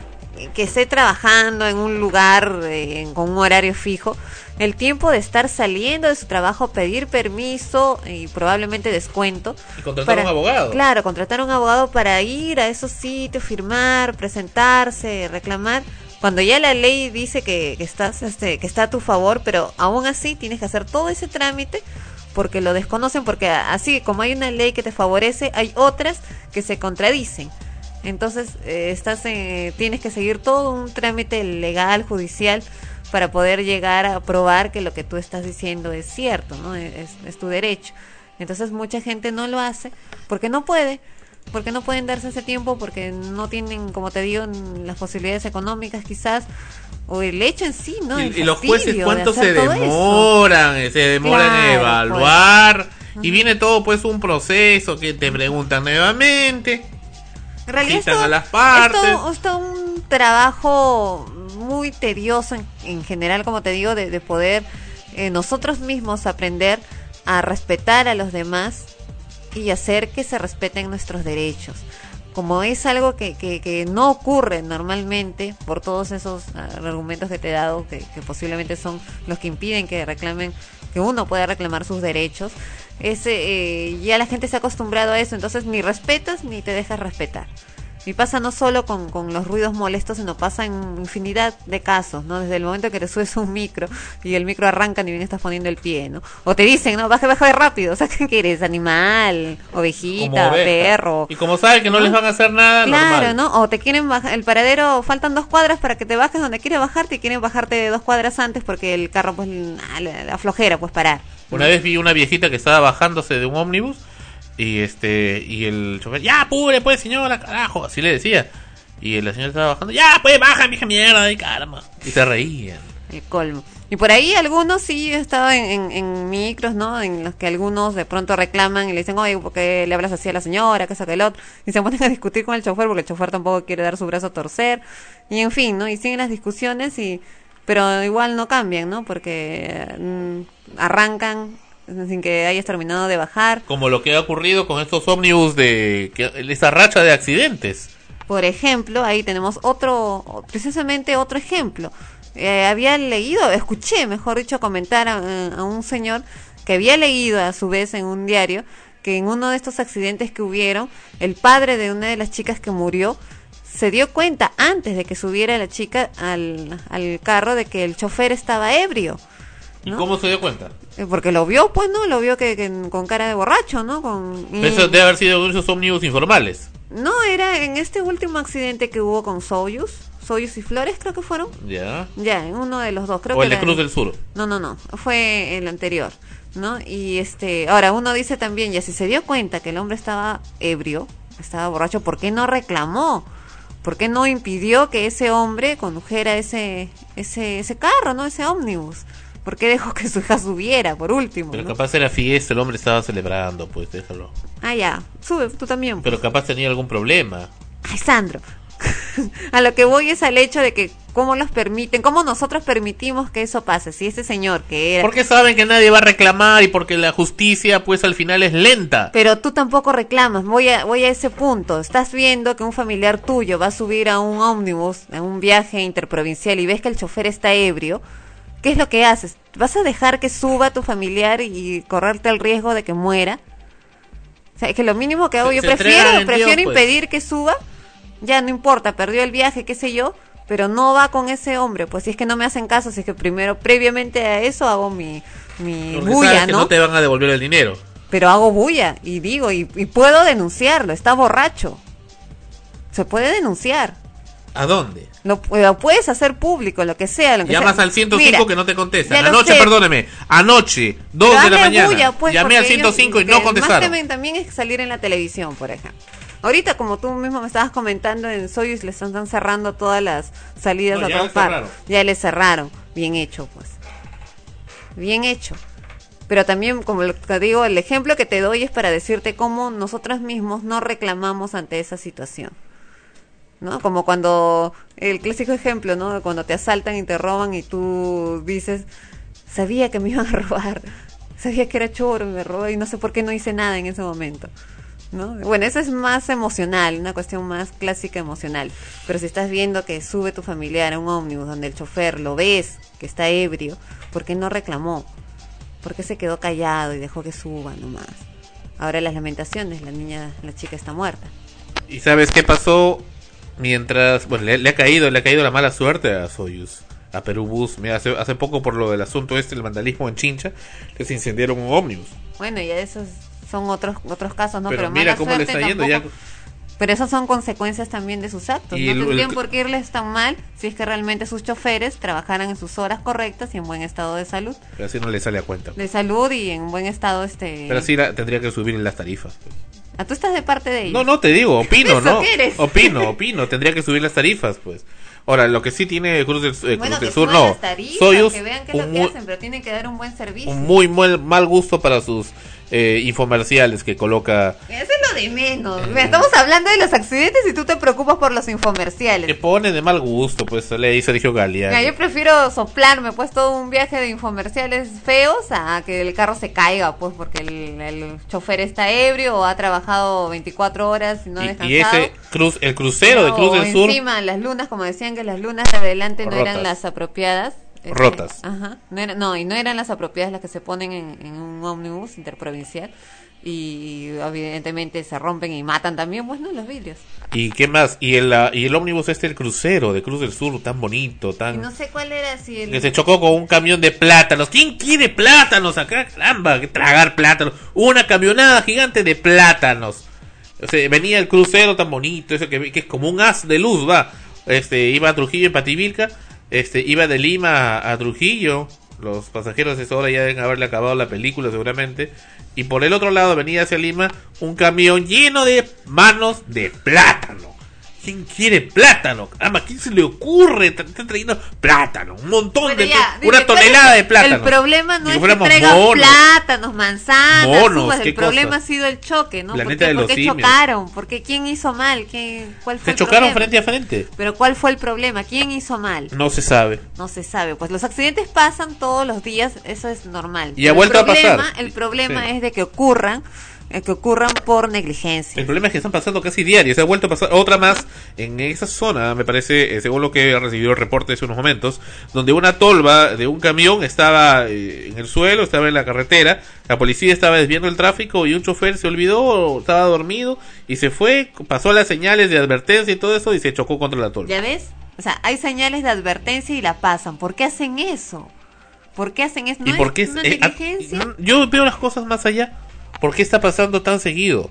[SPEAKER 2] que esté trabajando en un lugar eh, con un horario fijo, el tiempo de estar saliendo de su trabajo, pedir permiso y probablemente descuento.
[SPEAKER 3] Y contratar un abogado.
[SPEAKER 2] Claro, contratar un abogado para ir a esos sitios, firmar, presentarse, reclamar. Cuando ya la ley dice que, que estás, este, que está a tu favor, pero aún así tienes que hacer todo ese trámite porque lo desconocen, porque así como hay una ley que te favorece, hay otras que se contradicen. Entonces, eh, estás eh, tienes que seguir todo un trámite legal, judicial, para poder llegar a probar que lo que tú estás diciendo es cierto, ¿no? Es, es tu derecho. Entonces, mucha gente no lo hace porque no puede, porque no pueden darse ese tiempo, porque no tienen, como te digo, las posibilidades económicas quizás, o el hecho en sí, ¿no?
[SPEAKER 3] y,
[SPEAKER 2] El
[SPEAKER 3] y los jueces
[SPEAKER 2] de
[SPEAKER 3] cuánto se
[SPEAKER 2] eso.
[SPEAKER 3] demoran, eh, se demoran en
[SPEAKER 2] Claro,
[SPEAKER 3] evaluar.
[SPEAKER 2] pues.
[SPEAKER 3] Y viene todo pues un proceso que te preguntan nuevamente.
[SPEAKER 2] En realidad es todo-
[SPEAKER 3] a las partes.
[SPEAKER 2] Es todo, es todo un trabajo muy tedioso en, en general, como te digo, de, de poder eh, nosotros mismos aprender a respetar a los demás y hacer que se respeten nuestros derechos. Como es algo que, que, que no ocurre normalmente por todos esos ah, argumentos que te he dado, que, que posiblemente son los que impiden que reclamen, que uno pueda reclamar sus derechos, ese, eh, ya la gente se ha acostumbrado a eso, entonces ni respetas ni te dejas respetar. Y pasa no solo con, con los ruidos molestos, sino pasa en infinidad de casos, ¿no? Desde el momento que te subes un micro y el micro arranca ni bien estás poniendo el pie, ¿no? O te dicen, no, baja, baja de rápido, o sea, ¿qué eres? Animal, ovejita, perro.
[SPEAKER 3] Y como saben que no les van a hacer nada,
[SPEAKER 2] Claro,
[SPEAKER 3] normal.
[SPEAKER 2] ¿no? O te quieren bajar, el paradero, faltan dos cuadras para que te bajes donde quieres bajarte y quieren bajarte dos cuadras antes porque el carro, pues, ah, la, la flojera, pues parar.
[SPEAKER 3] Una vez vi una viejita que estaba bajándose de un ómnibus y este y el chofer, ya apure pues señora, carajo, así le decía. Y la señora estaba bajando, ya pues baja, vieja mierda, y caramba. Y se reían.
[SPEAKER 2] El colmo. Y por ahí algunos sí, he estado en, en, en micros, ¿no? En los que algunos de pronto reclaman y le dicen, oye, ¿por qué le hablas así a la señora? Que que el otro. Y se ponen a discutir con el chofer porque el chofer tampoco quiere dar su brazo a torcer. Y en fin, ¿no? Y siguen las discusiones y... Pero igual no cambian, ¿no? Porque mm, arrancan sin que hayas terminado de bajar.
[SPEAKER 3] Como lo que ha ocurrido con estos ómnibus de que, esa racha de accidentes.
[SPEAKER 2] Por ejemplo, ahí tenemos otro, precisamente otro ejemplo. Eh, había leído, escuché, mejor dicho, comentar a, a un señor que había leído a su vez en un diario que en uno de estos accidentes que hubieron, el padre de una de las chicas que murió se dio cuenta antes de que subiera la chica al, al carro de que el chofer estaba ebrio.
[SPEAKER 3] ¿Y
[SPEAKER 2] ¿no?
[SPEAKER 3] cómo se dio cuenta?
[SPEAKER 2] Eh, Porque lo vio, pues, ¿no? Lo vio que, que con cara de borracho, ¿no? Con, y-
[SPEAKER 3] Eso debe haber sido esos ómnibus informales.
[SPEAKER 2] No, era en este último accidente que hubo con Soyuz. Soyuz y Flores, creo que fueron.
[SPEAKER 3] Ya.
[SPEAKER 2] Ya, en uno de los dos. Creo
[SPEAKER 3] o
[SPEAKER 2] que
[SPEAKER 3] el de Cruz del Sur.
[SPEAKER 2] No, no, no. Fue el anterior. ¿No? Y este. Ahora, uno dice también, ya si se dio cuenta que el hombre estaba ebrio, estaba borracho, ¿por qué no reclamó? ¿Por qué no impidió que ese hombre condujera ese, ese, ese carro, ¿no? Ese ómnibus. ¿Por qué dejó que su hija subiera, por último?
[SPEAKER 3] Pero
[SPEAKER 2] ¿no?
[SPEAKER 3] capaz era fiesta, el hombre estaba celebrando, pues déjalo.
[SPEAKER 2] Ah, ya. Sube, tú también. pues.
[SPEAKER 3] Pero capaz tenía algún problema.
[SPEAKER 2] Ay, Sandro. a lo que voy es al hecho de que cómo los permiten, cómo nosotros permitimos que eso pase. Si ese señor que era...
[SPEAKER 3] Porque saben que nadie va a reclamar y porque la justicia, pues al final es lenta.
[SPEAKER 2] Pero tú tampoco reclamas. Voy a, voy a ese punto. Estás viendo que un familiar tuyo va a subir a un ómnibus, a un viaje interprovincial y ves que el chofer está ebrio. ¿Qué es lo que haces? ¿Vas a dejar que suba tu familiar y correrte el riesgo de que muera? O sea, es que lo mínimo que hago,
[SPEAKER 3] Se-
[SPEAKER 2] yo
[SPEAKER 3] se
[SPEAKER 2] prefiero, prefiero
[SPEAKER 3] Dios, pues.
[SPEAKER 2] impedir que suba. Ya no importa, perdió el viaje, qué sé yo, pero no va con ese hombre. Pues si es que no me hacen caso, si es que primero, previamente a eso, hago mi, mi
[SPEAKER 3] Porque
[SPEAKER 2] bulla,
[SPEAKER 3] sabes que
[SPEAKER 2] ¿no?
[SPEAKER 3] no te van a devolver el dinero.
[SPEAKER 2] pero hago bulla y digo, y, y puedo denunciarlo, está borracho. Se puede denunciar.
[SPEAKER 3] ¿A dónde?
[SPEAKER 2] Lo, lo puedes hacer público, lo que sea. Lo que
[SPEAKER 3] Llamas
[SPEAKER 2] sea.
[SPEAKER 3] al 105
[SPEAKER 2] Mira,
[SPEAKER 3] que no te contestan. Anoche,
[SPEAKER 2] sé.
[SPEAKER 3] perdóneme, anoche, 2
[SPEAKER 2] pero
[SPEAKER 3] de la mañana.
[SPEAKER 2] bulla, pues,
[SPEAKER 3] llamé al
[SPEAKER 2] porque ellos-
[SPEAKER 3] 105 y no
[SPEAKER 2] Más
[SPEAKER 3] contestaron.
[SPEAKER 2] temen también es salir en la televisión, por ejemplo. Ahorita, como tú mismo me estabas comentando, en Soyuz les están cerrando todas las salidas
[SPEAKER 3] No,
[SPEAKER 2] a
[SPEAKER 3] cerraron.
[SPEAKER 2] Ya les cerraron. Bien hecho, pues. Bien hecho. Pero también, como que digo, el ejemplo que te doy es para decirte cómo nosotros mismos no reclamamos ante esa situación. ¿No? Como cuando, el clásico ejemplo, ¿no? Cuando te asaltan y te roban y tú dices, sabía que me iban a robar, sabía que era choro y me robó y no sé por qué no hice nada en ese momento. ¿No? Bueno, eso es más emocional, una cuestión más clásica emocional. Pero si estás viendo que sube tu familiar a un ómnibus donde el chofer lo ves que está ebrio, ¿por qué no reclamó? ¿Por qué se quedó callado y dejó que suba nomás? Ahora las lamentaciones, la niña, la chica está muerta.
[SPEAKER 3] ¿Y sabes qué pasó mientras, bueno, le, le ha caído, le ha caído la mala suerte a Soyuz, a Perú Bus. Mira, hace, hace poco por lo del asunto este, el vandalismo en Chincha, les incendiaron un ómnibus.
[SPEAKER 2] Bueno, ya esos son otros otros casos, ¿no?
[SPEAKER 3] Pero
[SPEAKER 2] Pero,
[SPEAKER 3] mira
[SPEAKER 2] mala
[SPEAKER 3] cómo le está yendo ya.
[SPEAKER 2] Pero esas son consecuencias también de sus actos.
[SPEAKER 3] Y
[SPEAKER 2] no
[SPEAKER 3] el- el-
[SPEAKER 2] tendrían por qué irles tan mal si es que realmente sus choferes trabajaran en sus horas correctas y en buen estado de salud.
[SPEAKER 3] Pero así no le sale a cuenta.
[SPEAKER 2] De salud y en buen estado este...
[SPEAKER 3] Pero así la- tendría que subir las tarifas.
[SPEAKER 2] Ah, tú estás de parte de ellos.
[SPEAKER 3] No, no, te digo, opino,
[SPEAKER 2] ¿Eso
[SPEAKER 3] ¿no?
[SPEAKER 2] qué eres?
[SPEAKER 3] Opino, opino, tendría que subir las tarifas, pues. Ahora, lo que sí tiene Cruz del, eh,
[SPEAKER 2] Bueno,
[SPEAKER 3] Cruz del Sur, no.
[SPEAKER 2] tarifas,
[SPEAKER 3] Soyuz,
[SPEAKER 2] que vean qué es lo que hacen, pero tienen que dar un buen servicio.
[SPEAKER 3] un muy mal, mal gusto para sus eh, infomerciales que coloca
[SPEAKER 2] Eso es lo de menos. Estamos hablando de los accidentes y tú te preocupas por los infomerciales.
[SPEAKER 3] que pone de mal gusto, pues le dice Sergio Galeano.
[SPEAKER 2] Yo prefiero soplarme pues todo un viaje de infomerciales feos a que el carro se caiga pues porque el, el chofer está ebrio o ha trabajado 24 horas y no ha descansado.
[SPEAKER 3] y ese cruz, el crucero de Cruz del Sur,
[SPEAKER 2] encima las lunas como decían que las lunas de adelante no eran las apropiadas
[SPEAKER 3] Rotas.
[SPEAKER 2] ajá no, era- no y no eran las apropiadas las que se ponen en, en un ómnibus interprovincial y evidentemente se rompen y matan también pues no los vidrios
[SPEAKER 3] y qué más, y el, ah, y el ómnibus este, el crucero de Cruz del Sur, tan bonito,
[SPEAKER 2] y
[SPEAKER 3] tan...
[SPEAKER 2] no sé cuál era si el
[SPEAKER 3] Que se chocó con un camión de plátanos. ¿Quién quiere plátanos acá? Caramba, que tragar plátanos. Una camionada gigante de plátanos. O sea, venía el crucero tan bonito, eso que, que es como un haz de luz, va. Este, iba a Trujillo en Pativilca, este, iba de Lima a, a Trujillo. Los pasajeros de esa hora ya deben haberle acabado la película seguramente. Y por el otro lado venía hacia Lima un camión lleno de manos de plátano. ¿Quién quiere plátano? Ama, ¿quién se le ocurre? Está está trayendo plátano, un montón
[SPEAKER 2] Bueno,
[SPEAKER 3] de
[SPEAKER 2] ya,
[SPEAKER 3] una
[SPEAKER 2] dime, ¿cuál
[SPEAKER 3] tonelada de plátano.
[SPEAKER 2] El problema no
[SPEAKER 3] Si
[SPEAKER 2] es que traigan
[SPEAKER 3] monos.
[SPEAKER 2] plátanos, manzanas,
[SPEAKER 3] Monos,
[SPEAKER 2] uvas, el problema
[SPEAKER 3] cosa.
[SPEAKER 2] ha sido el choque, ¿no?
[SPEAKER 3] Planeta
[SPEAKER 2] ¿Por qué,
[SPEAKER 3] de
[SPEAKER 2] por qué chocaron? Quién hizo mal? ¿Quién, ¿Cuál fue
[SPEAKER 3] Se
[SPEAKER 2] el
[SPEAKER 3] chocaron
[SPEAKER 2] problema?
[SPEAKER 3] frente a frente.
[SPEAKER 2] Pero ¿cuál fue el problema? ¿Quién hizo mal?
[SPEAKER 3] No se sabe.
[SPEAKER 2] No se sabe. Pues los accidentes pasan todos los días, eso es normal.
[SPEAKER 3] Y ha vuelto a
[SPEAKER 2] el problema,
[SPEAKER 3] pasar.
[SPEAKER 2] El problema
[SPEAKER 3] Sí.
[SPEAKER 2] es de que ocurran, que ocurran por negligencia.
[SPEAKER 3] El problema es que están pasando casi diario. Se ha vuelto a pasar otra más en esa zona, me parece, eh, según lo que he recibido el reporte hace unos momentos, donde una tolva de un camión estaba eh, en el suelo, estaba en la carretera, la policía estaba desviando el tráfico y un chofer se olvidó, estaba dormido y se fue, pasó las señales de advertencia y todo eso y se chocó contra la tolva.
[SPEAKER 2] ¿Ya ves? O sea, hay señales de advertencia y la pasan. ¿Por qué hacen eso? ¿Por qué hacen esto?
[SPEAKER 3] ¿Y
[SPEAKER 2] ¿No
[SPEAKER 3] por
[SPEAKER 2] es
[SPEAKER 3] qué es-
[SPEAKER 2] una
[SPEAKER 3] eh, ah, yo veo las cosas más allá. ¿Por qué está pasando tan seguido?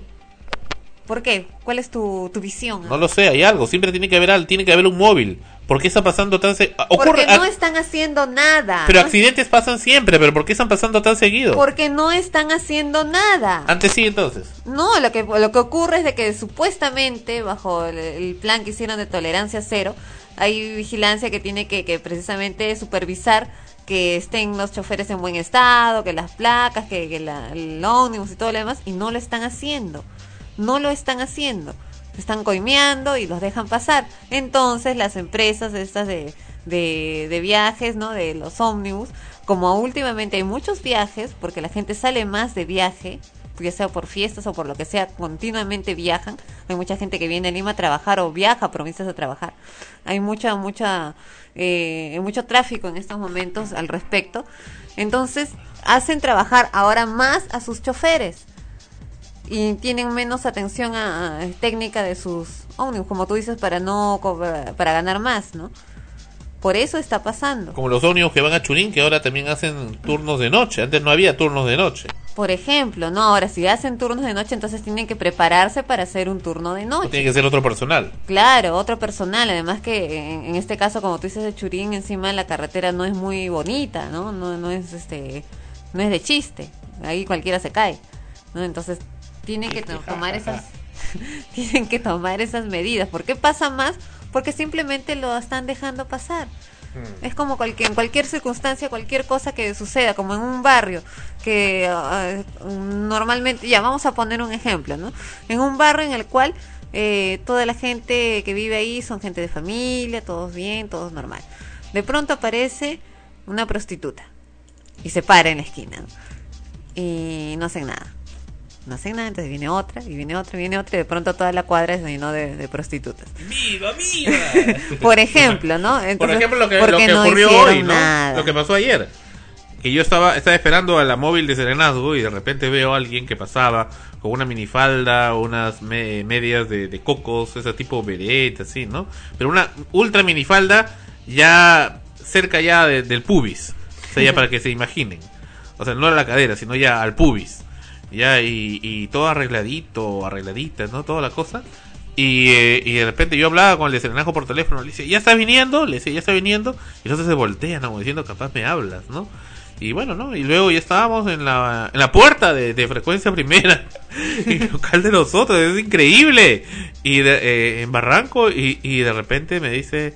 [SPEAKER 2] ¿Por qué? ¿Cuál es tu, tu visión?
[SPEAKER 3] No lo sé, hay algo. Siempre tiene que haber algo, tiene que haber un móvil. ¿Por qué está pasando tan seguido? Ocurre,
[SPEAKER 2] Porque no están haciendo nada.
[SPEAKER 3] pero
[SPEAKER 2] No es-
[SPEAKER 3] accidentes pasan siempre, pero ¿por qué están pasando tan seguido?
[SPEAKER 2] Porque no están haciendo nada.
[SPEAKER 3] Antes sí, entonces.
[SPEAKER 2] No, lo que, lo que ocurre es de que supuestamente, bajo el, el plan que hicieron de tolerancia cero, hay vigilancia que tiene que, que precisamente supervisar que estén los choferes en buen estado, que las placas, que, el ómnibus y todo lo demás, y no lo están haciendo. No lo están haciendo. Están coimeando y los dejan pasar. Entonces las empresas estas de, de, de viajes, ¿no? De los ómnibus, como últimamente hay muchos viajes, porque la gente sale más de viaje, ya sea por fiestas o por lo que sea, continuamente viajan. Hay mucha gente que viene a Lima a trabajar o viaja a provincias a trabajar. Hay mucha, mucha, eh, mucho tráfico en estos momentos al respecto. Entonces, hacen trabajar ahora más a sus choferes y tienen menos atención a, técnica de sus ómnibus, como tú dices, para no para ganar más, ¿no? Por eso está pasando.
[SPEAKER 3] Como los ómnibus que van a Churín, que ahora también hacen turnos de noche. Antes no había turnos de noche.
[SPEAKER 2] Por ejemplo, no, ahora si hacen turnos de noche, entonces tienen que prepararse para hacer un turno de
[SPEAKER 3] O
[SPEAKER 2] noche.
[SPEAKER 3] tiene que ser otro personal.
[SPEAKER 2] Claro, otro personal, además que en, en este caso, como tú dices de Churín, encima la carretera no es muy bonita, ¿no? No, no es este, no es de chiste, ahí cualquiera se cae, ¿no? Entonces tienen que to- tomar esas, tienen que tomar esas medidas. ¿Por qué pasa más? Porque simplemente lo están dejando pasar. Es como cualquier, en cualquier circunstancia, cualquier cosa que suceda, como en un barrio, que ah, normalmente, ya vamos a poner un ejemplo, ¿no? En un barrio en el cual eh, toda la gente que vive ahí son gente de familia, todos bien, todos normal. De pronto aparece una prostituta y se para en la esquina ¿no? y no hacen nada. No hacen nada, entonces viene otra, y viene otra, y viene otra, y de pronto toda la cuadra se llenó de, de prostitutas.
[SPEAKER 3] ¡Viva, viva!
[SPEAKER 2] Por ejemplo, ¿no?
[SPEAKER 3] Por ejemplo, lo que,
[SPEAKER 2] ¿por
[SPEAKER 3] lo que
[SPEAKER 2] no
[SPEAKER 3] ocurrió hoy, ¿no?
[SPEAKER 2] nada?
[SPEAKER 3] Lo que pasó ayer. Que yo estaba, estaba esperando a la móvil de Serenazgo y de repente veo a alguien que pasaba con una minifalda, unas me- medias de, de cocos, ese tipo beret, así, ¿no? Pero una ultra minifalda ya cerca ya de- del pubis. O sea, ya para que se imaginen. O sea, no a la cadera, sino ya al pubis. Ya, y, y todo arregladito, arregladita, ¿no? Toda la cosa. Y, eh, y de repente yo hablaba con el Serenajo por teléfono, le dice, ¿ya está viniendo? Le dice, ¿ya está viniendo? Y entonces se voltea, ¿no? Como diciendo, capaz me hablas, ¿no? Y bueno, ¿no? Y luego ya estábamos en la, en la puerta de, de frecuencia primera, en el local de nosotros, es increíble. Y de- eh, en Barranco, y, y de repente me dice,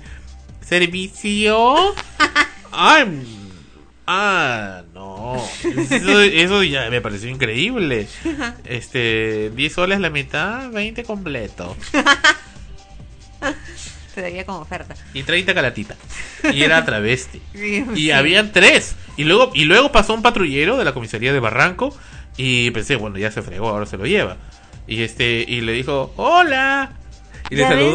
[SPEAKER 3] ¿servicio? Ay, ah, no. Eso, eso ya me pareció increíble. Este, 10 soles la mitad, 20 completo.
[SPEAKER 2] Se veía como oferta.
[SPEAKER 3] Y 30 calatita. Y era travesti.
[SPEAKER 2] Sí.
[SPEAKER 3] Y habían tres. Y luego, y luego pasó un patrullero de la comisaría de Barranco. Y pensé, bueno, ya se fregó, ahora se lo lleva. Y este, y le dijo, hola. Y le
[SPEAKER 2] ¿Ya ves?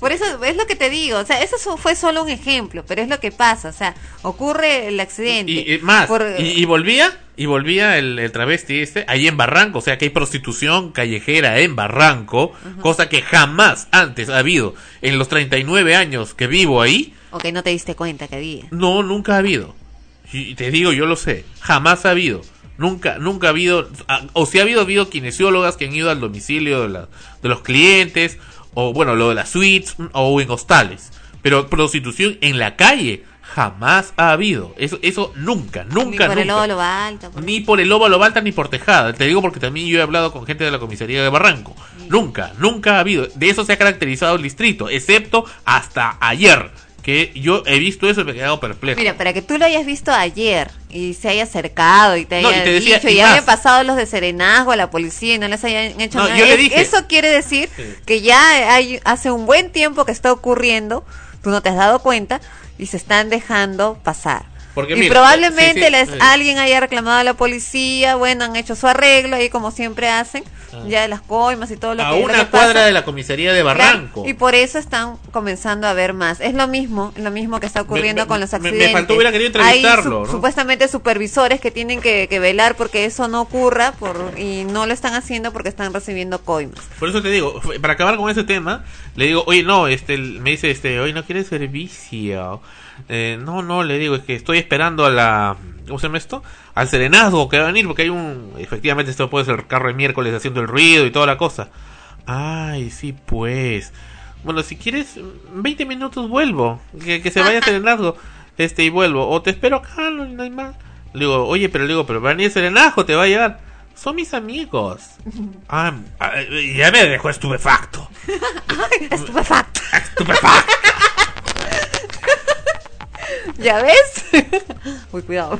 [SPEAKER 2] Por eso es lo que te digo, o sea, eso so- fue solo un ejemplo, pero es lo que pasa, o sea, ocurre el accidente.
[SPEAKER 3] Y, y más,
[SPEAKER 2] por-
[SPEAKER 3] y, y volvía, y volvía el, el travesti este, ahí en Barranco, o sea que hay prostitución callejera en Barranco, cosa que jamás antes ha habido. En los 39 años que vivo ahí,
[SPEAKER 2] Ok, no te diste cuenta que había.
[SPEAKER 3] no, nunca ha habido. Y te digo, yo lo sé, jamás ha habido. Nunca, nunca ha habido, ah, o si ha habido, ha habido kinesiólogas que han ido al domicilio de, la- de los clientes, o bueno, lo de las suites, mm, o en hostales. Pero prostitución en la calle jamás ha habido. Eso, eso nunca, nunca,
[SPEAKER 2] Ni por el
[SPEAKER 3] nunca.
[SPEAKER 2] óvalo alto. por-
[SPEAKER 3] Ni por el óvalo alta ni por tejada. Te digo porque también yo he hablado con gente de la comisaría de Barranco. Nunca, nunca ha habido. De eso se ha caracterizado el distrito, excepto hasta ayer. Que yo he visto eso y me he quedado perplejo.
[SPEAKER 2] Mira, para que tú lo hayas visto ayer y se haya acercado y te
[SPEAKER 3] No,
[SPEAKER 2] haya
[SPEAKER 3] y te decía,
[SPEAKER 2] dicho
[SPEAKER 3] y
[SPEAKER 2] hayan pasado los de serenazgo a la policía y no les hayan hecho
[SPEAKER 3] No,
[SPEAKER 2] nada.
[SPEAKER 3] yo le
[SPEAKER 2] es-
[SPEAKER 3] dije.
[SPEAKER 2] Eso quiere decir
[SPEAKER 3] Sí.
[SPEAKER 2] que ya hay hace un buen tiempo que está ocurriendo, tú no te has dado cuenta y se están dejando pasar.
[SPEAKER 3] Porque
[SPEAKER 2] y
[SPEAKER 3] mira,
[SPEAKER 2] probablemente
[SPEAKER 3] sí, sí,
[SPEAKER 2] les,
[SPEAKER 3] sí.
[SPEAKER 2] alguien haya reclamado a la policía, bueno, han hecho su arreglo ahí como siempre hacen,
[SPEAKER 3] Ah.
[SPEAKER 2] ya de las coimas y todo lo
[SPEAKER 3] a
[SPEAKER 2] que lo
[SPEAKER 3] una
[SPEAKER 2] que
[SPEAKER 3] cuadra
[SPEAKER 2] pasa.
[SPEAKER 3] de la comisaría de Barranco.
[SPEAKER 2] Claro, y por eso están comenzando a ver más. Es lo mismo, lo mismo que está ocurriendo
[SPEAKER 3] Me-
[SPEAKER 2] con los
[SPEAKER 3] me- me
[SPEAKER 2] accidentes.
[SPEAKER 3] faltó, hubiera querido
[SPEAKER 2] Hay
[SPEAKER 3] entrevistarlo, ¿no?
[SPEAKER 2] supuestamente supervisores que tienen que, que velar porque eso no ocurra por, y no lo están haciendo porque están recibiendo coimas.
[SPEAKER 3] Por eso te digo, para acabar con ese tema, le digo, oye, no, este, me dice, este, oye, ¿no quieres servicio? Eh, no, no, le digo, es que estoy esperando a la ¿cómo se llama esto? Al serenazgo que va a venir porque hay un efectivamente esto puede ser el carro de miércoles haciendo el ruido y toda la cosa. Ay, sí, pues. Bueno, si quieres 20 minutos vuelvo, que, que se vaya el serenazgo, este y vuelvo o te espero acá, no, hay más. Le digo, "Oye, pero le digo, pero va a venir el serenazgo, te va a llegar." Son mis amigos. Ah, ya me dejó estupefacto.
[SPEAKER 2] Estupefacto.
[SPEAKER 3] Estupefacto.
[SPEAKER 2] ¿Ya ves? Uy, cuidado.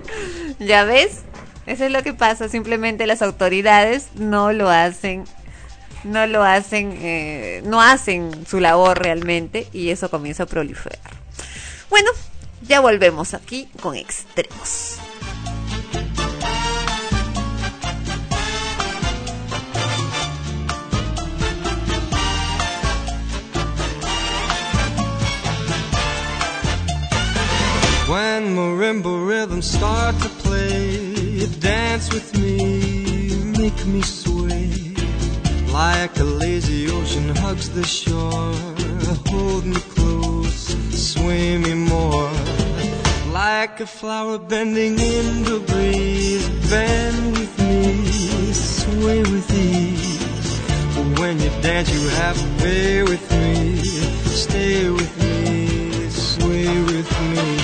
[SPEAKER 2] ¿Ya ves? Eso es lo que pasa. Simplemente las autoridades no lo hacen. No lo hacen. eh, no hacen su labor realmente. Y eso comienza a proliferar. Bueno, ya volvemos aquí con extremos.
[SPEAKER 10] When marimba rhythms start to play, dance with me, make me sway. Like a lazy ocean hugs the shore, hold me close, sway me more. Like a flower bending in the breeze, bend with me, sway with ease. When you dance, you have a way with me, stay with me, sway with me.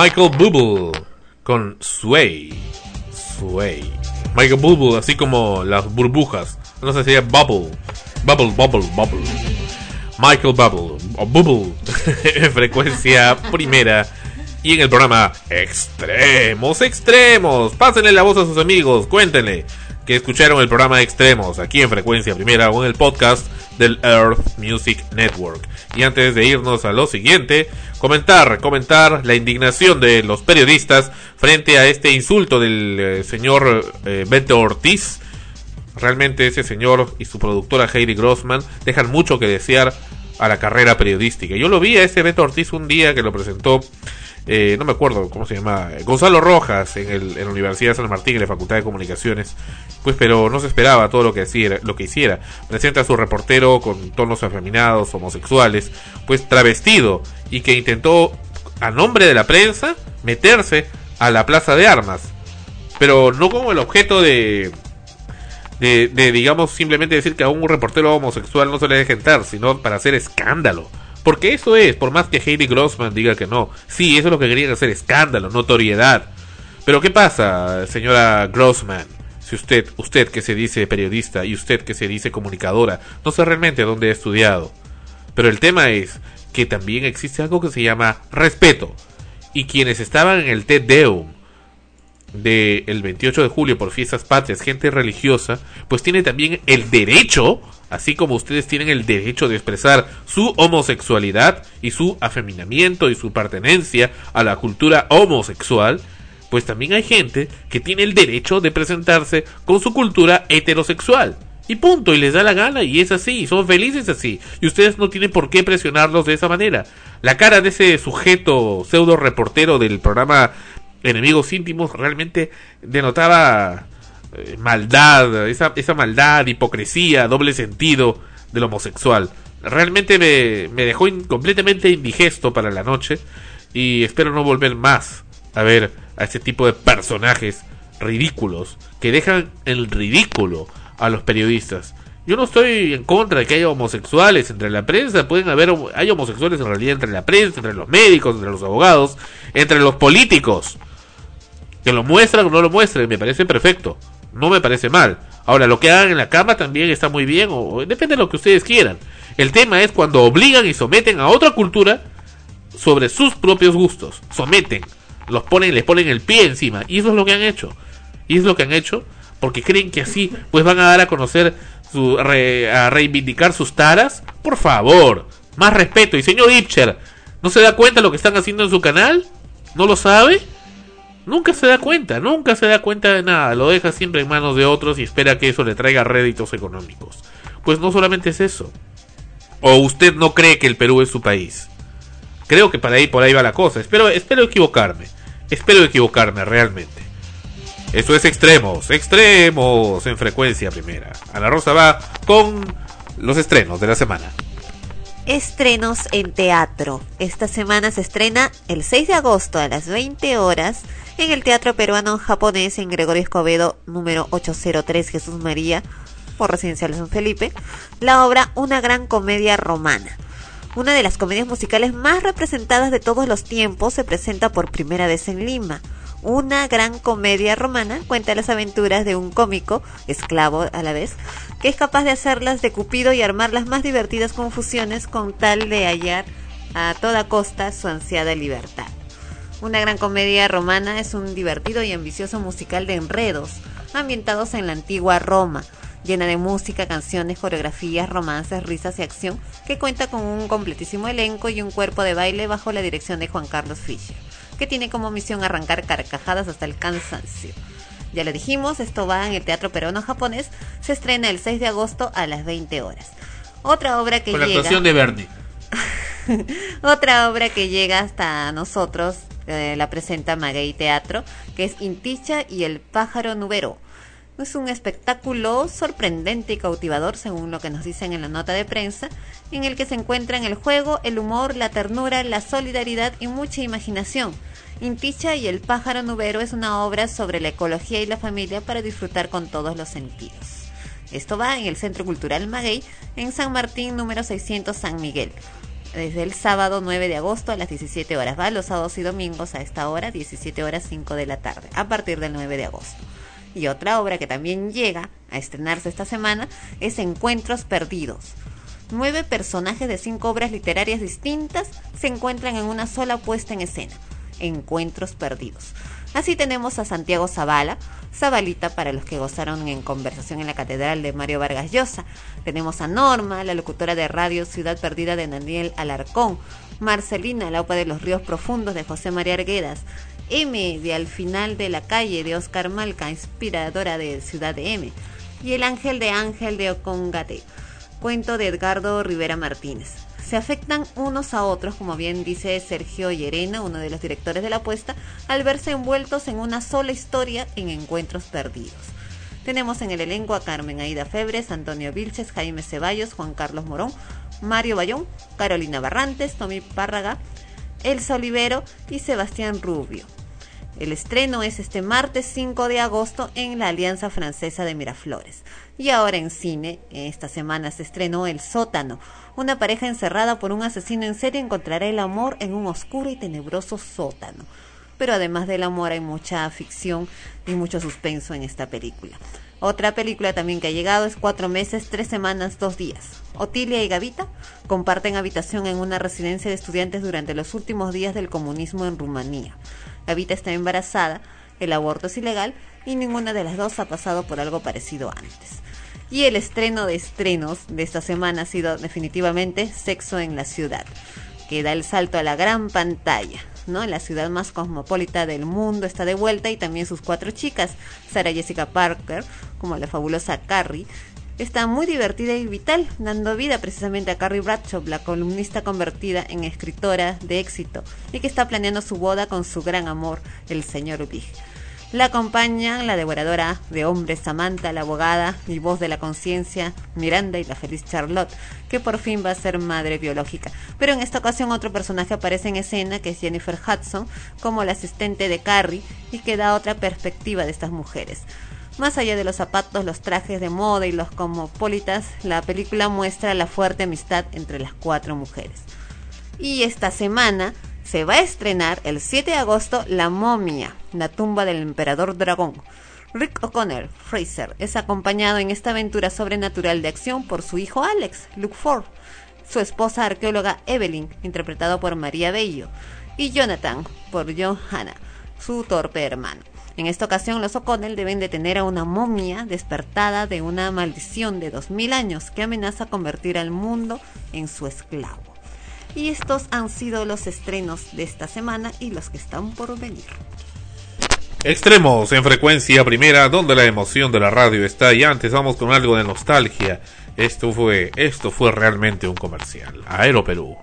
[SPEAKER 3] Michael Bublé con Sway. Sway. Michael Bublé, así como las burbujas. No sé si es Bubble. Bubble, Bubble, Bubble. Michael Bubble. O Bubble. en frecuencia primera. Y en el programa Extremos, Extremos. Pásenle la voz a sus amigos. Cuéntenle que escucharon el programa Extremos aquí en frecuencia primera o en el podcast del Earth Music Network. Y antes de irnos a lo siguiente, comentar, comentar la indignación de los periodistas frente a este insulto del eh, señor eh, Beto Ortiz. Realmente ese señor y su productora Heidi Grossman dejan mucho que desear a la carrera periodística. Yo lo vi a ese Beto Ortiz un día que lo presentó, eh, no me acuerdo cómo se llama, Gonzalo Rojas en, el, en la Universidad de San Martín, en la Facultad de Comunicaciones. Pues, pero no se esperaba todo lo que, hiciera, lo que hiciera. Presenta a su reportero con tonos afeminados, homosexuales, pues travestido, y que intentó, a nombre de la prensa, meterse a la plaza de armas. Pero no como el objeto de de, digamos, simplemente decir que a un reportero homosexual no se le deje entrar, sino para hacer escándalo. Porque eso es, por más que Heidi Grossman diga que no. Sí, eso es lo que querían hacer, escándalo, notoriedad. Pero ¿qué pasa, señora Grossman? Si usted, usted que se dice periodista y usted que se dice comunicadora, no sé realmente dónde ha estudiado. Pero el tema es que también existe algo que se llama respeto. Y quienes estaban en el Te Deum del 28 de julio por fiestas patrias, gente religiosa, pues tiene también el derecho, así como ustedes tienen el derecho de expresar su homosexualidad y su afeminamiento y su pertenencia a la cultura homosexual, pues también hay gente que tiene el derecho de presentarse con su cultura heterosexual. Y punto, y les da la gana, y es así, y son felices así. Y ustedes no tienen por qué presionarlos de esa manera. La cara de ese sujeto pseudo reportero del programa Enemigos Íntimos realmente denotaba eh, maldad, esa, esa maldad, hipocresía, doble sentido del homosexual. Realmente me, me dejó completamente indigesto para la noche y espero no volver más a ver a este tipo de personajes ridículos que dejan en ridículo a los periodistas. Yo no estoy en contra de que haya homosexuales entre la prensa, pueden haber hay homosexuales en realidad entre la prensa, entre los médicos, entre los abogados, entre los políticos. Que lo muestran o no lo muestren, me parece perfecto. No me parece mal. Ahora, lo que hagan en la cama también está muy bien, o, o depende de lo que ustedes quieran. El tema es cuando obligan y someten a otra cultura sobre sus propios gustos. Someten, los ponen, les ponen el pie encima. Y eso es lo que han hecho. Y es lo que han hecho porque creen que así pues van a dar a conocer, su, re- a reivindicar sus taras. Por favor, más respeto. Y señor Ipcher, ¿no se da cuenta lo que están haciendo en su canal? ¿No lo sabe? Nunca se da cuenta, nunca se da cuenta de nada, lo deja siempre en manos de otros y espera que eso le traiga réditos económicos. Pues no solamente es eso. ¿O usted no cree que el Perú es su país? Creo que para ahí por ahí va la cosa. Espero, espero equivocarme. Espero equivocarme realmente. Eso es extremos, extremos en frecuencia primera. Ana Rosa va con los estrenos de la semana.
[SPEAKER 2] Estrenos en teatro. Esta semana se estrena el 6 de agosto a las 20 horas en el Teatro Peruano Japonés en Gregorio Escobedo número 803 Jesús María por Residencial San Felipe, la obra Una gran comedia romana. Una de las comedias musicales más representadas de todos los tiempos se presenta por primera vez en Lima. Una gran comedia romana cuenta las aventuras de un cómico, esclavo a la vez, que es capaz de hacerlas de Cupido y armar las más divertidas confusiones con tal de hallar a toda costa su ansiada libertad. Una gran comedia romana es un divertido y ambicioso musical de enredos, ambientados en la antigua Roma, llena de música, canciones, coreografías, romances, risas y acción, que cuenta con un completísimo elenco y un cuerpo de baile bajo la dirección de Juan Carlos Fischer, que tiene como misión arrancar carcajadas hasta el cansancio. Ya lo dijimos, esto va en el Teatro Peruano Japonés, se estrena el 6 de agosto a las 20 horas. Otra obra que
[SPEAKER 3] Con la
[SPEAKER 2] llega...
[SPEAKER 3] actuación de Bernie.
[SPEAKER 2] Otra obra que llega hasta nosotros eh, la presenta Maguey Teatro, que es Inticha y el pájaro nubero. Es un espectáculo sorprendente y cautivador, según lo que nos dicen en la nota de prensa, en el que se encuentran el juego, el humor, la ternura, la solidaridad y mucha imaginación. Inticha y el pájaro nubero es una obra sobre la ecología y la familia para disfrutar con todos los sentidos. Esto va en el Centro Cultural Maguey, en San Martín número 600 San Miguel. Desde el sábado 9 de agosto a las 17 horas. Va los sábados y domingos a esta hora, 17 horas 5 de la tarde, a partir del 9 de agosto. Y otra obra que también llega a estrenarse esta semana es Encuentros Perdidos. Nueve personajes de cinco obras literarias distintas se encuentran en una sola puesta en escena. Encuentros Perdidos. Así tenemos a Santiago Zavala, Zabalita para los que gozaron en conversación en la Catedral de Mario Vargas Llosa. Tenemos a Norma, la locutora de radio Ciudad Perdida de Daniel Alarcón. Marcelina, la OPA de los Ríos Profundos de José María Arguedas. M de Al final de la calle de Oscar Malca, inspiradora de Ciudad de M. Y El Ángel de Ángel de Ocongate, cuento de Edgardo Rivera Martínez. Se afectan unos a otros, como bien dice Sergio Llerena, uno de los directores de la apuesta, al verse envueltos en una sola historia en encuentros perdidos. Tenemos en el elenco a Carmen Aida Febres, Antonio Vilches, Jaime Ceballos, Juan Carlos Morón, Mario Bayón, Carolina Barrantes, Tommy Párraga, Elsa Olivero y Sebastián Rubio. El estreno es este martes 5 de agosto en la Alianza Francesa de Miraflores. Y ahora en cine, esta semana se estrenó El Sótano. Una pareja encerrada por un asesino en serie encontrará el amor en un oscuro y tenebroso sótano. Pero además del amor hay mucha ficción y mucho suspenso en esta película. Otra película también que ha llegado es Cuatro meses, tres semanas, dos días. Otilia y Gavita comparten habitación en una residencia de estudiantes durante los últimos días del comunismo en Rumanía. Gavita está embarazada, el aborto es ilegal y ninguna de las dos ha pasado por algo parecido antes. Y el estreno de estrenos de esta semana ha sido definitivamente Sexo en la Ciudad, que da el salto a la gran pantalla. ¿no? La ciudad más cosmopolita del mundo está de vuelta y también sus cuatro chicas, Sarah Jessica Parker, como la fabulosa Carrie, está muy divertida y vital, dando vida precisamente a Carrie Bradshaw, la columnista convertida en escritora de éxito y que está planeando su boda con su gran amor, el señor Big. La acompañan la devoradora de hombres Samantha, la abogada y voz de la conciencia Miranda y la feliz Charlotte, que por fin va a ser madre biológica. Pero en esta ocasión otro personaje aparece en escena, que es Jennifer Hudson, como la asistente de Carrie y que da otra perspectiva de estas mujeres. Más allá de los zapatos, los trajes de moda y los cosmopolitas, la película muestra la fuerte amistad entre las cuatro mujeres. Y esta semana se va a estrenar el 7 de agosto La momia, la tumba del emperador dragón. Rick O'Connor, Fraser, es acompañado en esta aventura sobrenatural de acción por su hijo Alex, Luke Ford, su esposa arqueóloga Evelyn, interpretado por María Bello, y Jonathan, por John Hanna, su torpe hermano. En esta ocasión, los O'Connell deben detener a una momia despertada de una maldición de 2000 años que amenaza convertir al mundo en su esclavo. Y estos han sido los estrenos de esta semana y los que están por venir.
[SPEAKER 3] Extremos en frecuencia primera, donde la emoción de la radio está. Y antes vamos con algo de nostalgia. Esto fue, esto fue realmente un comercial. Aero Perú.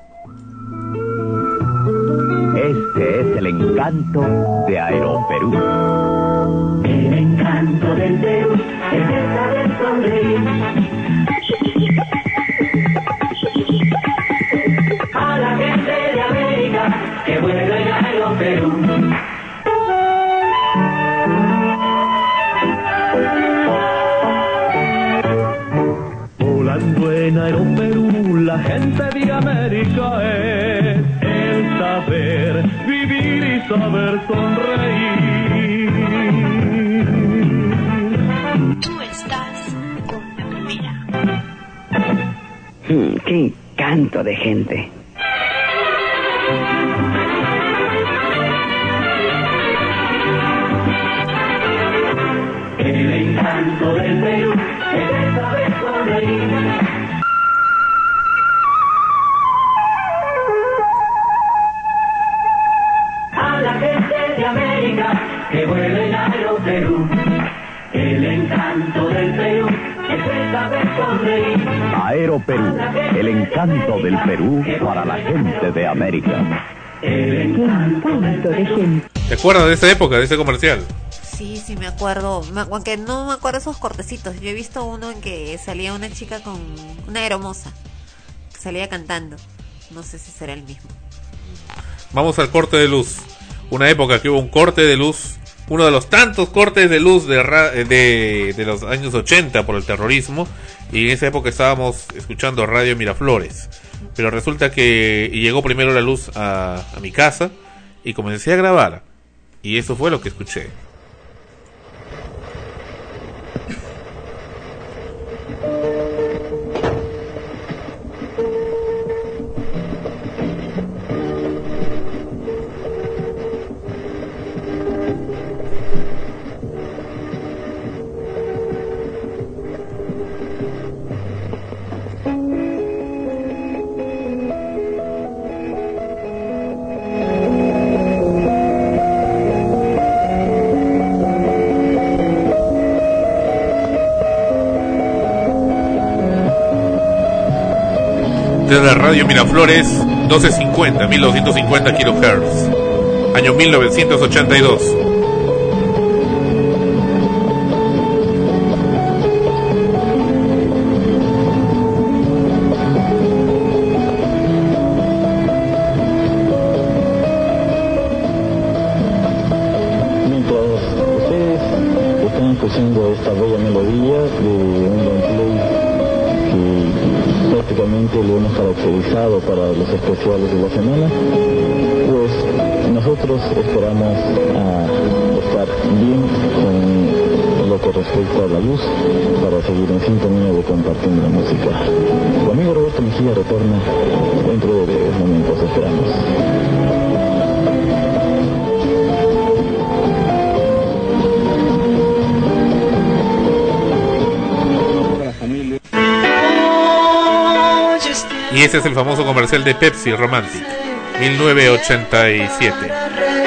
[SPEAKER 11] Este es el encanto de Aeroperú. El encanto del Perú es el saber sonreír. A la gente de América que vuelve en Aeroperú.
[SPEAKER 12] Volando en Aeroperú, la gente de América es saber vivir y saber sonreír.
[SPEAKER 9] Tú estás con la primera.
[SPEAKER 13] Mm, qué encanto de gente.
[SPEAKER 11] El encanto del Perú Que vuelve en Aeroperú. El encanto del Perú es el saber sonreír. Aeroperú, el encanto del Perú para la gente de América.
[SPEAKER 13] Qué encanto de gente.
[SPEAKER 3] ¿Te acuerdas de esa época, de ese comercial?
[SPEAKER 2] Sí, sí, me acuerdo. Aunque no me acuerdo esos cortecitos. Yo he visto uno en que salía una chica con una hermosa. Que salía cantando. No sé si será el mismo.
[SPEAKER 3] Vamos al corte de luz. Una época que hubo un corte de luz. Uno de los tantos cortes de luz de, de, de los años 80 por el terrorismo. Y en esa época estábamos escuchando Radio Miraflores. Pero resulta que llegó primero la luz a, a mi casa y comencé a grabar. Y eso fue lo que escuché. Desde la Radio Miraflores, 1250, 1250 kHz. Año 1982. Ese es el famoso comercial de Pepsi Romantic, 1987.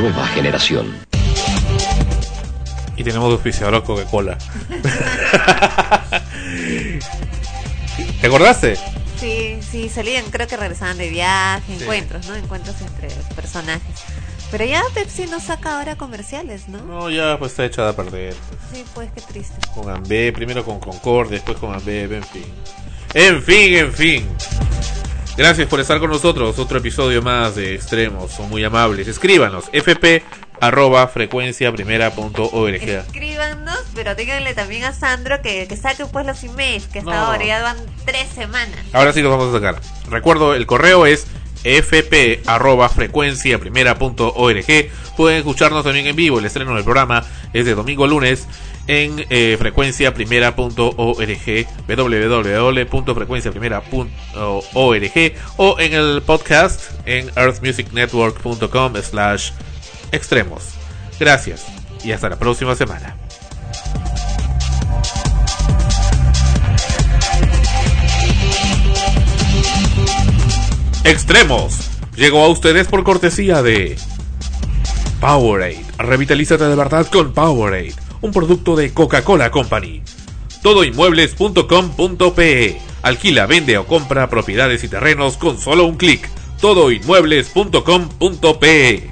[SPEAKER 14] Nueva generación.
[SPEAKER 3] Y tenemos auspiciador Coca-Cola. ¿Te acordaste?
[SPEAKER 2] Sí, sí, salían, creo que regresaban de viaje, encuentros, ¿no? Encuentros entre personajes. Pero ya Pepsi no saca ahora comerciales, ¿no?
[SPEAKER 3] No, ya pues está echada a perder.
[SPEAKER 2] Sí, pues qué triste.
[SPEAKER 3] Con Ambe, primero con Concord, después con Ambe, en fin. En fin, en fin. Gracias por estar con nosotros. Otro episodio más de Extremos. Son muy amables. Escríbanos. fp arroba frecuencia primera punto org.
[SPEAKER 2] Escríbanos, pero díganle también a Sandro que, que saque pues los emails, que hasta
[SPEAKER 3] No.
[SPEAKER 2] ahora ya van tres semanas.
[SPEAKER 3] Ahora sí los vamos a sacar. Recuerdo, el correo es fp arroba frecuencia primera punto org. Pueden escucharnos también en vivo. El estreno del programa es de domingo a lunes en eh, frecuencia primera punto org www.frecuenciaprimera.org o en el podcast en earthmusicnetwork.com slash extremos. Gracias y hasta la próxima semana. Extremos llegó a ustedes por cortesía de Powerade. Revitalízate de verdad con Powerade, un producto de Coca-Cola Company. Todoinmuebles.com.pe Alquila, vende o compra propiedades y terrenos con solo un clic. Todoinmuebles.com.pe